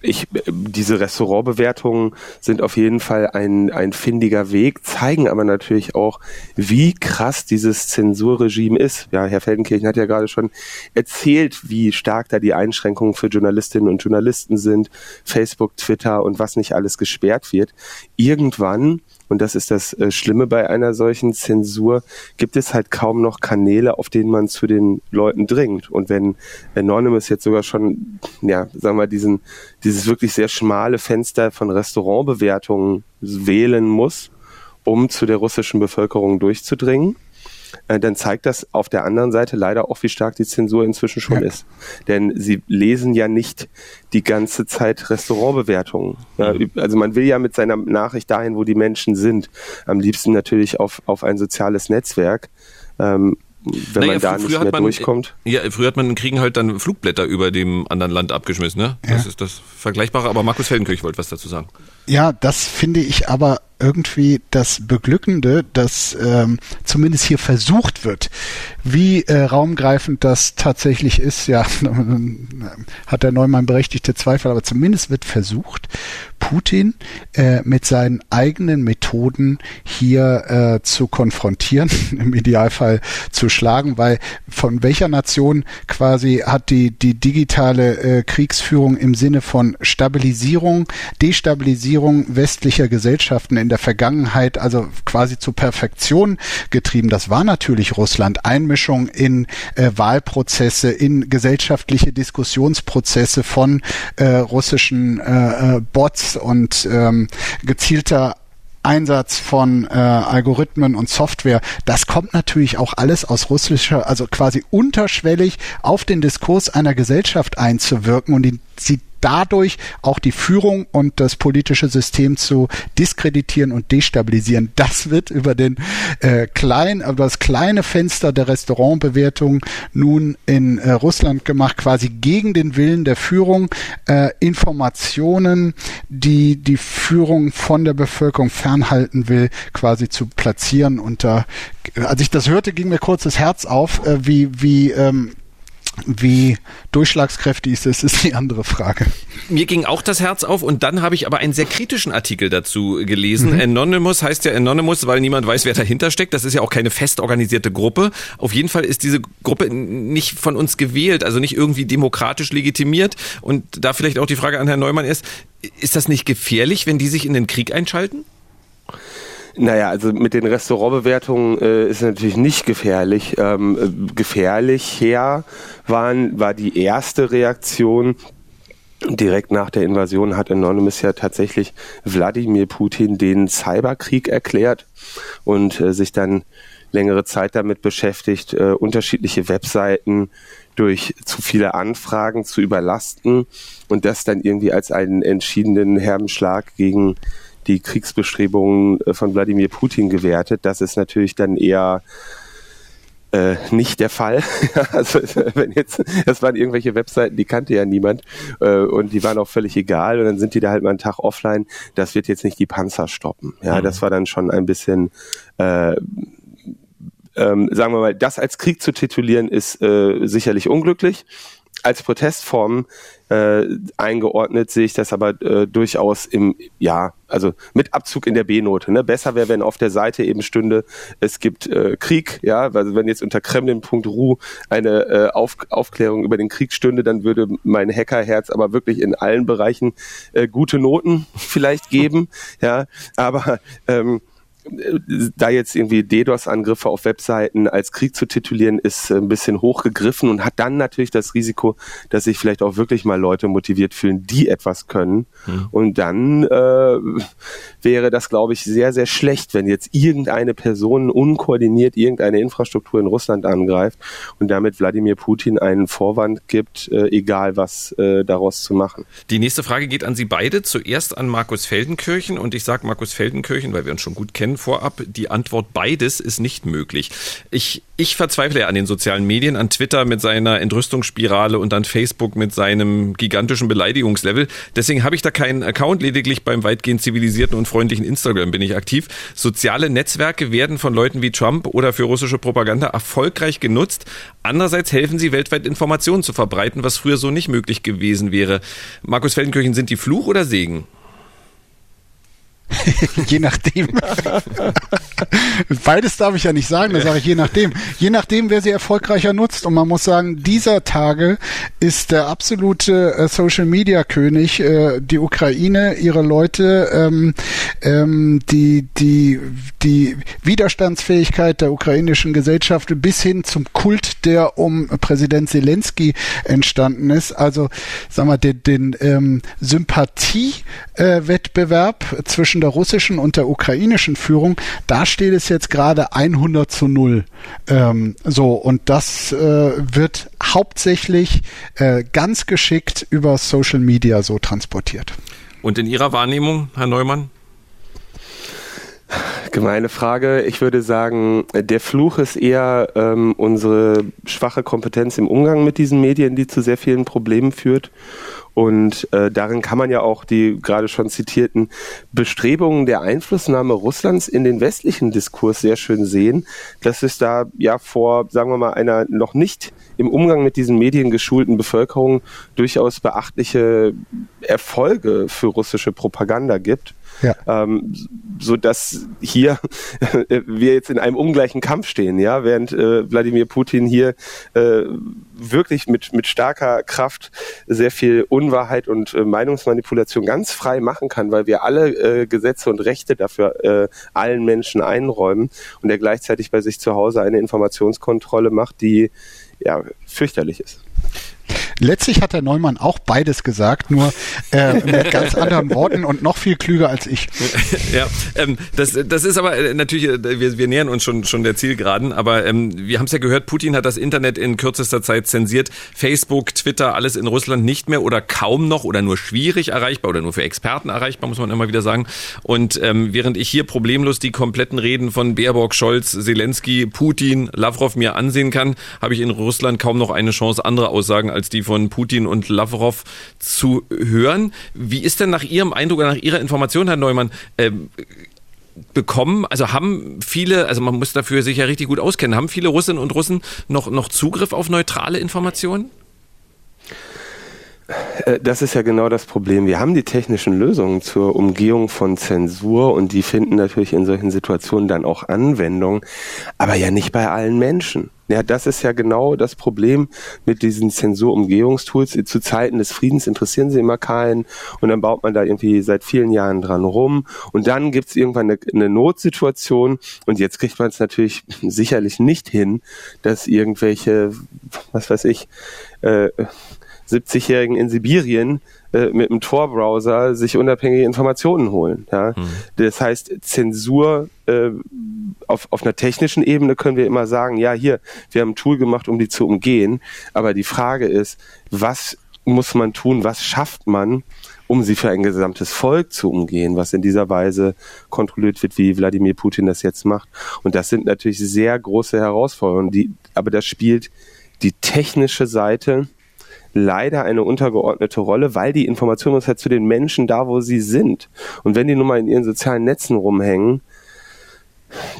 ich, diese Restaurantbewertungen sind auf jeden Fall ein, ein findiger Weg, zeigen aber natürlich auch, wie krass dieses Zensurregime ist. Ja, Herr Feldenkirchen hat ja gerade schon erzählt, wie stark da die Einschränkungen für Journalistinnen und Journalisten sind, Facebook, Twitter und was nicht alles gesperrt wird. Irgendwann und das ist das äh, Schlimme bei einer solchen Zensur, gibt es halt kaum noch Kanäle, auf denen man zu den Leuten dringt. Und wenn Anonymous jetzt sogar schon, ja, sagen wir, diesen, dieses wirklich sehr schmale Fenster von Restaurantbewertungen wählen muss, um zu der russischen Bevölkerung durchzudringen, äh, dann zeigt das auf der anderen Seite leider auch, wie stark die Zensur inzwischen schon ja. ist. Denn sie lesen ja nicht die ganze Zeit Restaurantbewertungen. Ja, mhm. also man will ja mit seiner Nachricht dahin, wo die Menschen sind. Am liebsten natürlich auf, auf ein soziales Netzwerk. Ähm, wenn naja, man da nicht mehr man, durchkommt. Ja, früher hat man in Kriegen halt dann Flugblätter über dem anderen Land abgeschmissen, ne? Das ja. ist das Vergleichbare, aber Markus Feldenkirch wollte was dazu sagen. Ja, das finde ich aber irgendwie das Beglückende, dass ähm, zumindest hier versucht wird. Wie äh, raumgreifend das tatsächlich ist, ja, hat der Neumann berechtigte Zweifel, aber zumindest wird versucht, Putin äh, mit seinen eigenen Methoden hier äh, zu konfrontieren, im Idealfall zu schlagen, weil von welcher Nation quasi hat die, die digitale äh, Kriegsführung im Sinne von Stabilisierung, Destabilisierung westlicher Gesellschaften in der Vergangenheit also quasi zur Perfektion getrieben. Das war natürlich Russland. Einmischung in äh, Wahlprozesse, in gesellschaftliche Diskussionsprozesse von äh, russischen äh, äh Bots und ähm, gezielter Einsatz von äh, Algorithmen und Software, das kommt natürlich auch alles aus russischer, also quasi unterschwellig auf den Diskurs einer Gesellschaft einzuwirken und die, sie dadurch auch die Führung und das politische System zu diskreditieren und destabilisieren. Das wird über den äh, kleinen, über das kleine Fenster der Restaurantbewertung nun in äh, Russland gemacht, quasi gegen den Willen der Führung äh, Informationen, die die Führung von der Bevölkerung fernhalten will, quasi zu platzieren. Und da, als ich das hörte, ging mir kurz das Herz auf, äh, wie wie ähm, wie durchschlagskräftig ist das, ist die andere Frage. Mir ging auch das Herz auf und dann habe ich aber einen sehr kritischen Artikel dazu gelesen. Mhm. Anonymous heißt ja Anonymous, weil niemand weiß, wer dahinter steckt. Das ist ja auch keine fest organisierte Gruppe. Auf jeden Fall ist diese Gruppe nicht von uns gewählt, also nicht irgendwie demokratisch legitimiert. Und da vielleicht auch die Frage an Herrn Neumann ist, ist das nicht gefährlich, wenn die sich in den Krieg einschalten? Naja, also mit den Restaurantbewertungen äh, ist natürlich nicht gefährlich. Ähm, äh, gefährlich her waren, war die erste Reaktion. Direkt nach der Invasion hat Anonymous ja tatsächlich Wladimir Putin den Cyberkrieg erklärt und äh, sich dann längere Zeit damit beschäftigt, äh, unterschiedliche Webseiten durch zu viele Anfragen zu überlasten und das dann irgendwie als einen entschiedenen herben Schlag gegen die Kriegsbestrebungen äh, von Wladimir Putin gewertet. Das ist natürlich dann eher äh, nicht der Fall. also wenn jetzt, das waren irgendwelche Webseiten, die kannte ja niemand äh, und die waren auch völlig egal und dann sind die da halt mal einen Tag offline. Das wird jetzt nicht die Panzer stoppen. Ja, mhm. das war dann schon ein bisschen äh, ähm, sagen wir mal, das als Krieg zu titulieren, ist äh, sicherlich unglücklich als Protestform äh, eingeordnet sehe ich das aber äh, durchaus im, ja, also mit Abzug in der B-Note. Ne? Besser wäre, wenn auf der Seite eben stünde, es gibt äh, Krieg, ja, also wenn jetzt unter kremlin.ru eine äh, auf, Aufklärung über den Krieg stünde, dann würde mein Hackerherz aber wirklich in allen Bereichen äh, gute Noten vielleicht geben, ja, aber ähm, da jetzt irgendwie DDoS-Angriffe auf Webseiten als Krieg zu titulieren, ist ein bisschen hochgegriffen und hat dann natürlich das Risiko, dass sich vielleicht auch wirklich mal Leute motiviert fühlen, die etwas können. Mhm. Und dann äh, wäre das, glaube ich, sehr, sehr schlecht, wenn jetzt irgendeine Person unkoordiniert irgendeine Infrastruktur in Russland angreift und damit Wladimir Putin einen Vorwand gibt, äh, egal was äh, daraus zu machen. Die nächste Frage geht an Sie beide. Zuerst an Markus Feldenkirchen und ich sage Markus Feldenkirchen, weil wir uns schon gut kennen vorab, die Antwort beides ist nicht möglich. Ich, ich verzweifle ja an den sozialen Medien, an Twitter mit seiner Entrüstungsspirale und an Facebook mit seinem gigantischen Beleidigungslevel. Deswegen habe ich da keinen Account, lediglich beim weitgehend zivilisierten und freundlichen Instagram bin ich aktiv. Soziale Netzwerke werden von Leuten wie Trump oder für russische Propaganda erfolgreich genutzt. Andererseits helfen sie weltweit Informationen zu verbreiten, was früher so nicht möglich gewesen wäre. Markus Feldenkirchen, sind die Fluch oder Segen? je nachdem. Beides darf ich ja nicht sagen, da sage ich je nachdem. Je nachdem, wer sie erfolgreicher nutzt. Und man muss sagen, dieser Tage ist der absolute äh, Social Media König äh, die Ukraine, ihre Leute, ähm, ähm, die, die, die Widerstandsfähigkeit der ukrainischen Gesellschaft bis hin zum Kult, der um Präsident Zelensky entstanden ist. Also, sagen wir, den, den ähm, Sympathiewettbewerb äh, zwischen zwischen der russischen und der ukrainischen Führung, da steht es jetzt gerade 100 zu 0. Ähm, so, und das äh, wird hauptsächlich äh, ganz geschickt über Social Media so transportiert. Und in Ihrer Wahrnehmung, Herr Neumann? Gemeine Frage. Ich würde sagen, der Fluch ist eher ähm, unsere schwache Kompetenz im Umgang mit diesen Medien, die zu sehr vielen Problemen führt. Und äh, darin kann man ja auch die gerade schon zitierten Bestrebungen der Einflussnahme Russlands in den westlichen Diskurs sehr schön sehen, dass es da ja vor, sagen wir mal, einer noch nicht im Umgang mit diesen Medien geschulten Bevölkerung durchaus beachtliche Erfolge für russische Propaganda gibt. Ja. Ähm, so dass hier wir jetzt in einem ungleichen Kampf stehen, ja, während äh, Wladimir Putin hier äh, wirklich mit mit starker Kraft sehr viel Unwahrheit und äh, Meinungsmanipulation ganz frei machen kann, weil wir alle äh, Gesetze und Rechte dafür äh, allen Menschen einräumen und er gleichzeitig bei sich zu Hause eine Informationskontrolle macht, die ja fürchterlich ist. Letztlich hat der Neumann auch beides gesagt, nur äh, mit ganz anderen Worten und noch viel klüger als ich. Ja, ähm, das, das ist aber äh, natürlich, äh, wir, wir nähern uns schon, schon der Zielgeraden, aber ähm, wir haben es ja gehört, Putin hat das Internet in kürzester Zeit zensiert. Facebook, Twitter, alles in Russland nicht mehr oder kaum noch oder nur schwierig erreichbar oder nur für Experten erreichbar, muss man immer wieder sagen. Und ähm, während ich hier problemlos die kompletten Reden von Baerbock, Scholz, Zelensky, Putin, Lavrov mir ansehen kann, habe ich in Russland kaum noch eine Chance, andere Aussagen als die von Putin und Lavrov zu hören. Wie ist denn nach Ihrem Eindruck oder nach Ihrer Information, Herr Neumann, äh, bekommen, also haben viele, also man muss dafür sich ja richtig gut auskennen, haben viele Russinnen und Russen noch, noch Zugriff auf neutrale Informationen? Äh, das ist ja genau das Problem. Wir haben die technischen Lösungen zur Umgehung von Zensur und die finden natürlich in solchen Situationen dann auch Anwendung, aber ja nicht bei allen Menschen. Ja, das ist ja genau das Problem mit diesen Zensurumgehungstools. Zu Zeiten des Friedens interessieren sie immer keinen. Und dann baut man da irgendwie seit vielen Jahren dran rum. Und dann gibt's irgendwann eine, eine Notsituation. Und jetzt kriegt man es natürlich sicherlich nicht hin, dass irgendwelche, was weiß ich, äh, 70-Jährigen in Sibirien mit einem Tor-Browser sich unabhängige Informationen holen. Ja? Mhm. Das heißt, Zensur äh, auf, auf einer technischen Ebene können wir immer sagen, ja, hier, wir haben ein Tool gemacht, um die zu umgehen. Aber die Frage ist, was muss man tun, was schafft man, um sie für ein gesamtes Volk zu umgehen, was in dieser Weise kontrolliert wird, wie Wladimir Putin das jetzt macht. Und das sind natürlich sehr große Herausforderungen, die, aber das spielt die technische Seite leider eine untergeordnete Rolle, weil die Information muss halt zu den Menschen da, wo sie sind. Und wenn die nun mal in ihren sozialen Netzen rumhängen,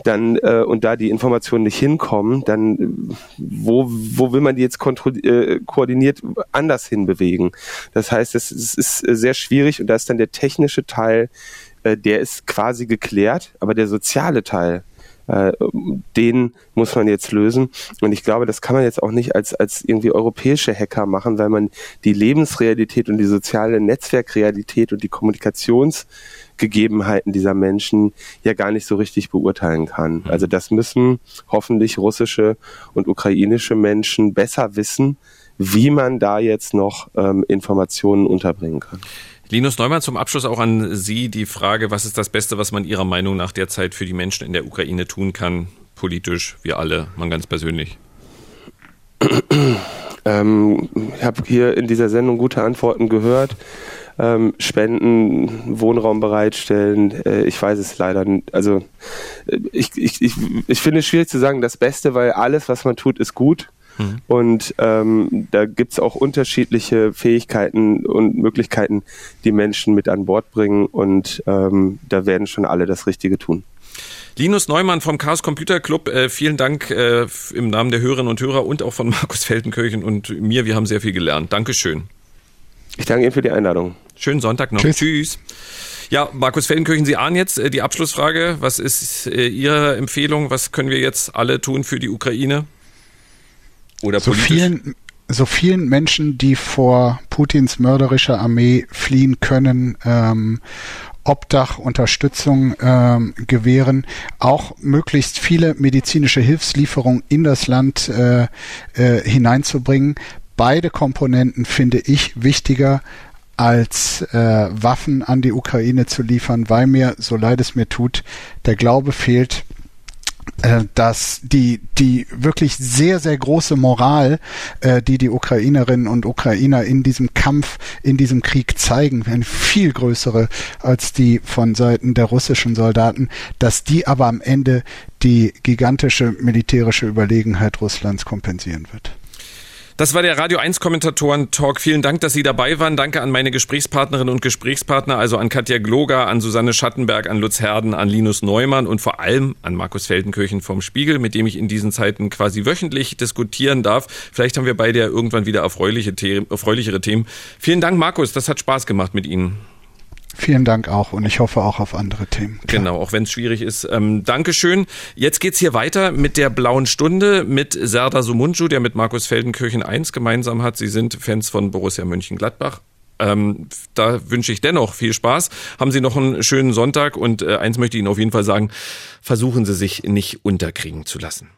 dann äh, und da die Informationen nicht hinkommen, dann äh, wo, wo will man die jetzt äh, koordiniert anders hinbewegen? Das heißt, es, es ist sehr schwierig und da ist dann der technische Teil, äh, der ist quasi geklärt, aber der soziale Teil, äh, den muss man jetzt lösen. Und ich glaube, das kann man jetzt auch nicht als, als irgendwie europäische Hacker machen, weil man die Lebensrealität und die soziale Netzwerkrealität und die Kommunikationsgegebenheiten dieser Menschen ja gar nicht so richtig beurteilen kann. Mhm. Also das müssen hoffentlich russische und ukrainische Menschen besser wissen, wie man da jetzt noch ähm, Informationen unterbringen kann. Linus Neumann, zum Abschluss auch an Sie die Frage, was ist das Beste, was man Ihrer Meinung nach derzeit für die Menschen in der Ukraine tun kann, politisch, wir alle, man ganz persönlich? Ähm, ich habe hier in dieser Sendung gute Antworten gehört. Ähm, Spenden, Wohnraum bereitstellen, äh, ich weiß es leider nicht. Also äh, ich, ich, ich, ich finde es schwierig zu sagen, das Beste, weil alles, was man tut, ist gut. Mhm. Und ähm, da gibt's auch unterschiedliche Fähigkeiten und Möglichkeiten, die Menschen mit an Bord bringen. Und ähm, da werden schon alle das Richtige tun. Linus Neumann vom Chaos Computer Club, äh, vielen Dank äh, im Namen der Hörerinnen und Hörer und auch von Markus Feldenkirchen und mir. Wir haben sehr viel gelernt. Dankeschön. Ich danke Ihnen für die Einladung. Schönen Sonntag noch. Tschüss. Tschüss. Ja, Markus Feldenkirchen, Sie ahnen jetzt äh, die Abschlussfrage. Was ist äh, Ihre Empfehlung? Was können wir jetzt alle tun für die Ukraine? Oder so vielen, so vielen Menschen, die vor Putins mörderischer Armee fliehen können, ähm, Obdach, Unterstützung ähm, gewähren, auch möglichst viele medizinische Hilfslieferungen in das Land äh, äh, hineinzubringen. Beide Komponenten finde ich wichtiger als äh, Waffen an die Ukraine zu liefern, weil mir, so leid es mir tut, der Glaube fehlt, dass die die wirklich sehr sehr große Moral, äh, die die Ukrainerinnen und Ukrainer in diesem Kampf, in diesem Krieg zeigen, eine viel größere als die von Seiten der russischen Soldaten, dass die aber am Ende die gigantische militärische Überlegenheit Russlands kompensieren wird. Das war der Radio 1 Kommentatoren Talk. Vielen Dank, dass Sie dabei waren. Danke an meine Gesprächspartnerinnen und Gesprächspartner, also an Katja Gloger, an Susanne Schattenberg, an Lutz Herden, an Linus Neumann und vor allem an Markus Feldenkirchen vom Spiegel, mit dem ich in diesen Zeiten quasi wöchentlich diskutieren darf. Vielleicht haben wir beide ja irgendwann wieder erfreuliche, erfreulichere Themen. Vielen Dank, Markus. Das hat Spaß gemacht mit Ihnen. Vielen Dank auch und ich hoffe auch auf andere Themen. Klar. Genau, auch wenn es schwierig ist. Ähm, Dankeschön. Jetzt geht's hier weiter mit der blauen Stunde mit Serdar Sumunju, der mit Markus Feldenkirchen eins gemeinsam hat. Sie sind Fans von Borussia Mönchengladbach. Ähm, da wünsche ich dennoch viel Spaß. Haben Sie noch einen schönen Sonntag und äh, eins möchte ich Ihnen auf jeden Fall sagen, versuchen Sie sich nicht unterkriegen zu lassen.